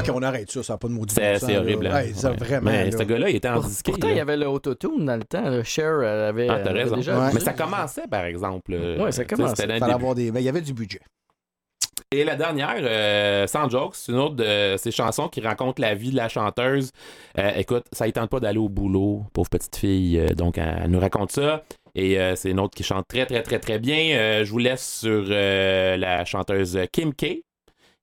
Ok, on arrête ça, ça n'a pas de maudit. C'est là. horrible. hein. Ouais, ça, Ouais. vraiment. Mais là. ce gars-là, il était en disque. Pourtant, il y avait le autotune dans le temps. Le Cher, elle avait. Ah, t'as raison. déjà Mais ça commençait, par exemple. euh, Ouais, ça commençait. il y avait du budget. Et la dernière, euh, sans jokes, c'est une autre de ces chansons qui raconte la vie de la chanteuse. Euh, écoute, ça ne tente pas d'aller au boulot, pauvre petite fille. euh, donc, elle, elle nous raconte ça. Et euh, c'est une autre qui chante très, très, très, très bien. Euh, je vous laisse sur euh, la chanteuse Kim K.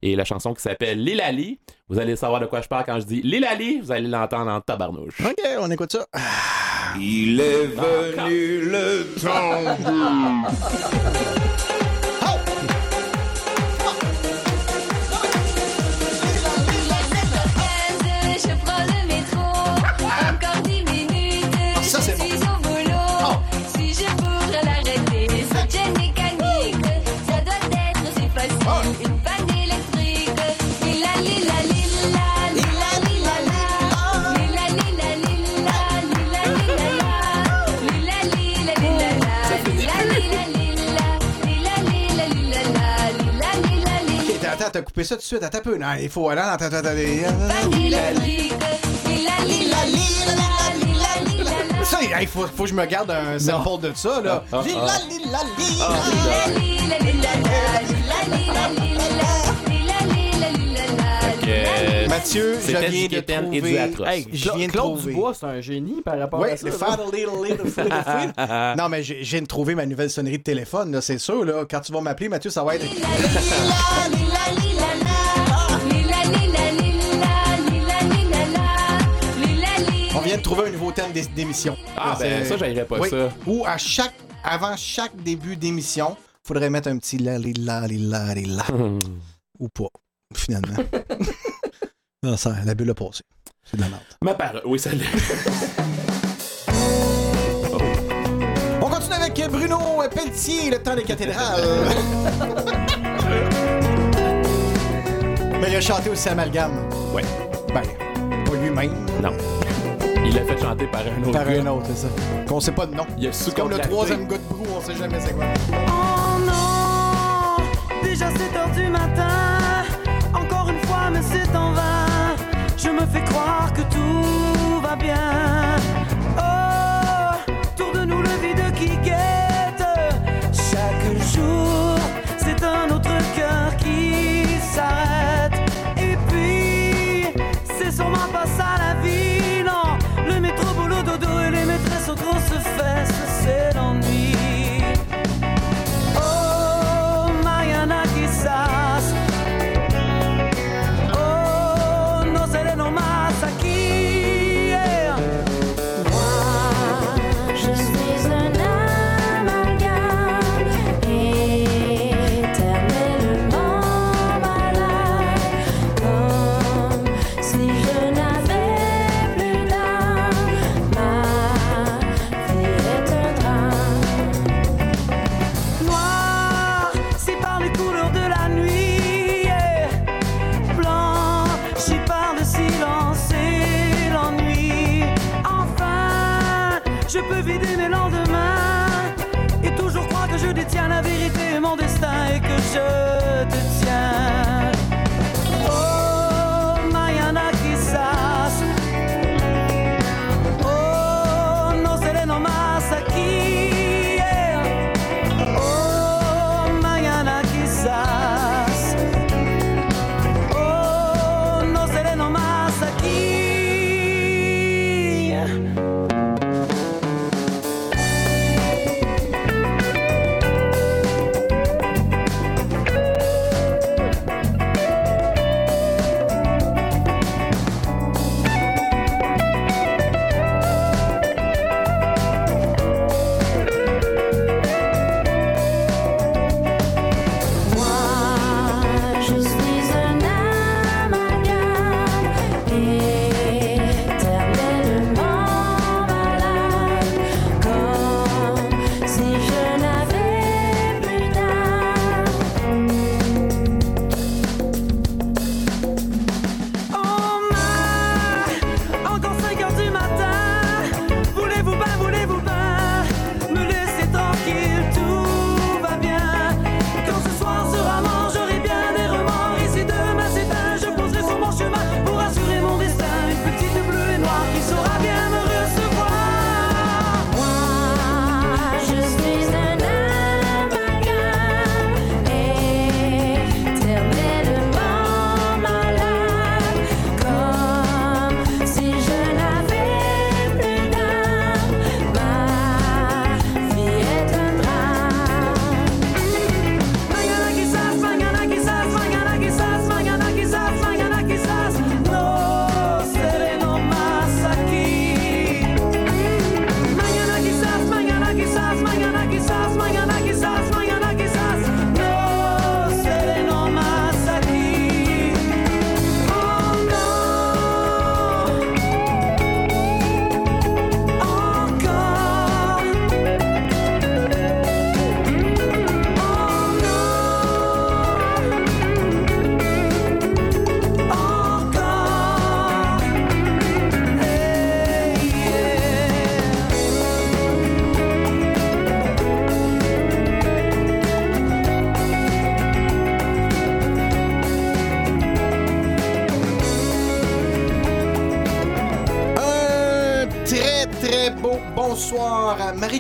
Et la chanson qui s'appelle Lilali. Vous allez savoir de quoi je parle quand je dis Lilali. Vous allez l'entendre en tabarnouche. Ok, on écoute ça. Il est venu le temps. attends, t'as coupé ça tout de suite. Attends un peu. Non, il faut aller. Attends, attends, attends. Ça, il faut, faut que je me garde un sample de ça, là. Euh, Mathieu, je c'était viens du de Kéten et du trouver... Atroce. Hey, Je viens de Claude trouver. Dubois, c'est un génie par rapport Oui, à ça. le là. fat little little little little. Non, mais j'ai- je viens de trouver ma nouvelle sonnerie de téléphone, là, c'est sûr. Là. Quand tu vas m'appeler, Mathieu, ça va être. On vient de trouver un nouveau thème d'é- d'émission. Ah, Là, ben, c'est- ça, j'haïrais pas Oui. ça. Ou à chaque, avant chaque début d'émission, faudrait mettre un petit la li la li la li la. Ou pas, finalement. non, ça, la bulle a passé. C'est de la merde. Ma parole. Oui, ça l'est. On continue avec Bruno Pelletier, le temps des cathédrales. Mais il a chanté aussi Amalgame. Ouais. Ben, pas lui-même. Non. Il l'a fait chanter par un autre. Par gars. un autre, c'est ça. Qu'on sait pas de nom. Il a comme le troisième gars de brou, on sait jamais c'est quoi. Oh non, déjà 7 heures du matin. Tout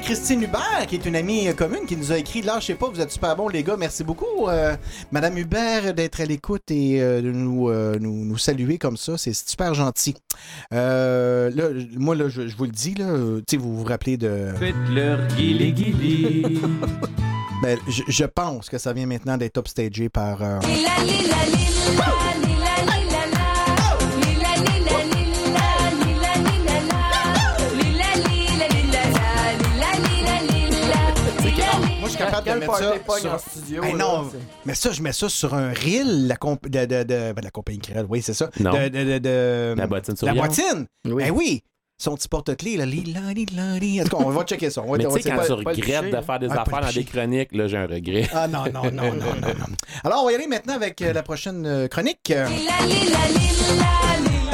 Marie-Christine Hubert, qui est une amie commune, qui nous a écrit Là, je sais pas, vous êtes super bons, les gars. Merci beaucoup, euh, Madame Hubert, d'être à l'écoute et euh, de nous, euh, nous, nous saluer comme ça. C'est super gentil. Euh, là, moi, là, je, je vous le dis, là, tu sais, vous vous rappelez de. Faites-leur guili guili. Ben, je, je pense que ça vient maintenant d'être upstagé par. euh, Quel mettre ça. pogne sur- en studio, Hey, là, non, c'est- mais ça, je mets ça sur un reel la comp- de, de, de, ben, la compagnie Créole, oui, c'est ça. Non. De, de, de, de- La bottine La souriante. bottine! Oui. Ben oui! Son petit porte-clés, là. Lila, lila, lila. En tout cas, on va checker ça. On va- Mais tu sais, quand pas- tu pas regrettes de faire des. Ah, pas affaires dans des chroniques, là, j'ai un regret. Ah non, non, non, non, non, non. Alors, on va y aller maintenant avec euh, la prochaine euh, chronique.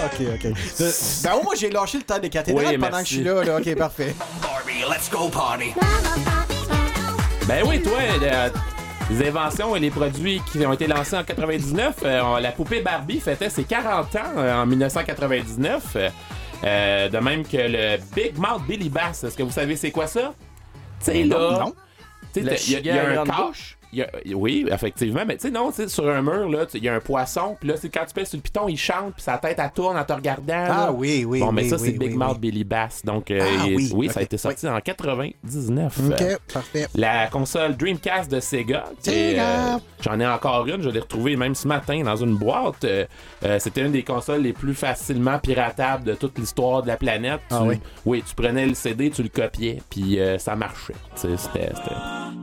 OK, OK. Euh, Ben, au moins, j'ai lâché le temps des cathédrales Oui, pendant que je suis là, là. OK, parfait. Barbie, let's go party. Ben oui, toi, euh, les inventions et les produits qui ont été lancés en 99, euh, la poupée Barbie fêtait ses 40 ans euh, en 1999. euh, euh, de même que le Big Mouth Billy Bass. Est-ce que vous savez c'est quoi ça? Tu sais, là. Non. Il y, a- y un il y a- oui, effectivement, mais tu sais, non, tu sais, sur un mur, là, il y a un poisson, puis là, c'est quand tu pèses sur le piton, il chante, puis sa tête, elle tourne en te regardant. Ah là. oui, oui, Bon, mais oui, ça, oui, c'est Big Mouth. Billy Bass. Donc, euh, Ah oui, ça a été sorti en 99. OK, Euh, parfait. la console Dreamcast de Sega. euh, J'en ai encore une, je l'ai retrouvée même ce matin dans une boîte. Euh, C'était une des consoles les plus facilement piratables de toute l'histoire de la planète. Ah Tu- oui? tu prenais le CD, tu le copiais, puis ça marchait. C'était-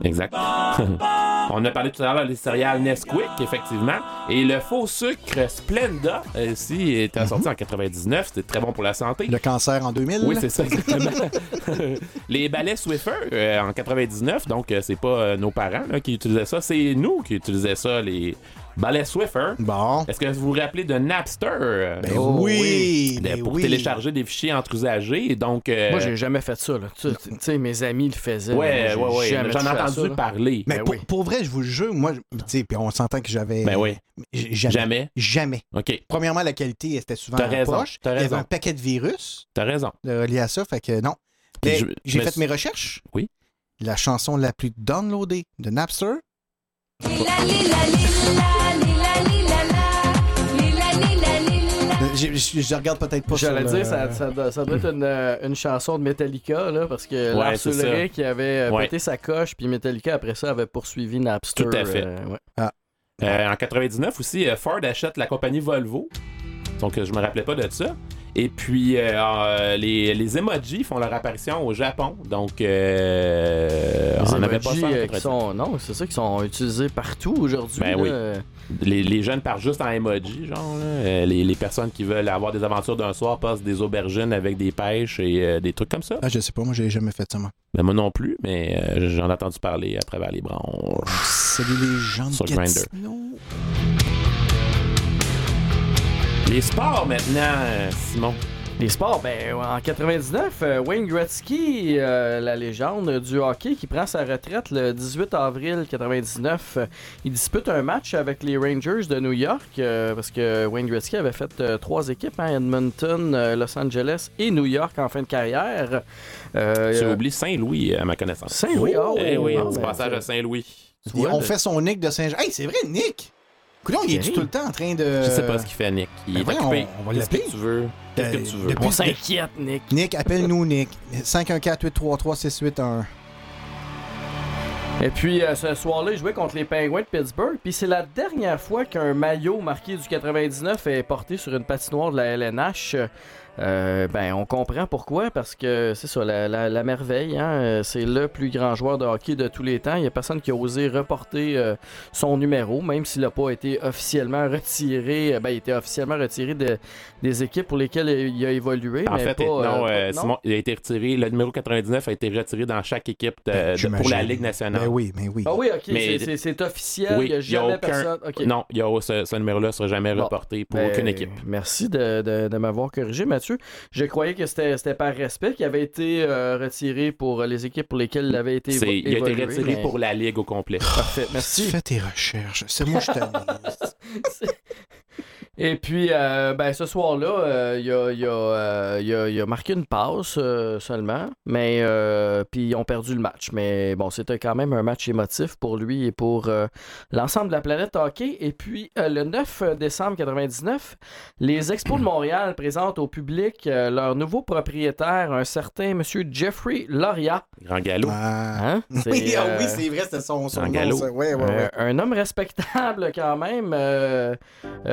Exact. On a parlé tout à l'heure des céréales Nesquik, effectivement. Et le faux sucre Splenda, euh, aussi, était sorti en 99. C'était très bon pour la santé. Le cancer en 2000. Oui, c'est ça, exactement. les balais Swiffer euh, en 99, donc euh, c'est pas euh, nos parents là, qui utilisaient ça, c'est nous qui utilisaient ça, les balais Swiffer. Bon. Est-ce que vous vous rappelez de Napster? Ben Oh, oui, de- ben pour oui. télécharger des fichiers entre usagers. Donc, euh, Moi, j'ai jamais fait ça. là. Tu tu sais, mes amis le faisaient. ouais, ouais, ouais. J'en ai entendu ça, parler. Mais Ben pour, oui. pour vrai, je vous le jure, moi, tu sais, puis on s'entend que j'avais. Ben oui. Jamais. Jamais? Jamais. OK. Premièrement, la qualité était souvent T'as en raison, poche. t'as Il y avait raison. un paquet de virus T'as raison. euh, liés à ça, fait que non. J'ai fait mes recherches. Oui. La chanson la plus downloadée de Napster. Je, je regarde peut-être pas J'allais le- dire, ça, ça doit, ça doit être une, euh, une chanson de Metallica, là, parce que Lars c'est ça. Ulrich qui avait euh, Ouais. pété sa coche, puis Metallica, après ça, avait poursuivi Napster. Tout à fait. euh, ouais. Euh, en 99 aussi, Ford achète la compagnie Volvo. Donc, je me rappelais pas de ça. Et puis, euh, euh, les, les emojis font leur apparition au Japon. Donc, euh, Les on n'avait pas ça. euh, 99. qui sont, non, c'est ça, qui sont utilisés partout aujourd'hui. Ben là. oui. Les, les jeunes partent juste en emoji, genre. là. Les, les personnes qui veulent avoir des aventures d'un soir passent des aubergines avec des pêches et euh, des trucs comme ça. Ah, je sais pas, moi, j'ai jamais fait ça, moi. Ben, moi non plus, mais euh, j'en ai entendu parler à travers les branches. Salut les gens de Sur Grindr. Les sports maintenant, Simon. Les sports, ben, en 99, euh, Wayne Gretzky, euh, la légende du hockey, qui prend sa retraite le 18 avril 99, euh, il dispute un match avec les Rangers de New York, euh, parce que Wayne Gretzky avait fait euh, trois équipes, hein, Edmonton, euh, Los Angeles et New York en fin de carrière. Euh, Tu euh, oublies Saint-Louis, à ma connaissance. Saint-Louis, oh, Eh oui, ah, un petit ben, passage à Saint-Louis. on fait son Nick de Saint-Jean. Hey, c'est vrai, Nick! Coudon, il est tout le temps en train de. Je sais pas ce qu'il fait, Nick. Il ben est voyons, occupé. on va Qu'est-ce que l'appeler. tu veux? Qu'est-ce que Euh, tu veux? depuis- On s'inquiète, Nick. Nick, appelle-nous, Nick. 514-833-681. Et puis euh, ce soir-là, il jouait contre les Penguins de Pittsburgh. Puis c'est la dernière fois qu'un maillot marqué du 99 est porté sur une patinoire de la LNH. Euh, ben, on comprend pourquoi, parce que c'est ça, la, la- la merveille, hein, euh, c'est le plus grand joueur de hockey de tous les temps. Il n'y a personne qui a osé reporter euh, son numéro, même s'il n'a pas été officiellement retiré. Ben, il était officiellement retiré de- des équipes pour lesquelles il a évolué. En mais fait, pas, non, euh, euh, non? Simon, il a été retiré. Le numéro 99 a été retiré dans chaque équipe de- Ben, de- pour la Ligue nationale. Ben oui, mais oui. Ah oui, ok, Mais- c'est- officiel, Oui, il n'y a il y a aucun- personne. Non, il y a, ce, ce numéro-là ne sera jamais Bon. reporté pour Ben, aucune équipe. Merci de, de- de m'avoir corrigé, Je croyais que c'était par respect qu'il avait été euh, retiré pour les équipes pour lesquelles il avait été C'est- évo- il a été évolué, retiré mais- pour la Ligue au complet. Parfait, merci. Fais tes recherches. C'est moi, je. Et puis, euh, ben, ce soir-là, euh, il, a, il a, euh, il a- il a marqué une passe euh, seulement, mais euh, puis ils ont perdu le match. Mais bon, c'était quand même un match émotif pour lui et pour euh, l'ensemble de la planète hockey. Et puis, euh, le 9 décembre 99, les Expos de Montréal présentent au public euh, leur nouveau propriétaire, un certain monsieur Jeffrey Loria. Grand galop. Hein? Oui, ah euh, oui, c'est vrai, c'était son, son un nom. galop. ça. Ouais, ouais, euh, ouais. un homme respectable quand même.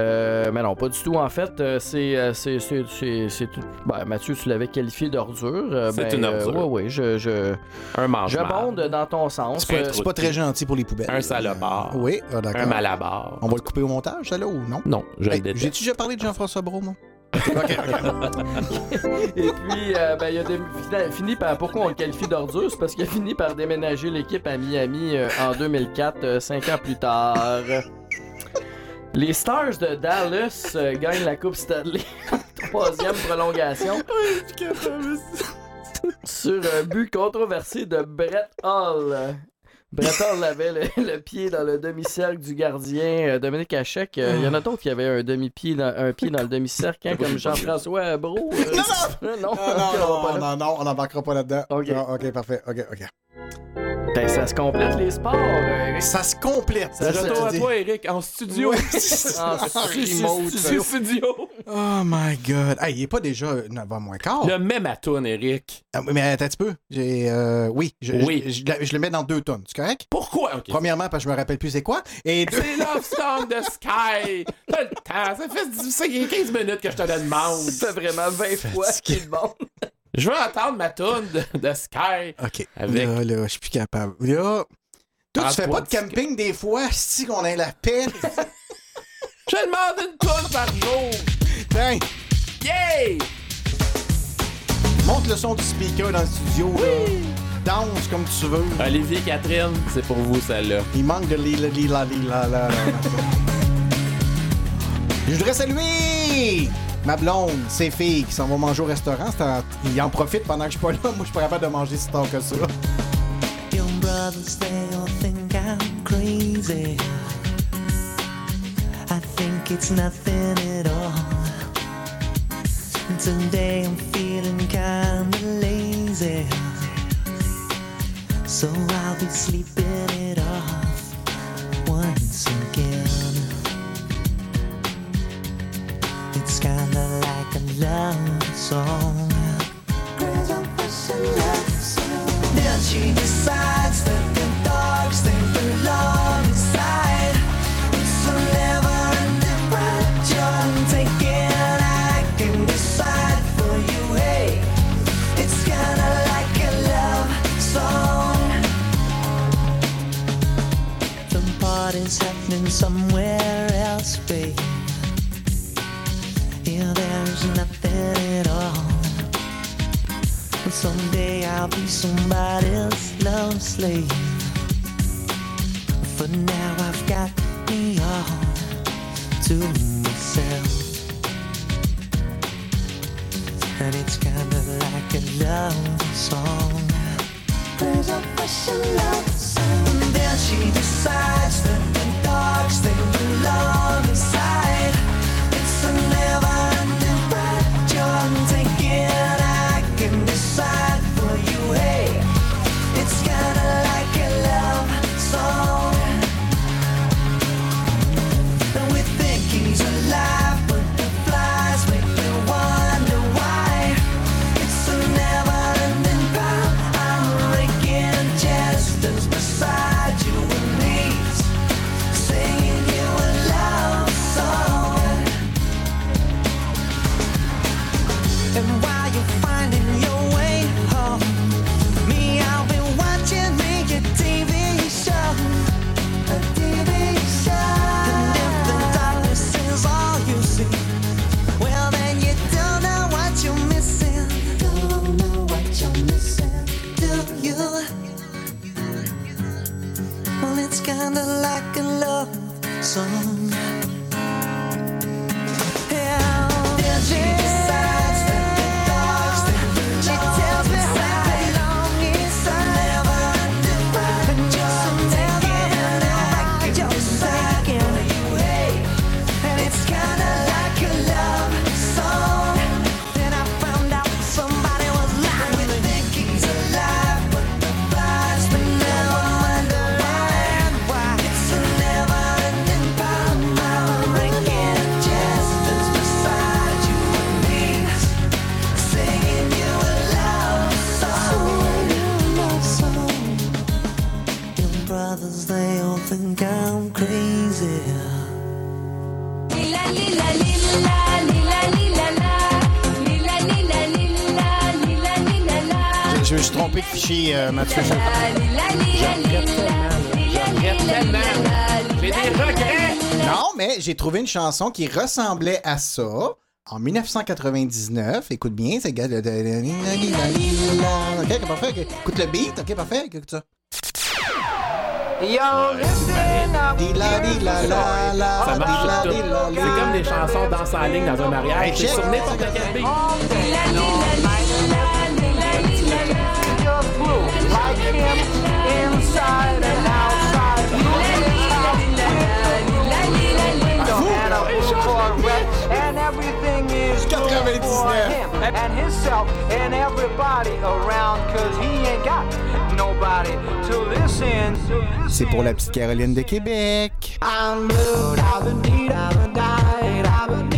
Euh, mais non, pas du tout en fait. euh, c'est, euh, c'est, c'est, c'est, c'est tout- ben, Mathieu, tu l'avais qualifié d'ordure. C'est ben, une euh, ordure. ouais, ouais, je, je, Un mange j'abonde dans ton sens. C'est pas, pas très gentil pour les poubelles. Un salopard. Oui, ah, d'accord. Un malabar. On va le couper au montage, ça, là, ou non? Non, je Hey, le déteste. J'ai-tu déjà parlé de Jean-François Brault, moi? Et puis, euh, ben, il a dé- fini- fini par. Pourquoi on le qualifie d'ordure? C'est parce qu'il a fini par déménager l'équipe à Miami euh, en 2004, euh, cinq ans plus tard. Les Stars de Dallas euh, gagnent la Coupe Stanley. En troisième prolongation. Sur un but controversé de Brett Hall. Hall avait le, le pied dans le demi-cercle du gardien euh, Dominique Hachek. Euh, Il y en a d'autres qui avaient un demi-pied dans, un pied dans le demi-cercle, hein, comme Jean-François Brault. euh, non, Non, non, pas non, non, non, on n'embarquera pas là-dedans. Ok. Non, ok, parfait. Ok, ok. Ben, ça se complète les sports. euh, Eric. Ça se complète. Ça que retour tu à dis. toi, Eric, en studio. Ouais. En remote, studio. studio. Oh my god. Hey, il est pas déjà 9h moins quart. Le même à tourne, Eric. Ah, mais attends un petit peu. J'ai, euh, oui, je, Oui. Je, je- je le mets dans deux tonnes. Correct? Pourquoi? Premièrement, parce que je me rappelle plus c'est quoi. Et deux. C'est Love Song de Sky. T'as le temps. Ça fait 10 ça y est 15 minutes que je te le demande. Ça fait vraiment 20 fois qu'il demande. Je veux entendre ma tune de, de Sky. OK. Avec- Là, là, je suis plus capable. Là. Toi, tu fais pas de camping des fois, si qu'on a la paix. Je demande une tune par jour. Tiens, Yay! monte le son du speaker dans le studio. là. Danse comme tu veux. Olivier Catherine, c'est pour vous celle-là. Il manque de lila lila lila la. Je voudrais saluer ma blonde, ses filles qui s'en vont manger au restaurant. En- Ils en profitent pendant que je suis pas là. Moi, je suis pas capable de manger si tard que ça. Your brothers, they all think I'm crazy. I think it's nothing at all. Today I'm feeling kinda lazy. So I'll be sleeping it off once again. It's kinda like a love song. Then she decides that the dogs party's happening somewhere else, babe. Here there's nothing at all. And someday I'll be somebody else's love slave. For now I've got me all to myself. And it's kinda like a love song. And then she decides that the dogs they belong inside. Trompé de fichier, euh, Mathieu. Je regrette tellement. J'ai des regrets. Non, mais j'ai trouvé une chanson qui ressemblait à ça en 1999. Écoute bien, c'est... Ok, parfait. Écoute le beat, ok, parfait. Écoute ça. Yo, marche tout. C'est comme des chansons dans sa ligne dans un mariage. Hey, C'est check. sur n'importe quel beat. Like him, inside and outside. And a blue Corvette, and everything is good for him and himself and everybody around, cause he ain't got nobody to listen. C'est pour la petite Caroline de Québec. I'm blue, I've been deed, I've been died, I've been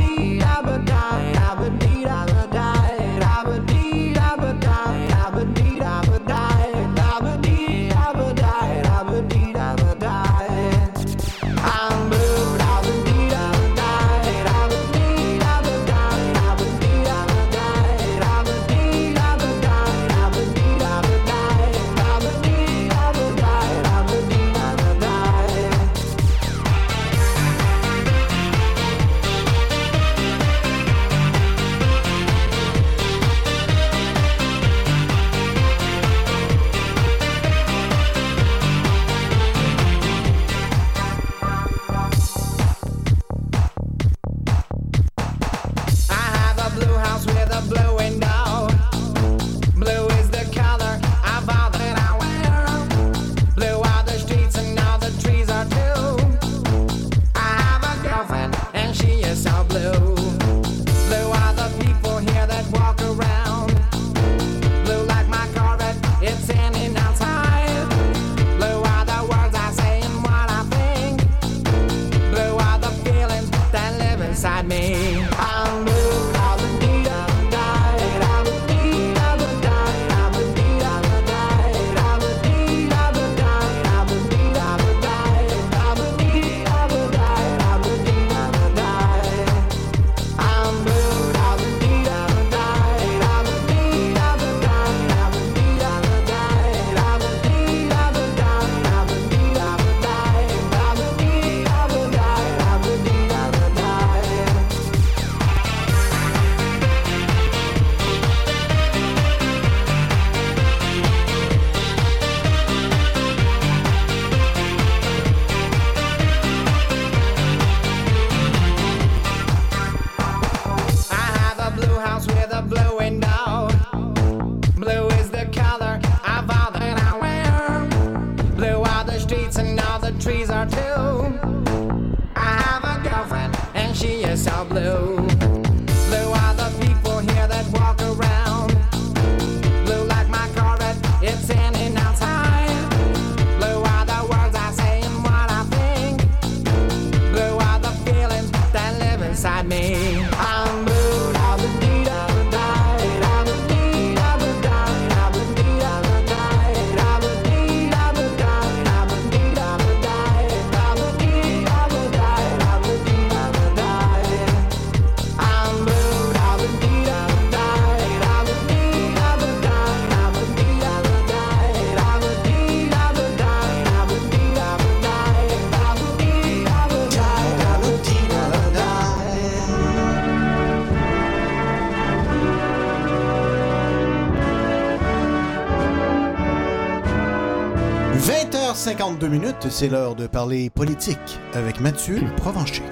20h52 minutes, c'est l'heure de parler politique avec Mathieu Provencher.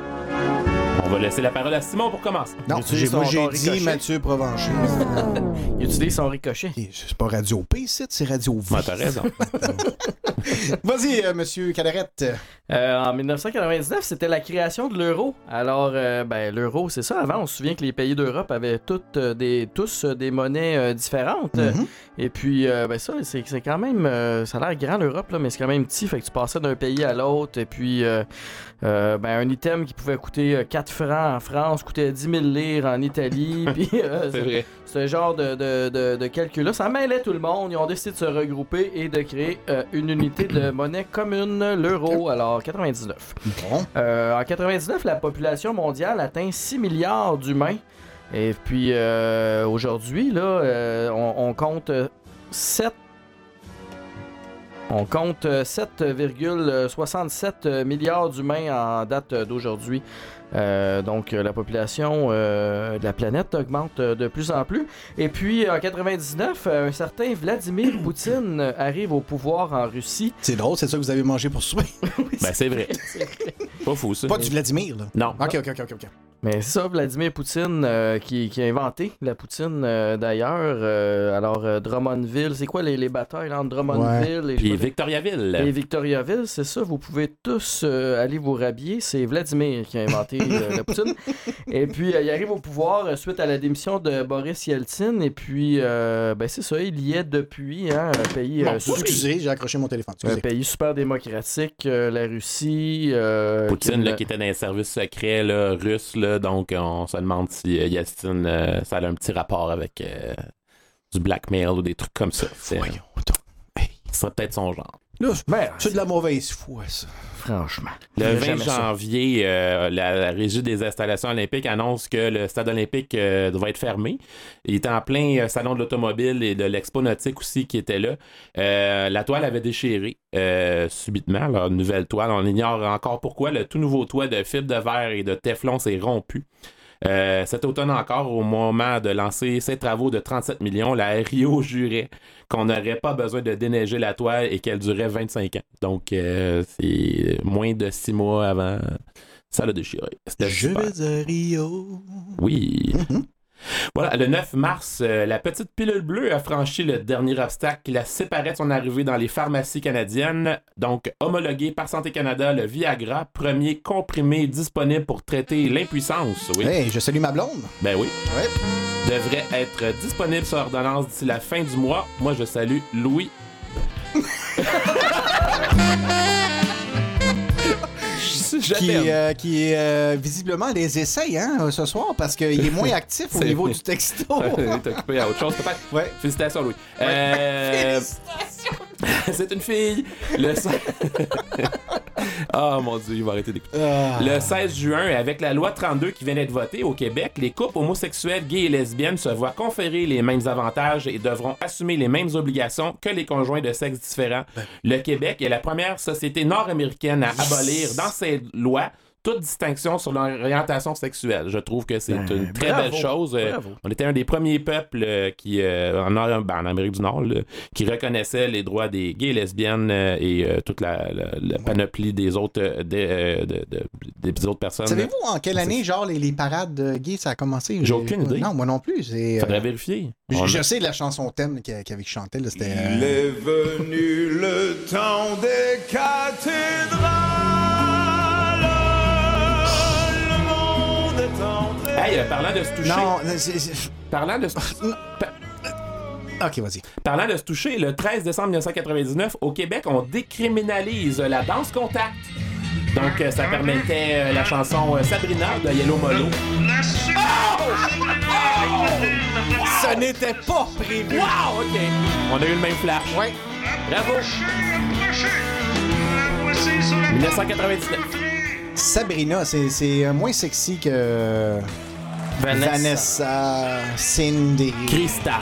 On va laisser la parole à Simon pour commencer. Non, j'ai- moi dit. Mathieu Provencher. Il utilise son ricochet. C'est pas Radio P, c'est Radio V. Ouais, t'as raison. Vas-y, euh, monsieur Cadarette. Euh, en 1999, c'était la création de l'euro. Alors, euh, ben, l'euro, c'est ça. Avant, on se souvient que les pays d'Europe avaient toutes, euh, des, tous euh, des monnaies euh, différentes. Mhm. Et puis, euh, ben, ça, c'est quand même. euh, ça a l'air grand l'Europe, là, mais c'est quand même petit. Fait que tu passais d'un pays à l'autre. Et puis, euh, euh, ben, un item qui pouvait coûter euh, 4 francs en France coûtait 10 000 lire en Italie. puis, euh, C'est vrai. ce genre de, de, de, de calcul-là, ça mêlait tout le monde. Ils ont décidé de se regrouper et de créer euh, une unité de monnaie commune, l'euro, alors 99. Bon. Euh, en 99, la population mondiale atteint 6 milliards d'humains. Et puis euh, aujourd'hui, là, on, on compte euh, 7 on compte euh, 7,67 milliards d'humains en date d'aujourd'hui. Euh, donc euh, la population euh, de la planète augmente de plus en plus. Et puis en 99, euh, un certain Vladimir Poutine arrive au pouvoir en Russie. C'est drôle, c'est ça que vous avez mangé pour souper? Ben, c'est vrai. Pas fou, ça. Pas du Vladimir, là. Non. Ok, ok, ok, ok. ok. Mais c'est ça, Vladimir Poutine euh, qui, qui a inventé la Poutine euh, d'ailleurs. Euh, alors euh, Drummondville, c'est quoi les, les batailles entre Drummondville et, Puis Victoriaville. et Victoriaville, c'est ça. Vous pouvez tous euh, aller vous rhabiller. C'est Vladimir qui a inventé euh, la Poutine. Et puis euh, il arrive au pouvoir euh, suite à la démission de Boris Yeltsin. Et puis euh, ben c'est ça, il y est depuis hein, un pays Bon, euh, super- excusez, j'ai accroché mon téléphone. un pays super démocratique, euh, la Russie. euh, Poutine, qui- là, qui était dans les services secrets là, russes, là, donc on se demande si euh, Yeltsin, euh, ça a un petit rapport avec euh, du blackmail ou des trucs comme ça. C'est Ce serait peut-être son genre. Là, Ben, c'est de la mauvaise foi, ça. franchement. Le Je 20 jamais ça. janvier, euh, la, la régie des installations olympiques annonce que le stade olympique euh, va être fermé. Il était en plein euh, salon de l'automobile et de l'expo nautique aussi qui était là. Euh, la toile avait déchiré euh, subitement, la nouvelle toile. On ignore encore pourquoi. Le tout nouveau toit de fibre de verre et de téflon s'est rompu. Euh, cet automne encore, au moment de lancer ses travaux de 37 millions, la RIO jurait qu'on n'aurait pas besoin de déneiger la toile et qu'elle durait 25 ans. Donc, euh, c'est moins de six mois avant. Ça l'a déchiré. C'était Je super. vais à Rio. Oui. Voilà, le 9 mars, euh, la petite pilule bleue a franchi le dernier obstacle qui la séparait de son arrivée dans les pharmacies canadiennes. Donc, homologué par Santé Canada, le Viagra, premier comprimé disponible pour traiter l'impuissance. Oui. Hey, je salue ma blonde. Ben oui. Ouais. Devrait être disponible sur ordonnance d'ici la fin du mois. Moi, je salue Louis. Je Qui, euh, qui euh, visiblement les essaye hein, ce soir parce qu'il est moins actif au niveau du texto. Il est occupé à autre chose, peut-être. Ouais. Félicitations, Louis. Euh, C'est une fille. Le... Ah mon dieu, il va arrêter d'écouter. Ah. Le 16 juin, avec la loi 32 qui vient d'être votée au Québec, les couples homosexuels, gays et lesbiennes se voient conférer les mêmes avantages et devront assumer les mêmes obligations que les conjoints de sexe différents. Le Québec est la première société nord-américaine à abolir dans ses lois toute distinction sur l'orientation sexuelle. Je trouve que c'est Ben, une très bravo, belle chose. Euh, bravo. On était un des premiers peuples euh, qui, euh, en, ben, en Amérique du Nord, là, qui reconnaissait les droits des gays et lesbiennes et euh, toute la, la- la panoplie des autres, des, euh, de- de- des autres personnes. Savez-vous en quelle année, genre, les, les parades gays, ça a commencé? J'ai aucune idée. Non, moi non plus. c'est, euh, Faudrait vérifier. Je, je sais la chanson thème qu'il qu'il avait chanté, là, c'était... Il est venu le temps des cathédrales. Hey, euh, parlant de se toucher. Non, c'est- c'est- Parlant de se Ok, vas-y. Parlant de se toucher, le 13 décembre 1999, au Québec, on décriminalise la danse contact. Donc, euh, ça permettait euh, la chanson euh, Sabrina de Yellow Molo. Ce n'était pas prévu. Wow, OK. On a eu le même flash. Ouais. Bravo. 1999. Sabrina, c'est c'est, euh, moins sexy que... Vanessa. Vanessa, Cindy. Cristal.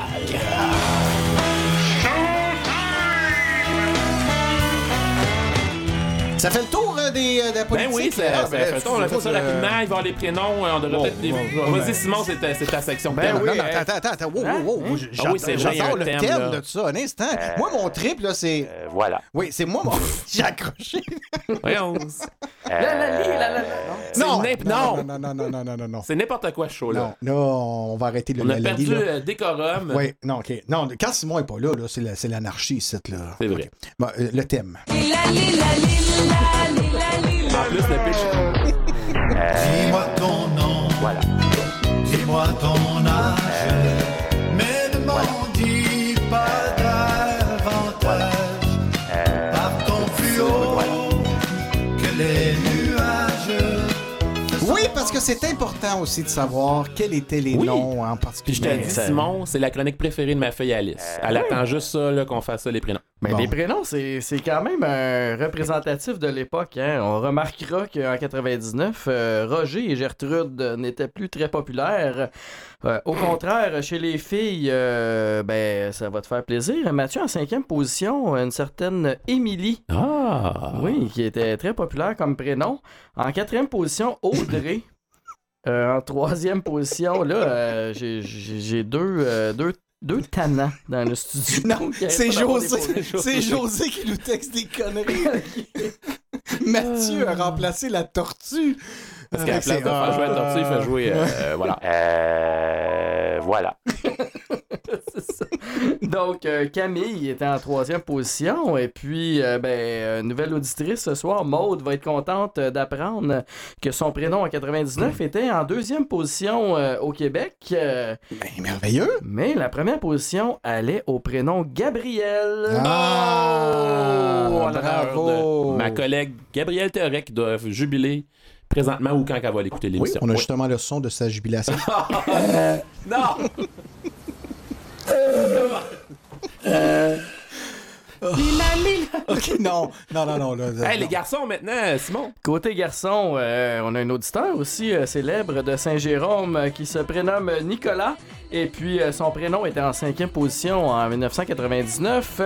Ça fait le tour des, euh, de la Ben politique. oui, ça, Ah, ça ben. On a fait ça euh, rapidement. Il va y avoir les prénoms. euh, On devrait peut-être les... Vas-y, ben. Simon, c'est ta, c'est section. Ben non, attends, attends, attends, wow, wow, wow, wow, Ah oui, c'est J'adore le thème, de ça, un instant. Moi, mon trip, là, c'est... Voilà. Oui, c'est moi, mon... J'ai accroché. Voyons. La, la, li, la, la, la. C'est Non, non, non. non, non, non, non, non, non, non. C'est n'importe quoi, ce show-là. Non, on va arrêter le On a perdu le décorum. Oui, non, OK. Non, quand Simon est pas là, là c'est la- c'est l'anarchie, ici, là. C'est vrai. Le thème. En plus, le pitch. Dis-moi ton nom. Voilà. Dis-moi ton âge. C'est important aussi de savoir quels étaient les Oui. noms en Puis je particulier. te dis, Simon, c'est la chronique préférée de ma fille Alice. Elle attend juste ça, là, qu'on fasse ça, les prénoms. Mais Bon. les prénoms, c'est c'est quand même un représentatif de l'époque. hein. On remarquera qu'en 99, euh, Roger et Gertrude euh, n'étaient plus très populaires. Euh, au contraire, chez les filles, euh, ben, ça va te faire plaisir. Mathieu, en cinquième position, une certaine Émilie. Ah! Oui, qui était très populaire comme prénom. En quatrième position, Audrey. Euh, en troisième position, là, euh, j'ai- j'ai j'ai deux, euh, deux, deux tannants dans le studio. Non, c'est José, c'est José qui nous texte des conneries. Mathieu a remplacé la tortue. Parce qu'à la place de faire jouer la tortue, il fait jouer. euh, Ah. voilà. Donc, euh, Camille était en troisième position. Et puis, euh, ben, euh, nouvelle auditrice ce soir, Maude va être contente euh, d'apprendre que son prénom en 99 était en deuxième position euh, au Québec. Euh, merveilleux! Mais la première position allait au prénom Gabriel. Ah, Oh, en l'honneur bravo. de Ma collègue Gabrielle Théoret qui doit jubiler présentement ou quand elle va l'écouter Oui, l'émission. on a Oui. justement le son de sa jubilation. Non! ok, non, non, non, non. Là, Hey, non. les garçons maintenant, Simon. Côté garçon, euh, on a un auditeur aussi euh, célèbre de Saint-Jérôme euh, qui se prénomme Nicolas. Et puis euh, son prénom était en cinquième position en 1999.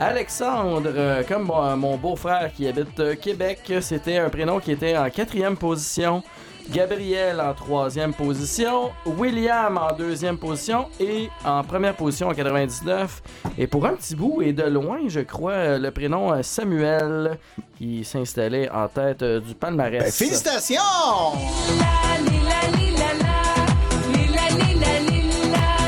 Alexandre, euh, comme mon, mon beau-frère qui habite euh, Québec, c'était un prénom qui était en quatrième position. Gabriel en troisième position, William en deuxième position et en première position en 99. Et pour un petit bout et de loin, je crois, euh, le prénom euh, Samuel qui s'installait en tête euh, du palmarès. Ben, félicitations!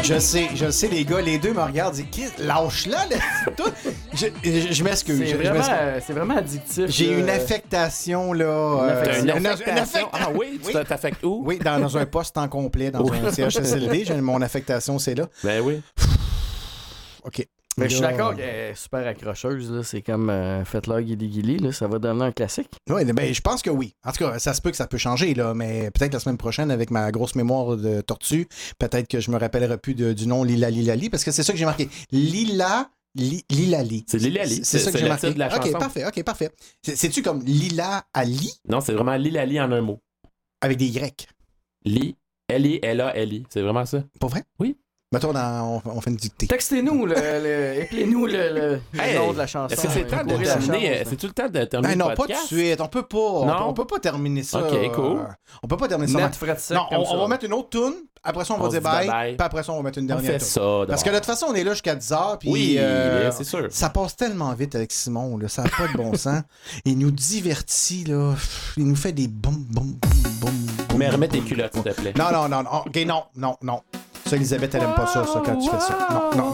Je sais, je sais, les gars, les deux me regardent, disent Qui- lâche-la, là, toi. Je, je- je m'excuse. C'est je- je vraiment, m'excuse. euh, c'est vraiment addictif. J'ai une affectation, là. Une euh, une- affectation. une Ah oui, tu t'affectes où? Oui, dans, dans un poste en complet, dans Oui. un CHSLD. Mon affectation, c'est là. Ben oui. OK. Mais je suis d'accord qu'elle est super accrocheuse. là. C'est comme euh, Faites-leur Guili Guili. là. Ça va devenir un classique. Oui, ben, je pense que oui. En tout cas, ça se peut que ça peut changer, là, mais peut-être la semaine prochaine, avec ma grosse mémoire de tortue, peut-être que je me rappellerai plus de- du nom Lila Lilali, parce que c'est ça que j'ai marqué. Lila Li- Lilali. C'est Lilali. C'est ça que j'ai le marqué. titre de la OK, chanson. parfait, OK, parfait. C'est- C'est-tu comme Lila Ali? Non, c'est vraiment Lilali en un mot. avec des Y? Li, L-I-L-A-L-I. C'est vraiment ça? Pas vrai? Oui. Mettons, on, on fait une dictée. Textez-nous, le, le- appelez-nous le, le- le Hey, nom de la chanson. Est-ce que c'est le temps de la terminer? euh, C'est-tu le temps de terminer Ben non, le pas tout de suite. On peut pas. On, Non? peut, on peut pas terminer ça. Ok, cool. euh, on peut pas terminer ça. Net, non, on, ça. on va mettre une autre tune. Après ça, on, On va dire bye. Puis après ça, on va mettre une On dernière fait tune. ça Parce que de toute façon, on est là jusqu'à 10 h. Puis, Oui, euh, c'est sûr. Ça passe tellement vite avec Simon. Là, ça n'a pas de bon sens. Il nous divertit. Là. Il nous fait des boum, boum, boum, boum. Mais remets tes culottes, s'il te plaît. Non, non, non, non. OK, non, non, non. Elisabeth, elle aime pas ça, quand tu fais ça. Non, non.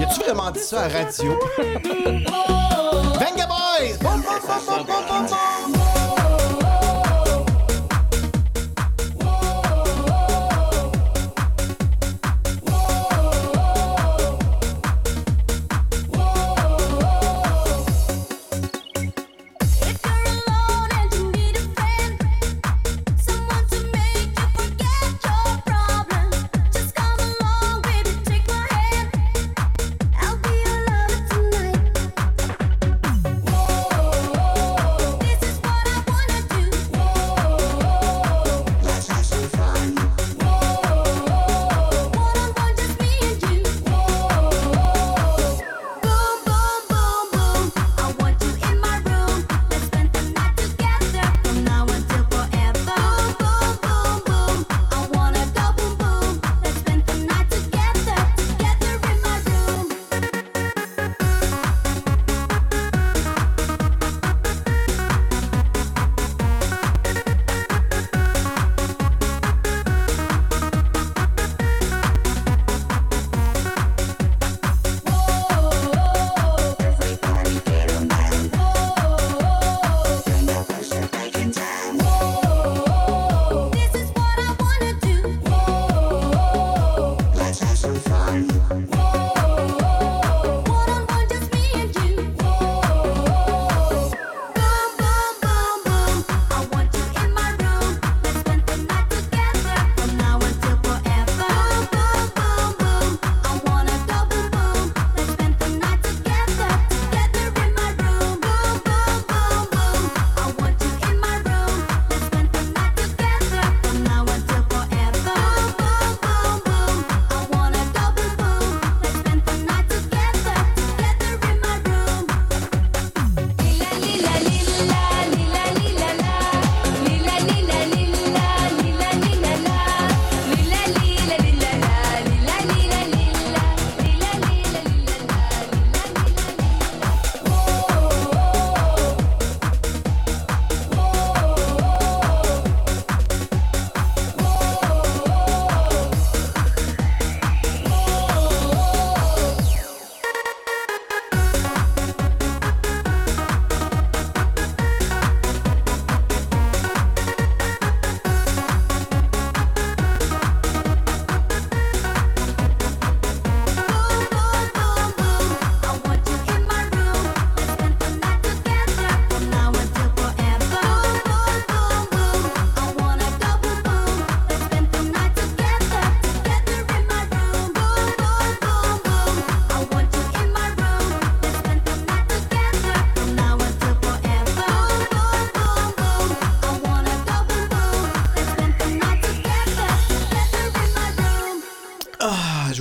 Y a-tu vraiment dit ça à radio? Venga Boys!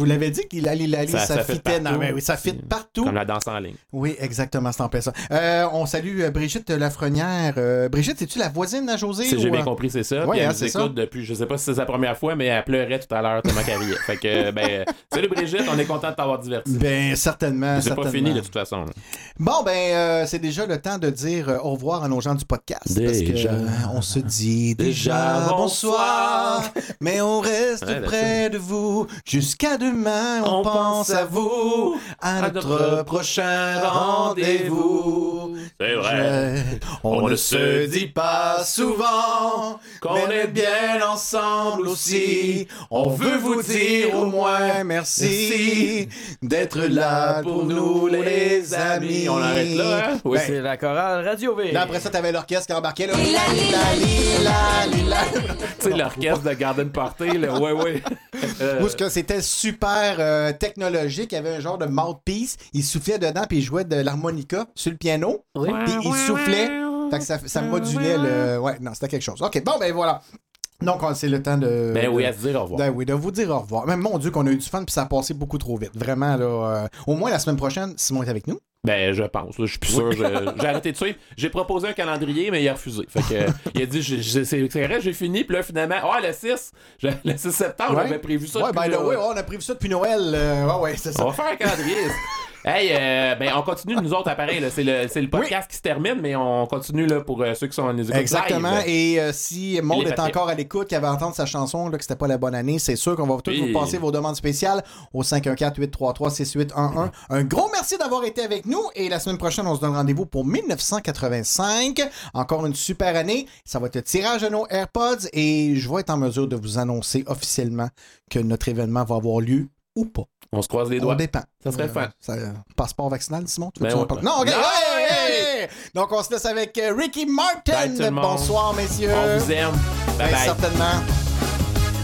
L'avais dit qu'il allait l'aller, ça, Ça- ça fit fitait. Non, partout. mais oui, ça fit partout. Comme la danse en ligne. Oui, exactement, c'est en plein ça. Euh, on salue euh, Brigitte Lafrenière. Euh, Brigitte, es-tu la voisine à José? Si ou, j'ai bien euh? compris, c'est ça. Elle hein, nous c'est ça. depuis, je sais pas si c'est sa première fois, mais elle pleurait tout à l'heure tellement qu'elle riait. Fait que, ben, salut Brigitte, on est content de t'avoir diverti. Ben, certainement. C'est pas fini de toute façon. là. Bon, ben, euh, c'est déjà le temps de dire au revoir à nos gens du podcast. Parce que Déjà. on se dit Déjà déjà bonsoir, mais on reste Ouais, près de vous. Jusqu'à demain, on, pense à vous, à notre prochain rendez-vous. C'est vrai. On, ne se dit pas souvent qu'on est bien ensemble aussi. On veut vous dire au moins merci d'être là pour nous, les amis. On arrête là, hein? Oui. C'est la chorale Radio V. Là, après ça, t'avais l'orchestre qui embarquait là. Tu sais, l'orchestre de Garden Party, là, ouais, ouais. Euh, Où ce que c'était super euh, technologique, il y avait un genre de mouthpiece, il soufflait dedans puis il jouait de l'harmonica sur le piano, Oui. puis il soufflait, fait que ça, ça modulait le ouais, non, c'était quelque chose. OK, bon ben voilà. Donc on- c'est le temps de Ben oui, à se dire au revoir. Ben oui, de vous dire au revoir. Mais mon dieu qu'on a eu du fun puis ça a passé beaucoup trop vite. Vraiment là euh, au moins la semaine prochaine, Simon est avec nous. Ben, je pense. là, Je suis plus sûr. J'ai arrêté de suivre. J'ai proposé un calendrier, mais il a refusé. Fait que, il a dit c'est vrai, j'ai fini. Puis là, finalement, ah, le 6, je- le 6 septembre, Ouais. j'avais prévu ça. Ouais, depuis ben là, là. oui, on a prévu ça depuis Noël. euh, ouais ouais, c'est ça. On va faire un calendrier. hey, euh, ben, on continue, nous autres, appareil. C'est le, podcast qui se termine, mais on continue là, pour euh, ceux qui sont en écoute Exactement. live. Et euh, si Maud est papiers. encore à l'écoute, qui avait entendu sa chanson, là, que c'était pas la bonne année, c'est sûr qu'on va tous vous passer vos demandes spéciales au 514-833-6811. Un gros merci d'avoir été avec nous. Et la semaine prochaine, on se donne rendez-vous pour 1985. Encore une super année. Ça va être le tirage de nos AirPods. Et je vais être en mesure de vous annoncer officiellement que notre événement va avoir lieu ou pas. On se croise les On doigts. dépend. Ça serait Euh, fun. ça, euh, passeport vaccinal, Simon? Tu Ben ouais. Non, ok. Non, Hey, hey. Donc, on se laisse avec euh, Ricky Martin. Bonsoir, messieurs. On vous aime. Bye Ben, bye. certainement.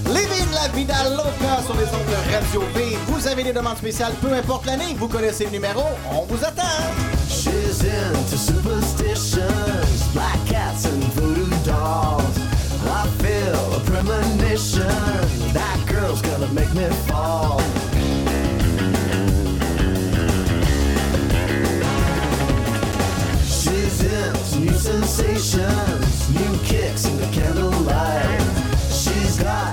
Living la vida loca sur les ondes de Radio V. Vous avez des demandes spéciales, peu importe l'année. Vous connaissez le numéro. On vous attend. She's into superstitions, black cats and voodoo dolls. I feel a premonition. That girl's gonna make me fall. New sensations, new kicks in the candlelight. She's got